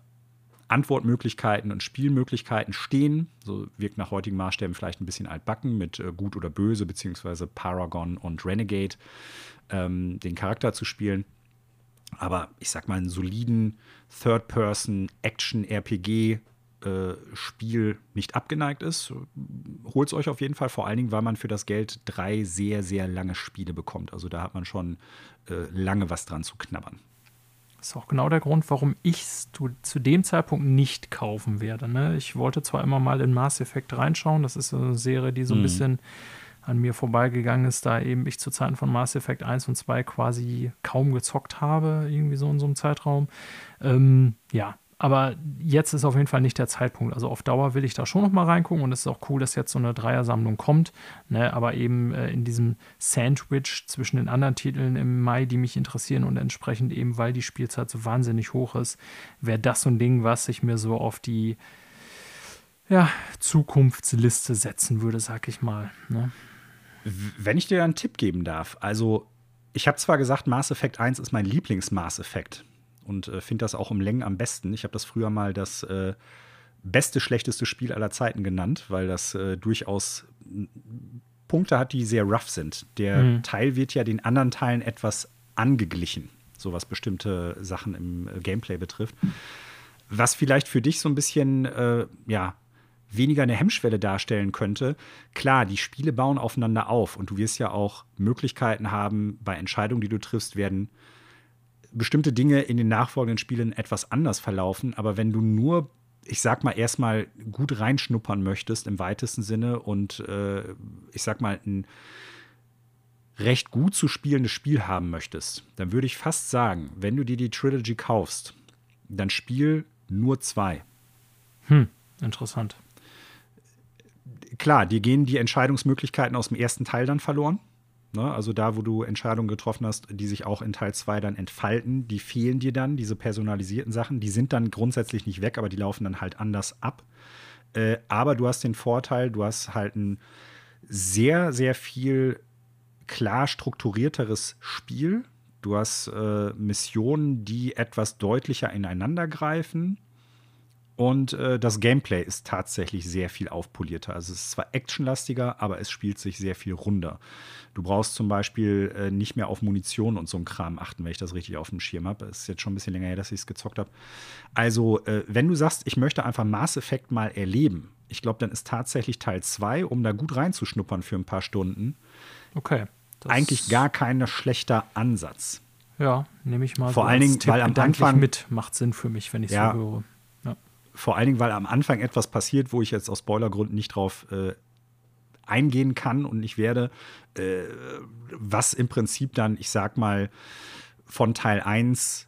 Antwortmöglichkeiten und Spielmöglichkeiten stehen. So wirkt nach heutigen Maßstäben vielleicht ein bisschen altbacken mit äh, Gut oder Böse, beziehungsweise Paragon und Renegade ähm, den Charakter zu spielen. Aber ich sag mal, einen soliden Third-Person-Action-RPG-Spiel nicht abgeneigt ist, holt es euch auf jeden Fall, vor allen Dingen, weil man für das Geld drei sehr, sehr lange Spiele bekommt. Also da hat man schon äh, lange was dran zu knabbern. Das ist auch genau der Grund, warum ich es zu, zu dem Zeitpunkt nicht kaufen werde. Ne? Ich wollte zwar immer mal in Mass Effect reinschauen, das ist so eine Serie, die so ein Mhm. bisschen an mir vorbeigegangen ist, da eben ich zu Zeiten von Mass Effect 1 und 2 quasi kaum gezockt habe, irgendwie so in so einem Zeitraum. Ähm, ja, aber jetzt ist auf jeden Fall nicht der Zeitpunkt. Also auf Dauer will ich da schon noch mal reingucken und es ist auch cool, dass jetzt so eine Dreiersammlung kommt, ne? aber eben äh, in diesem Sandwich zwischen den anderen Titeln im Mai, die mich interessieren und entsprechend eben, weil die Spielzeit so wahnsinnig hoch ist, wäre das so ein Ding, was ich mir so auf die ja, Zukunftsliste setzen würde, sag ich mal. Ne? Wenn ich dir einen Tipp geben darf, also ich habe zwar gesagt, Mass Effect 1 ist mein Lieblings-Mass Effect und äh, finde das auch um Längen am besten. Ich habe das früher mal das äh, beste, schlechteste Spiel aller Zeiten genannt, weil das äh, durchaus Punkte hat, die sehr rough sind. Der Mhm. Teil wird ja den anderen Teilen etwas angeglichen, so was bestimmte Sachen im äh, Gameplay betrifft. Was vielleicht für dich so ein bisschen, äh, ja, weniger eine Hemmschwelle darstellen könnte. Klar, die Spiele bauen aufeinander auf und du wirst ja auch Möglichkeiten haben, bei Entscheidungen, die du triffst, werden bestimmte Dinge in den nachfolgenden Spielen etwas anders verlaufen. Aber wenn du nur, ich sag mal, erstmal gut reinschnuppern möchtest im weitesten Sinne und äh, ich sag mal, ein recht gut zu spielendes Spiel haben möchtest, dann würde ich fast sagen, wenn du dir die Trilogy kaufst, dann spiel nur zwei. Hm, interessant. klar, dir gehen die Entscheidungsmöglichkeiten aus dem ersten Teil dann verloren. Ne? Also da, wo du Entscheidungen getroffen hast, die sich auch in Teil 2 dann entfalten, die fehlen dir dann, diese personalisierten Sachen. Die sind dann grundsätzlich nicht weg, aber die laufen dann halt anders ab. Äh, aber du hast den Vorteil, du hast halt ein sehr, sehr viel klar strukturierteres Spiel. Du hast äh, Missionen, die etwas deutlicher ineinander greifen. Und äh, das Gameplay ist tatsächlich sehr viel aufpolierter. Also es ist zwar actionlastiger, aber es spielt sich sehr viel runder. Du brauchst zum Beispiel äh, nicht mehr auf Munition und so ein Kram achten, wenn ich das richtig auf dem Schirm habe. Es ist jetzt schon ein bisschen länger her, dass ich es gezockt habe. Also, äh, wenn du sagst, ich möchte einfach Mass Effect mal erleben, ich glaube, dann ist tatsächlich Teil 2, um da gut reinzuschnuppern für ein paar Stunden, Okay. Eigentlich gar kein schlechter Ansatz. Ja, nehme ich mal Vor so allen Dingen, weil am Anfang- mit macht Sinn für mich, wenn ich Ja. so höre. Vor allen Dingen, weil am Anfang etwas passiert, wo ich jetzt aus Spoilergründen nicht drauf äh, eingehen kann und nicht werde, äh, was im Prinzip dann, ich sag mal, von Teil 1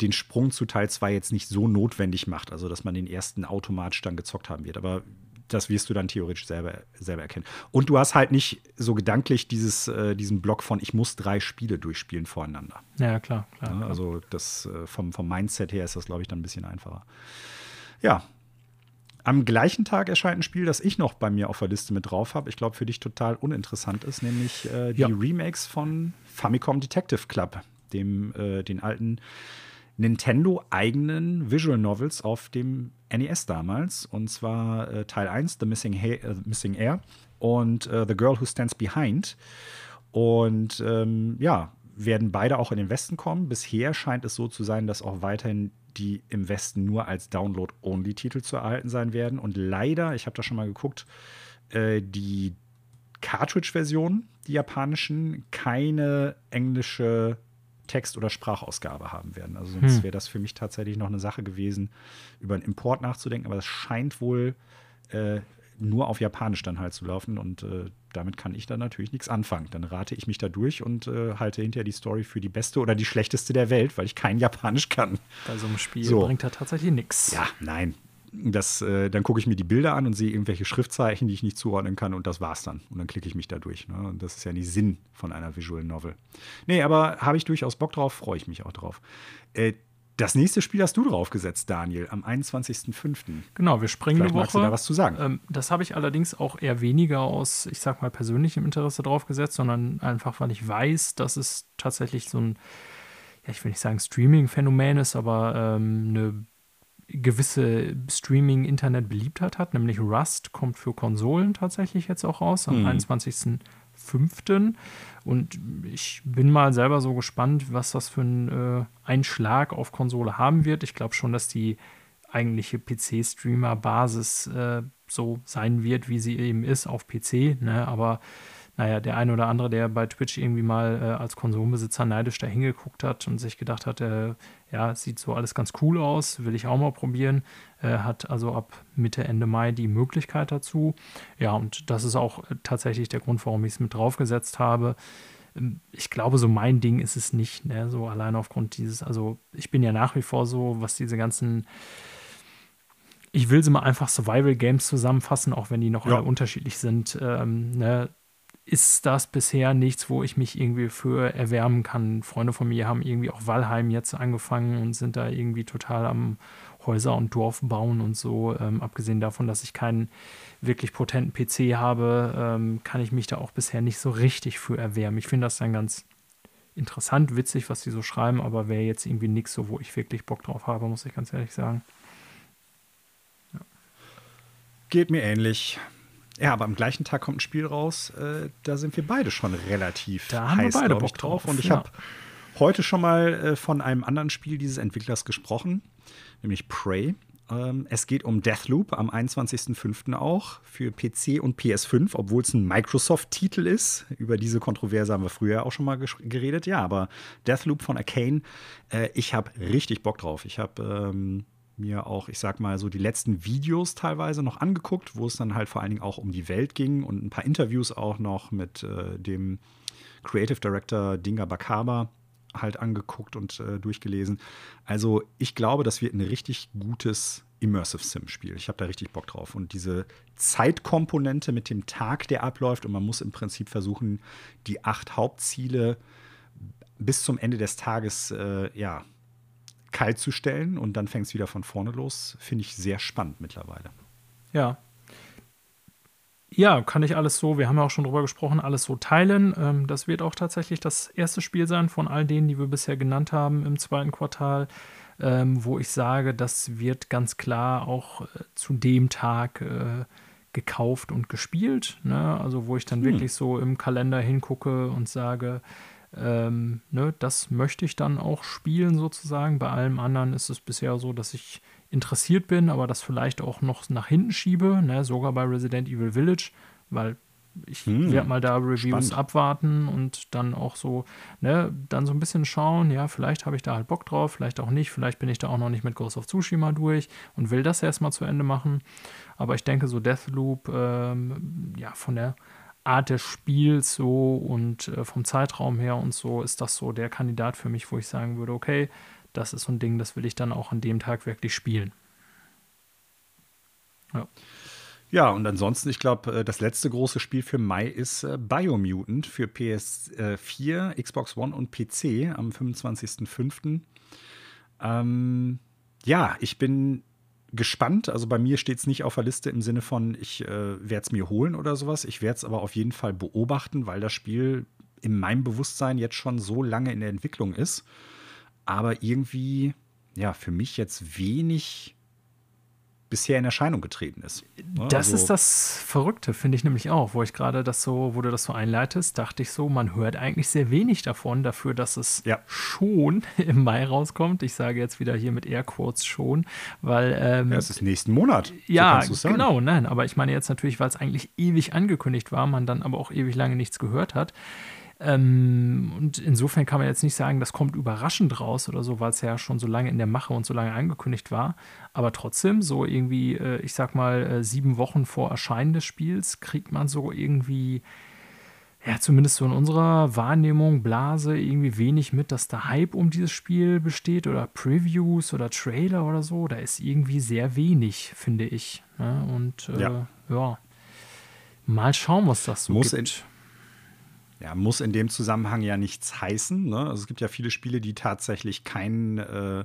den Sprung zu Teil 2 jetzt nicht so notwendig macht. Also, dass man den ersten automatisch dann gezockt haben wird. Aber das wirst du dann theoretisch selber, selber erkennen. Und du hast halt nicht so gedanklich dieses, äh, diesen Block von, ich muss drei Spiele durchspielen voreinander. ja, klar, klar. Klar. Also das äh, vom, vom Mindset her ist das, glaube ich, dann ein bisschen einfacher. Ja. Am gleichen Tag erscheint ein Spiel, das ich noch bei mir auf der Liste mit drauf habe. Ich glaube, für dich total uninteressant ist, nämlich äh, die Ja. Remakes von Famicom Detective Club, dem äh, den alten Nintendo-eigenen Visual Novels auf dem NES damals. Und zwar äh, Teil 1, The Missing, Ha- äh, Missing Air und äh, The Girl Who Stands Behind. Und ähm, ja, werden beide auch in den Westen kommen. Bisher scheint es so zu sein, dass auch weiterhin die im Westen nur als Download-Only-Titel zu erhalten sein werden. Und leider, ich habe da schon mal geguckt, äh, die Cartridge-Version, die japanischen, keine englische Text- oder Sprachausgabe haben werden. Also sonst Hm. wäre das für mich tatsächlich noch eine Sache gewesen, über einen Import nachzudenken. Aber es scheint wohl äh, nur auf Japanisch dann halt zu laufen und äh, damit kann ich dann natürlich nichts anfangen. Dann rate ich mich da durch und äh, halte hinterher die Story für die beste oder die schlechteste der Welt, weil ich kein Japanisch kann. Bei so einem Spiel so. bringt da tatsächlich nichts. Ja, nein. Das, äh, dann gucke ich mir die Bilder an und sehe irgendwelche Schriftzeichen, die ich nicht zuordnen kann und das war's dann. Und dann klicke ich mich da durch. Ne? Und das ist ja nicht Sinn von einer Visual Novel. Nee, aber habe ich durchaus Bock drauf, freue ich mich auch drauf. Äh, das nächste Spiel hast du draufgesetzt, Daniel, am 21.05. Genau, wir springen Vielleicht die Woche. Magst du da was zu sagen? Ähm, das habe ich allerdings auch eher weniger aus, ich sag mal, persönlichem Interesse draufgesetzt, sondern einfach, weil ich weiß, dass es tatsächlich so ein, ja, ich will nicht sagen Streaming-Phänomen ist, aber ähm, eine gewisse Streaming-Internet-Beliebtheit hat, nämlich Rust kommt für Konsolen tatsächlich jetzt auch raus am mhm. 21 fünften. Und ich bin mal selber so gespannt, was das für einen äh, Einschlag auf Konsole haben wird. Ich glaube schon, dass die eigentliche PC-Streamer-Basis äh, so sein wird, wie sie eben ist auf PC. Ne? Aber naja, der eine oder andere, der bei Twitch irgendwie mal äh, als Konsolenbesitzer neidisch da hingeguckt hat und sich gedacht hat, äh, ja, sieht so alles ganz cool aus, will ich auch mal probieren, äh, hat also ab Mitte, Ende Mai die Möglichkeit dazu. Ja, und das ist auch äh, tatsächlich der Grund, warum ich es mit draufgesetzt habe. Ähm, ich glaube, so mein Ding ist es nicht, ne? so allein aufgrund dieses, also ich bin ja nach wie vor so, was diese ganzen ich will sie mal einfach Survival Games zusammenfassen, auch wenn die noch ja. alle unterschiedlich sind. Ähm, ne? Ist das bisher nichts, wo ich mich irgendwie für erwärmen kann. Freunde von mir haben irgendwie auch Valheim jetzt angefangen und sind da irgendwie total am Häuser und Dorf bauen und so. Ähm, abgesehen davon, dass ich keinen wirklich potenten PC habe, ähm, kann ich mich da auch bisher nicht so richtig für erwärmen. Ich finde das dann ganz interessant, witzig, was die so schreiben, aber wäre jetzt irgendwie nichts so, wo ich wirklich Bock drauf habe, muss ich ganz ehrlich sagen. Ja. Geht mir ähnlich. Ja, aber am gleichen Tag kommt ein Spiel raus, äh, da sind wir beide schon relativ da haben heiß, wir beide Bock drauf. Und ich ja. habe heute schon mal äh, von einem anderen Spiel dieses Entwicklers gesprochen, nämlich Prey. Ähm, es geht um Deathloop am 21.05. auch für PC und PS5, obwohl es ein Microsoft-Titel ist. Über diese Kontroverse haben wir früher auch schon mal geredet. Ja, aber Deathloop von Arcane, äh, ich habe richtig Bock drauf. Ich habe ähm, mir auch, ich sag mal, so die letzten Videos teilweise noch angeguckt, wo es dann halt vor allen Dingen auch um die Welt ging und ein paar Interviews auch noch mit äh, dem Creative Director Dinga Bakaba halt angeguckt und äh, durchgelesen. Also ich glaube, das wird ein richtig gutes Immersive Sim-Spiel. Ich habe da richtig Bock drauf. Und diese Zeitkomponente mit dem Tag, der abläuft, und man muss im Prinzip versuchen, die acht Hauptziele bis zum Ende des Tages äh, ja, kalt zu stellen und dann fängt es wieder von vorne los, finde ich sehr spannend mittlerweile. Ja. Ja, kann ich alles so, wir haben ja auch schon drüber gesprochen, alles so teilen. Ähm, das wird auch tatsächlich das erste Spiel sein von all denen, die wir bisher genannt haben im zweiten Quartal, ähm, wo ich sage, das wird ganz klar auch äh, zu dem Tag äh, gekauft und gespielt. Ne? Also wo ich dann hm. wirklich so im Kalender hingucke und sage, ähm, ne, das möchte ich dann auch spielen sozusagen. Bei allem anderen ist es bisher so, dass ich interessiert bin, aber das vielleicht auch noch nach hinten schiebe, ne, sogar bei Resident Evil Village, weil ich hm, werde mal da Reviews spannend. abwarten und dann auch so, ne, dann so ein bisschen schauen, ja, vielleicht habe ich da halt Bock drauf, vielleicht auch nicht, vielleicht bin ich da auch noch nicht mit Ghost of Tsushima durch und will das erstmal zu Ende machen. Aber ich denke, so Deathloop, ähm, ja, von der Art des Spiels so und äh, vom Zeitraum her und so ist das so der Kandidat für mich, wo ich sagen würde, okay, das ist so ein Ding, das will ich dann auch an dem Tag wirklich spielen. Ja. Ja, und ansonsten, ich glaube, äh, das letzte große Spiel für Mai ist äh, Biomutant für PS4, Xbox One und PC am 25.05. Ähm, ja, ich bin gespannt. Also bei mir steht es nicht auf der Liste im Sinne von, ich äh, werde es mir holen oder sowas. Ich werde es aber auf jeden Fall beobachten, weil das Spiel in meinem Bewusstsein jetzt schon so lange in der Entwicklung ist. Aber irgendwie, ja, für mich jetzt wenig bisher in Erscheinung getreten ist. Ne? Das also, ist das Verrückte, finde ich nämlich auch, wo ich gerade das so, wo du das so einleitest, dachte ich so, man hört eigentlich sehr wenig davon, dafür, dass es ja. schon im Mai rauskommt. Ich sage jetzt wieder hier mit Airquotes schon, weil. Ähm, ja, es ist nächsten Monat. Ja, so genau, nein, aber ich meine jetzt natürlich, weil es eigentlich ewig angekündigt war, man dann aber auch ewig lange nichts gehört hat. Ähm, und insofern kann man jetzt nicht sagen, das kommt überraschend raus oder so, weil es ja schon so lange in der Mache und so lange angekündigt war. Aber trotzdem, so irgendwie, äh, ich sag mal, äh, sieben Wochen vor Erscheinen des Spiels kriegt man so irgendwie ja, zumindest so in unserer Wahrnehmung, Blase, irgendwie wenig mit, dass da Hype um dieses Spiel besteht oder Previews oder Trailer oder so. Da ist irgendwie sehr wenig, finde ich. Ne? Und äh, ja. ja. mal schauen, was das so muss gibt. Ja, muss in dem Zusammenhang ja nichts heißen. Ne? Also es gibt ja viele Spiele, die tatsächlich kein äh,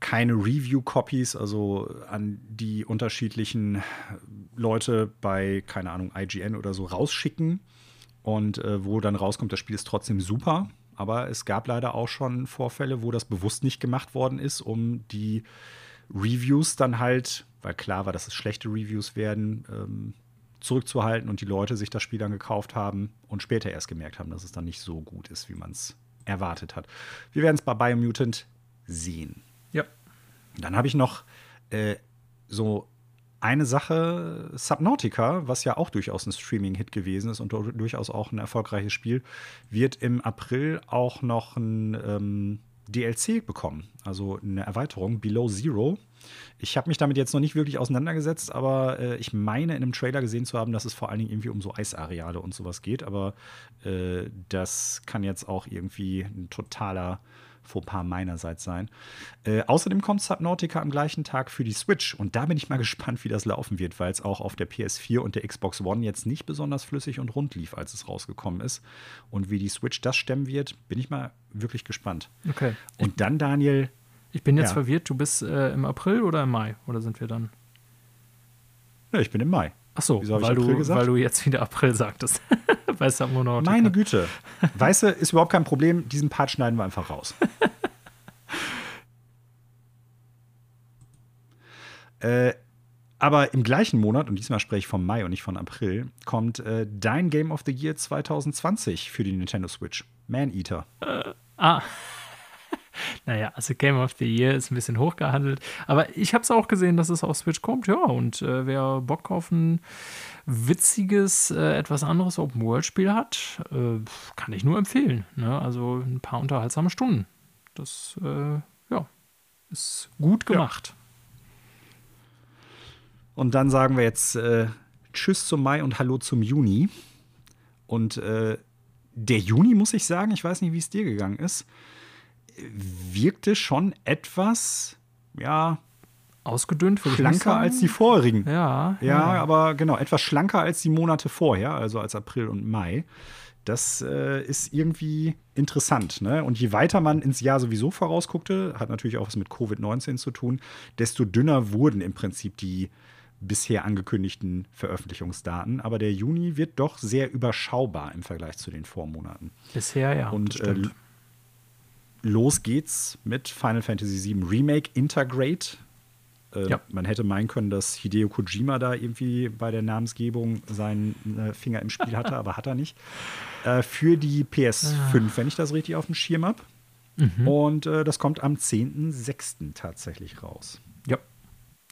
keine Review-Copies, also an die unterschiedlichen Leute bei, keine Ahnung, IGN oder so rausschicken und äh, wo dann rauskommt, das Spiel ist trotzdem super. Aber es gab leider auch schon Vorfälle, wo das bewusst nicht gemacht worden ist, um die Reviews dann halt, weil klar war, dass es schlechte Reviews werden, ähm, zurückzuhalten und die Leute sich das Spiel dann gekauft haben und später erst gemerkt haben, dass es dann nicht so gut ist, wie man es erwartet hat. Wir werden es bei Biomutant sehen. Ja. Dann habe ich noch äh, so eine Sache, Subnautica, was ja auch durchaus ein Streaming-Hit gewesen ist und durchaus auch ein erfolgreiches Spiel, wird im April auch noch ein ähm, DLC bekommen, also eine Erweiterung, Below Zero. Ich habe mich damit jetzt noch nicht wirklich auseinandergesetzt, aber äh, ich meine in einem Trailer gesehen zu haben, dass es vor allen Dingen irgendwie um so Eisareale und sowas geht. Aber äh, das kann jetzt auch irgendwie ein totaler Fauxpas meinerseits sein. Äh, außerdem kommt Subnautica am gleichen Tag für die Switch und da bin ich mal gespannt, wie das laufen wird, weil es auch auf der PS4 und der Xbox One jetzt nicht besonders flüssig und rund lief, als es rausgekommen ist. Und wie die Switch das stemmen wird, bin ich mal wirklich gespannt. Okay. Und dann, Daniel. Ich bin jetzt ja. verwirrt, du bist äh, im April oder im Mai? Oder sind wir dann? Ja, ich bin im Mai. Ach so, weil du, weil du jetzt wieder April sagtest. bei Subnautica. Meine Güte. Weißt du, ist überhaupt kein Problem. Diesen Part schneiden wir einfach raus. äh, aber im gleichen Monat, und diesmal spreche ich vom Mai und nicht von April, kommt äh, dein Game of the Year 2020 für die Nintendo Switch. Man Eater. Äh, ah. Naja, also Game of the Year ist ein bisschen hochgehandelt. Aber ich habe es auch gesehen, dass es auf Switch kommt, ja. Und äh, wer Bock auf ein witziges, äh, etwas anderes Open-World-Spiel hat, äh, kann ich nur empfehlen. Ne? Also ein paar unterhaltsame Stunden. Das, äh, ja, ist gut gemacht. Ja. Und dann sagen wir jetzt äh, Tschüss zum Mai und Hallo zum Juni. Und äh, der Juni, muss ich sagen, ich weiß nicht, wie es dir gegangen ist, wirkte schon etwas, ja, ausgedünnt, schlanker als die vorherigen. Ja, ja, ja, aber genau, etwas schlanker als die Monate vorher, also als April und Mai. Das äh, ist irgendwie interessant. Ne? Und je weiter man ins Jahr sowieso vorausguckte, hat natürlich auch was mit Covid-19 zu tun, desto dünner wurden im Prinzip die bisher angekündigten Veröffentlichungsdaten. Aber der Juni wird doch sehr überschaubar im Vergleich zu den Vormonaten. Bisher, ja. Und äh, los geht's mit Final Fantasy VII Remake Integrate. Äh, ja. Man hätte meinen können, dass Hideo Kojima da irgendwie bei der Namensgebung seinen äh, Finger im Spiel hatte, aber hat er nicht. Äh, für die PS5, ah. wenn ich das richtig auf dem Schirm habe. Mhm. Und äh, das kommt am 10.06. tatsächlich raus. Ja.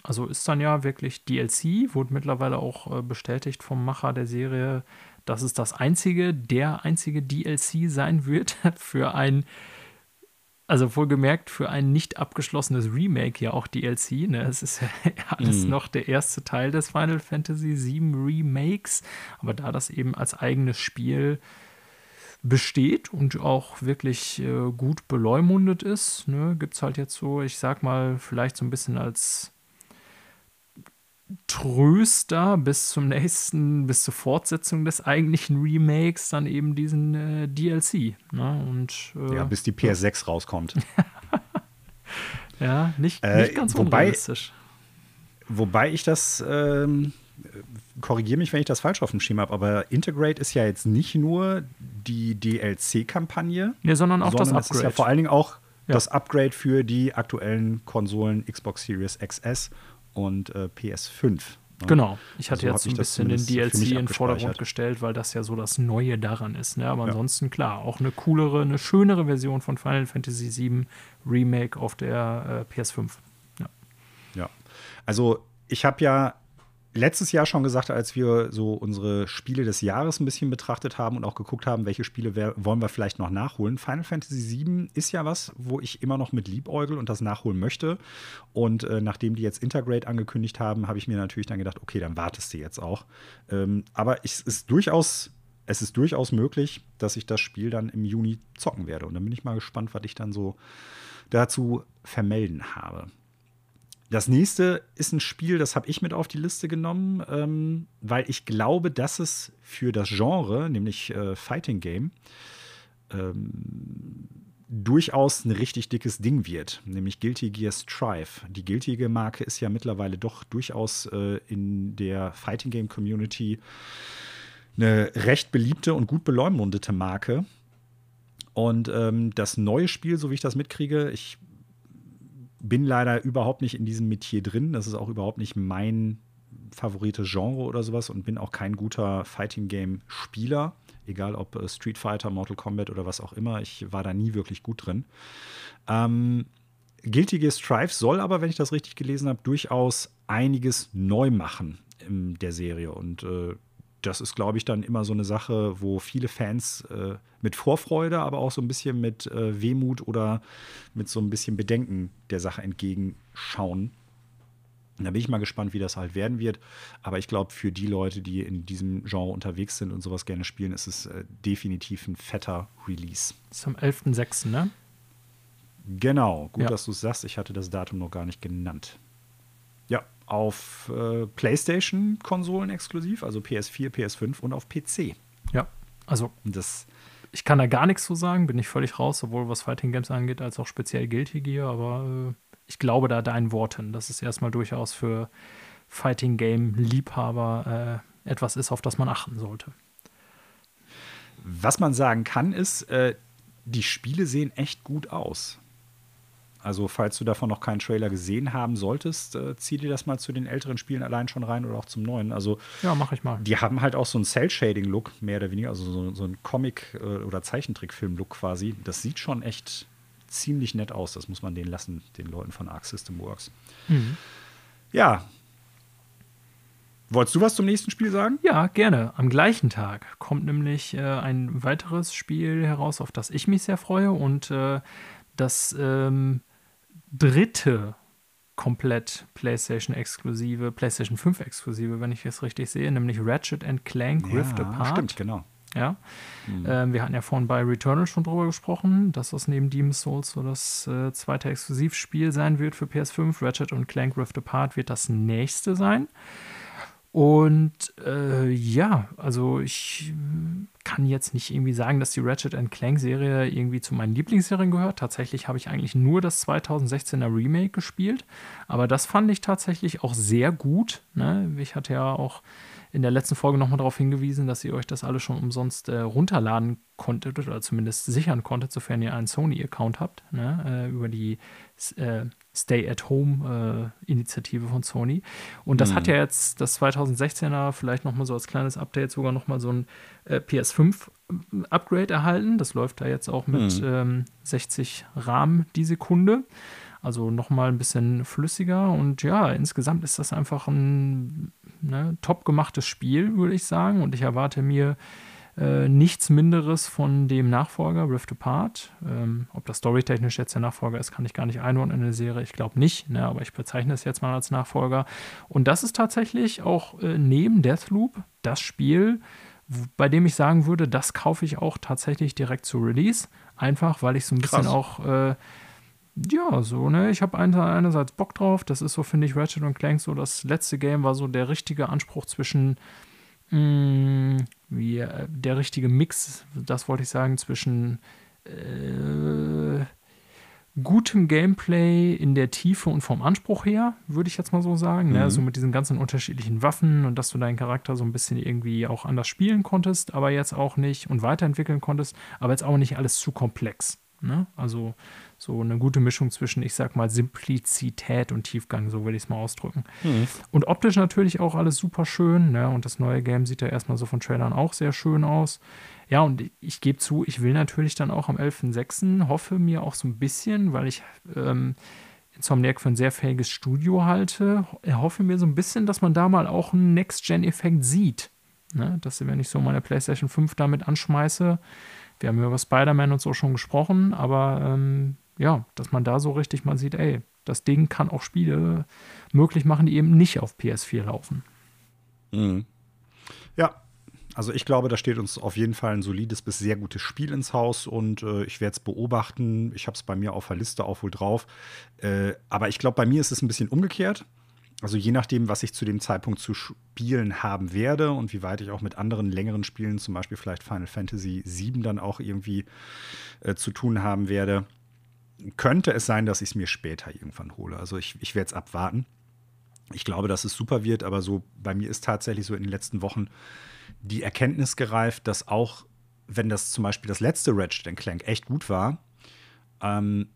Also ist dann ja wirklich DLC, wurde mittlerweile auch äh, bestätigt vom Macher der Serie, dass es das einzige, der einzige DLC sein wird für ein also wohlgemerkt für ein nicht abgeschlossenes Remake ja auch DLC. Ne? Es ist ja alles mhm. noch der erste Teil des Final Fantasy VII Remakes. Aber da das eben als eigenes Spiel besteht und auch wirklich äh, gut beleumundet ist, ne, gibt es halt jetzt so, ich sag mal, vielleicht so ein bisschen als Tröster bis zum nächsten, bis zur Fortsetzung des eigentlichen Remakes dann eben diesen äh, DLC. Ne? Und, äh, ja, bis die PS6 rauskommt. ja, nicht, äh, nicht ganz wobei, unrealistisch. Wobei ich das, ähm, korrigiere mich, wenn ich das falsch auf dem Schema habe, aber Integrate ist ja jetzt nicht nur die DLC-Kampagne, nee, sondern auch sondern das Upgrade. ist ja vor allen Dingen auch ja. das Upgrade für die aktuellen Konsolen Xbox Series XS und äh, PS5. Ne? Genau, ich hatte also jetzt ein bisschen den DLC in den Vordergrund gestellt, weil das ja so das Neue daran ist. Ne? Aber ja. ansonsten, klar, auch eine coolere, eine schönere Version von Final Fantasy VII Remake auf der äh, PS5. Ja. ja. Also, ich habe ja letztes Jahr schon gesagt, als wir so unsere Spiele des Jahres ein bisschen betrachtet haben und auch geguckt haben, welche Spiele wollen wir vielleicht noch nachholen. Final Fantasy VII ist ja was, wo ich immer noch mit liebäugel und das nachholen möchte. Und äh, nachdem die jetzt Integrate angekündigt haben, habe ich mir natürlich dann gedacht, okay, dann wartest du jetzt auch. Ähm, aber es ist durchaus es ist durchaus möglich, dass ich das Spiel dann im Juni zocken werde. Und dann bin ich mal gespannt, was ich dann so dazu vermelden habe. Das nächste ist ein Spiel, das habe ich mit auf die Liste genommen, ähm, weil ich glaube, dass es für das Genre, nämlich äh, Fighting Game, ähm, durchaus ein richtig dickes Ding wird, nämlich Guilty Gear Strive. Die Guilty Gear Marke ist ja mittlerweile doch durchaus äh, in der Fighting Game Community eine recht beliebte und gut beleumundete Marke. Und ähm, das neue Spiel, so wie ich das mitkriege, ich bin leider überhaupt nicht in diesem Metier drin. Das ist auch überhaupt nicht mein favorites Genre oder sowas und bin auch kein guter Fighting Game Spieler, egal ob äh, Street Fighter, Mortal Kombat oder was auch immer. Ich war da nie wirklich gut drin. Ähm, Guilty Gear Strive soll aber, wenn ich das richtig gelesen habe, durchaus einiges neu machen in der Serie und äh, das ist, glaube ich, dann immer so eine Sache, wo viele Fans äh, mit Vorfreude, aber auch so ein bisschen mit äh, Wehmut oder mit so ein bisschen Bedenken der Sache entgegenschauen. Und da bin ich mal gespannt, wie das halt werden wird. Aber ich glaube, für die Leute, die in diesem Genre unterwegs sind und sowas gerne spielen, ist es äh, definitiv ein fetter Release. Das ist am 11.06., ne? Genau, gut, ja. dass du es sagst. Ich hatte das Datum noch gar nicht genannt. Ja, auf äh, PlayStation-Konsolen exklusiv, also PS4, PS5 und auf PC. Ja, also das. Ich kann da gar nichts zu sagen, bin ich völlig raus, sowohl was Fighting Games angeht, als auch speziell Guilty Gear, aber äh, ich glaube da deinen Worten, dass es erstmal durchaus für Fighting Game-Liebhaber äh, etwas ist, auf das man achten sollte. Was man sagen kann, ist, äh, die Spiele sehen echt gut aus. Also, falls du davon noch keinen Trailer gesehen haben solltest, äh, zieh dir das mal zu den älteren Spielen allein schon rein oder auch zum neuen. Also, ja, mache ich mal. Die haben halt auch so einen Cell-Shading-Look, mehr oder weniger, also so, so einen Comic- äh, oder Zeichentrickfilm-Look quasi. Das sieht schon echt ziemlich nett aus. Das muss man denen lassen, den Leuten von Arc System Works. Mhm. Ja. Wolltest du was zum nächsten Spiel sagen? Ja, gerne. Am gleichen Tag kommt nämlich äh, ein weiteres Spiel heraus, auf das ich mich sehr freue und äh, das ähm, dritte komplett PlayStation-exklusive, PlayStation 5-exklusive, wenn ich es richtig sehe, nämlich Ratchet Clank ja, Rift Apart. Stimmt, genau. Ja. Mhm. Ähm, wir hatten ja vorhin bei Returnal schon drüber gesprochen, dass das neben Demon's Souls so das äh, zweite Exklusivspiel sein wird für PS5. Ratchet und Clank Rift Apart wird das nächste sein. Und äh, ja, also ich kann jetzt nicht irgendwie sagen, dass die Ratchet Clank-Serie irgendwie zu meinen Lieblingsserien gehört. Tatsächlich habe ich eigentlich nur das 2016er Remake gespielt. Aber das fand ich tatsächlich auch sehr gut. Ne? Ich hatte ja auch in der letzten Folge nochmal darauf hingewiesen, dass ihr euch das alles schon umsonst äh, runterladen konntet oder zumindest sichern konntet, sofern ihr einen Sony-Account habt, ne? äh, über die äh, Stay-at-Home-Initiative äh, von Sony. Und das mhm. hat ja jetzt das 2016er vielleicht nochmal so als kleines Update sogar nochmal so ein äh, PS5-Upgrade erhalten. Das läuft da jetzt auch mit mhm. ähm, 60 RAM die Sekunde. Also nochmal ein bisschen flüssiger. Und ja, insgesamt ist das einfach ein ne, top gemachtes Spiel, würde ich sagen. Und ich erwarte mir äh, nichts Minderes von dem Nachfolger Rift Apart. Ähm, ob das storytechnisch jetzt der Nachfolger ist, kann ich gar nicht einordnen in der Serie. Ich glaube nicht, ne, aber ich bezeichne es jetzt mal als Nachfolger. Und das ist tatsächlich auch äh, neben Deathloop das Spiel, bei dem ich sagen würde, das kaufe ich auch tatsächlich direkt zu Release. Einfach, weil ich so ein bisschen Krass. auch. Äh, ja, so, ne? Ich habe einerseits Bock drauf. Das ist so, finde ich, Ratchet und Clank so. Das letzte Game war so der richtige Anspruch zwischen mh, mm, wie, äh, der richtige Mix, das wollte ich sagen, zwischen äh, gutem Gameplay in der Tiefe und vom Anspruch her, würde ich jetzt mal so sagen. Ne? Mhm. Ne? So mit diesen ganzen unterschiedlichen Waffen und dass du deinen Charakter so ein bisschen irgendwie auch anders spielen konntest, aber jetzt auch nicht und weiterentwickeln konntest, aber jetzt auch nicht alles zu komplex. Ne? Also so eine gute Mischung zwischen, ich sag mal, Simplizität und Tiefgang, so will ich es mal ausdrücken. Mhm. Und optisch natürlich auch alles super schön. Ne? Und das neue Game sieht ja erstmal so von Trailern auch sehr schön aus. Ja, und ich gebe zu, ich will natürlich dann auch am 11.06. hoffe mir auch so ein bisschen, weil ich ähm, Insomniac für ein sehr fähiges Studio halte, erhoffe mir so ein bisschen, dass man da mal auch einen Next-Gen-Effekt sieht. Ne? Dass, wenn ich so meine PlayStation 5 damit anschmeiße, wir haben über Spider-Man und so schon gesprochen, aber ähm, ja, dass man da so richtig mal sieht, ey, das Ding kann auch Spiele möglich machen, die eben nicht auf PS4 laufen. Mhm. Ja, also ich glaube, da steht uns auf jeden Fall ein solides bis sehr gutes Spiel ins Haus und äh, ich werde es beobachten. Ich habe es bei mir auf der Liste auch wohl drauf. Äh, aber ich glaube, bei mir ist es ein bisschen umgekehrt. Also je nachdem, was ich zu dem Zeitpunkt zu spielen haben werde und wie weit ich auch mit anderen längeren Spielen, zum Beispiel vielleicht Final Fantasy VII, dann auch irgendwie äh, zu tun haben werde, könnte es sein, dass ich es mir später irgendwann hole. Also ich, ich werde es abwarten. Ich glaube, dass es super wird, aber so bei mir ist tatsächlich so in den letzten Wochen die Erkenntnis gereift, dass auch wenn das zum Beispiel das letzte Ratchet Clank echt gut war, ähm,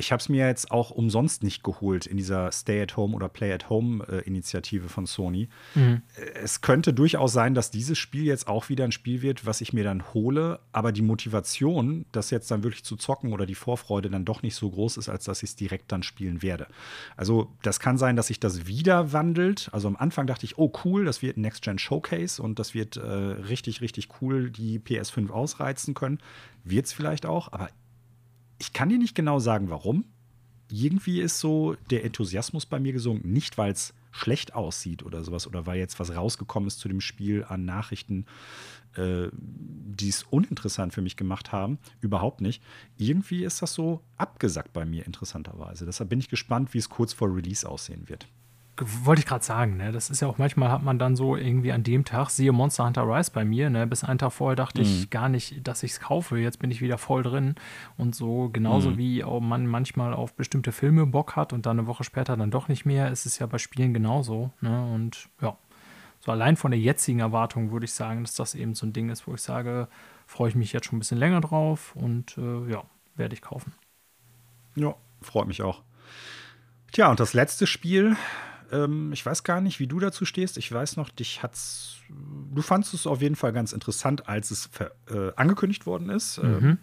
ich habe es mir jetzt auch umsonst nicht geholt in dieser Stay-at-Home oder Play-at-Home-Initiative äh, von Sony. Mhm. Es könnte durchaus sein, dass dieses Spiel jetzt auch wieder ein Spiel wird, was ich mir dann hole, aber die Motivation, das jetzt dann wirklich zu zocken oder die Vorfreude dann doch nicht so groß ist, als dass ich es direkt dann spielen werde. Also, das kann sein, dass sich das wieder wandelt. Also, am Anfang dachte ich, oh cool, das wird ein Next-Gen-Showcase und das wird äh, richtig, richtig cool die PS5 ausreizen können. Wird es vielleicht auch, aber ich kann dir nicht genau sagen, warum. Irgendwie ist so der Enthusiasmus bei mir gesunken. Nicht, weil es schlecht aussieht oder sowas oder weil jetzt was rausgekommen ist zu dem Spiel an Nachrichten, äh, die es uninteressant für mich gemacht haben. Überhaupt nicht. Irgendwie ist das so abgesackt bei mir, interessanterweise. Deshalb bin ich gespannt, wie es kurz vor Release aussehen wird wollte ich gerade sagen, ne? Das ist ja auch manchmal hat man dann so irgendwie an dem Tag, siehe Monster Hunter Rise bei mir, ne? Bis einen Tag vorher dachte mhm. ich gar nicht, dass ich es kaufe. Jetzt bin ich wieder voll drin. Und so, genauso mhm. wie auch man manchmal auf bestimmte Filme Bock hat und dann eine Woche später dann doch nicht mehr, ist es ja bei Spielen genauso. Ne? Und ja, so allein von der jetzigen Erwartung würde ich sagen, dass das eben so ein Ding ist, wo ich sage, freue ich mich jetzt schon ein bisschen länger drauf und äh, ja, werde ich kaufen. Ja, freut mich auch. Tja, und das letzte Spiel, ähm, ich weiß gar nicht, wie du dazu stehst. Ich weiß noch, dich hat's. Du fandest es auf jeden Fall ganz interessant, als es äh, angekündigt worden ist. Mhm. Ähm,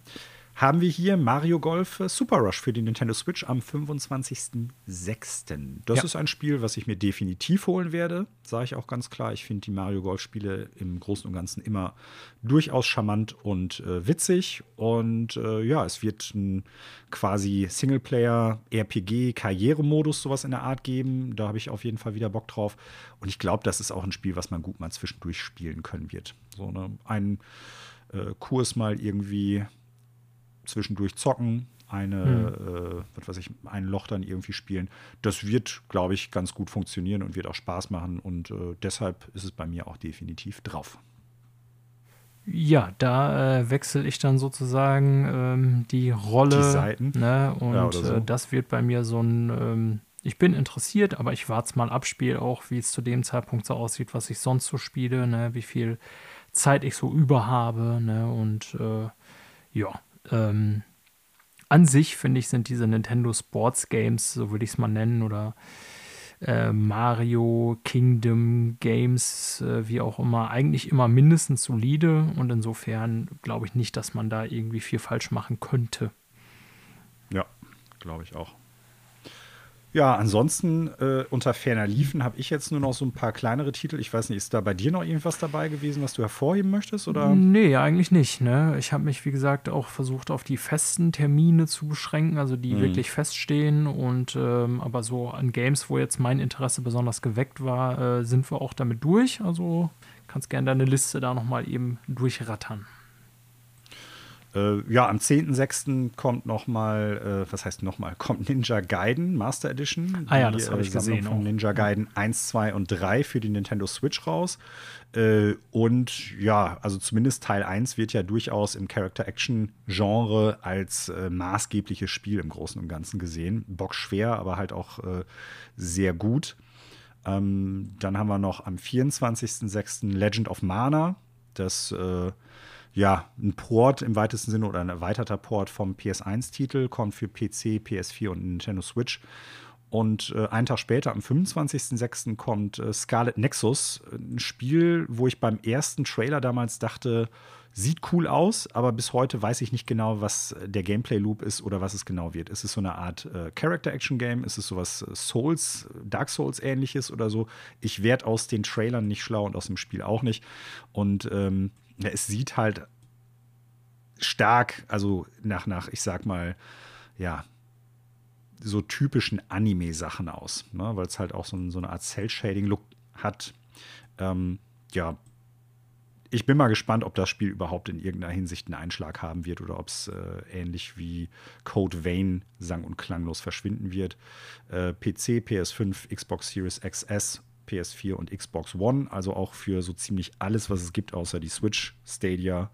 haben wir hier Mario Golf äh, Super Rush für die Nintendo Switch am 25.06. Das ja. ist ein Spiel, was ich mir definitiv holen werde, sage ich auch ganz klar. Ich finde die Mario Golf Spiele im Großen und Ganzen immer durchaus charmant und äh, witzig. Und äh, ja, es wird ein quasi Singleplayer, RPG, Karrieremodus, sowas in der Art geben. Da habe ich auf jeden Fall wieder Bock drauf. Und ich glaube, das ist auch ein Spiel, was man gut mal zwischendurch spielen können wird. So ne, ein äh, Kurs mal irgendwie zwischendurch zocken, eine, hm. äh, was ich, ein Loch dann irgendwie spielen. Das wird, glaube ich, ganz gut funktionieren und wird auch Spaß machen. Und äh, deshalb ist es bei mir auch definitiv drauf. Ja, da äh, wechsle ich dann sozusagen ähm, die Rolle. Die Seiten. Ne? Und ja, so. Äh, das wird bei mir so ein. Ähm, ich bin interessiert, aber ich warte mal ab, spiele auch, wie es zu dem Zeitpunkt so aussieht, was ich sonst so spiele, ne? wie viel Zeit ich so über habe. Ne? Und äh, ja, ähm, an sich, finde ich, sind diese Nintendo Sports Games, so würde ich es mal nennen, oder äh, Mario Kingdom Games, äh, wie auch immer, eigentlich immer mindestens solide und insofern glaube ich nicht, dass man da irgendwie viel falsch machen könnte. Ja, glaube ich auch. Ja, ansonsten äh, unter ferner Liefen habe ich jetzt nur noch so ein paar kleinere Titel. Ich weiß nicht, ist da bei dir noch irgendwas dabei gewesen, was du hervorheben möchtest? Oder? Nee, eigentlich nicht. Ne? Ich habe mich, wie gesagt, auch versucht, auf die festen Termine zu beschränken, also die mhm. wirklich feststehen. Und ähm, aber so an Games, wo jetzt mein Interesse besonders geweckt war, äh, sind wir auch damit durch. Also kannst gerne deine Liste da nochmal eben durchrattern. Äh, ja, am 10.06. kommt noch mal, äh, was heißt noch mal, kommt Ninja Gaiden Master Edition. Ah ja, das habe ich äh, gesehen. Von Ninja Gaiden 1, 2 und 3 für die Nintendo Switch raus. Äh, und ja, also zumindest Teil 1 wird ja durchaus im Character-Action-Genre als äh, maßgebliches Spiel im Großen und Ganzen gesehen. Bockschwer, aber halt auch äh, sehr gut. Ähm, dann haben wir noch am 24.06. Legend of Mana. Das ja, ein Port im weitesten Sinne oder ein erweiterter Port vom PS1-Titel, kommt für PC, PS4 und Nintendo Switch. Und äh, einen Tag später, am 25.06., kommt äh, Scarlet Nexus, ein Spiel, wo ich beim ersten Trailer damals dachte, sieht cool aus, aber bis heute weiß ich nicht genau, was der Gameplay-Loop ist oder was es genau wird. Ist es so eine Art äh, Character-Action-Game? Ist es sowas äh, Souls, Dark Souls-ähnliches oder so? Ich werde aus den Trailern nicht schlau und aus dem Spiel auch nicht. Und ähm, ja, es sieht halt stark, also nach, nach, ich sag mal, ja, so typischen Anime-Sachen aus, ne? weil es halt auch so, so eine Art Cell-Shading-Look hat. Ähm, ja, ich bin mal gespannt, ob das Spiel überhaupt in irgendeiner Hinsicht einen Einschlag haben wird oder ob es äh, ähnlich wie Code Vein sang- und klanglos verschwinden wird. Äh, PC, PS5, Xbox Series XS, PS4 und Xbox One, also auch für so ziemlich alles, was es gibt, außer die Switch, Stadia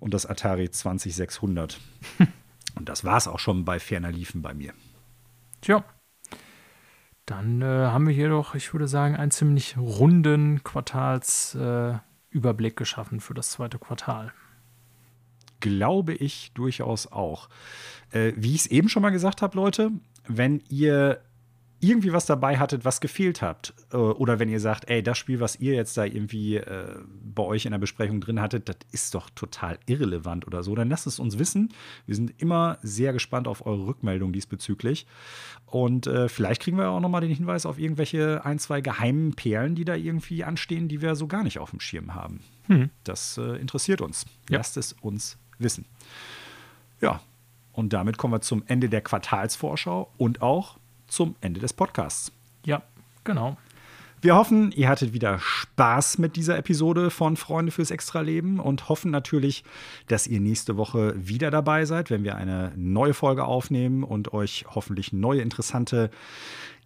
und das Atari 20600. und das war es auch schon bei ferner Liefen bei mir. Tja. Dann äh, haben wir hier doch, ich würde sagen, einen ziemlich runden Quartals. Äh geschaffen für das zweite Quartal. Glaube ich durchaus auch. Äh, wie ich es eben schon mal gesagt habe, Leute, wenn ihr irgendwie was dabei hattet, was gefehlt habt, äh, oder wenn ihr sagt, ey, das Spiel, was ihr jetzt da irgendwie äh, bei euch in der Besprechung drin hattet, das ist doch total irrelevant oder so, dann lasst es uns wissen. Wir sind immer sehr gespannt auf eure Rückmeldung diesbezüglich. Und äh, vielleicht kriegen wir auch noch mal den Hinweis auf irgendwelche ein, zwei geheimen Perlen, die da irgendwie anstehen, die wir so gar nicht auf dem Schirm haben. Hm. Das äh, interessiert uns. Ja. Lasst es uns wissen. Ja, und damit kommen wir zum Ende der Quartalsvorschau und auch zum Ende des Podcasts. Ja, genau. Wir hoffen, ihr hattet wieder Spaß mit dieser Episode von Freunde fürs Extraleben und hoffen natürlich, dass ihr nächste Woche wieder dabei seid, wenn wir eine neue Folge aufnehmen und euch hoffentlich neue interessante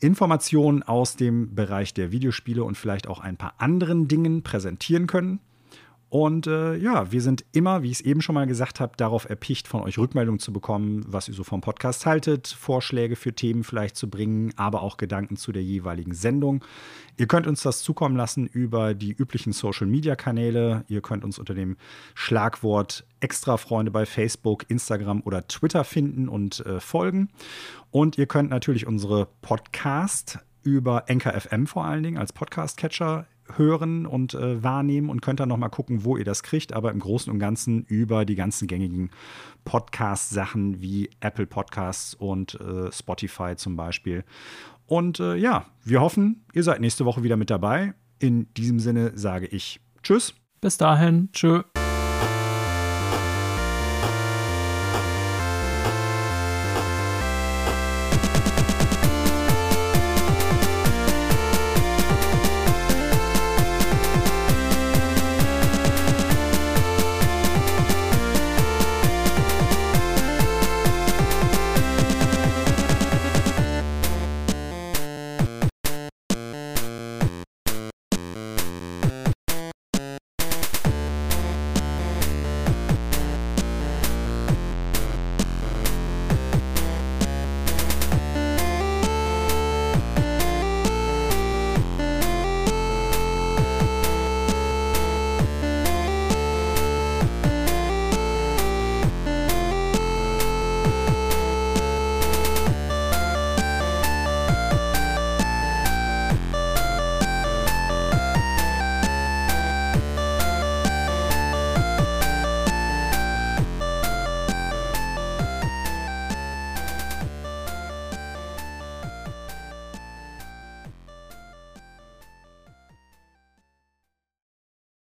Informationen aus dem Bereich der Videospiele und vielleicht auch ein paar anderen Dingen präsentieren können. Und äh, ja, wir sind immer, wie ich es eben schon mal gesagt habe, darauf erpicht, von euch Rückmeldungen zu bekommen, was ihr so vom Podcast haltet, Vorschläge für Themen vielleicht zu bringen, aber auch Gedanken zu der jeweiligen Sendung. Ihr könnt uns das zukommen lassen über die üblichen Social-Media-Kanäle. Ihr könnt uns unter dem Schlagwort Extra-Freunde bei Facebook, Instagram oder Twitter finden und äh, folgen. Und ihr könnt natürlich unsere Podcast über Enker FM vor allen Dingen als Podcast-Catcher hören und äh, wahrnehmen und könnt dann nochmal gucken, wo ihr das kriegt. Aber im Großen und Ganzen über die ganzen gängigen Podcast-Sachen wie Apple Podcasts und äh, Spotify zum Beispiel. Und äh, ja, wir hoffen, ihr seid nächste Woche wieder mit dabei. In diesem Sinne sage ich Tschüss. Bis dahin, tschö.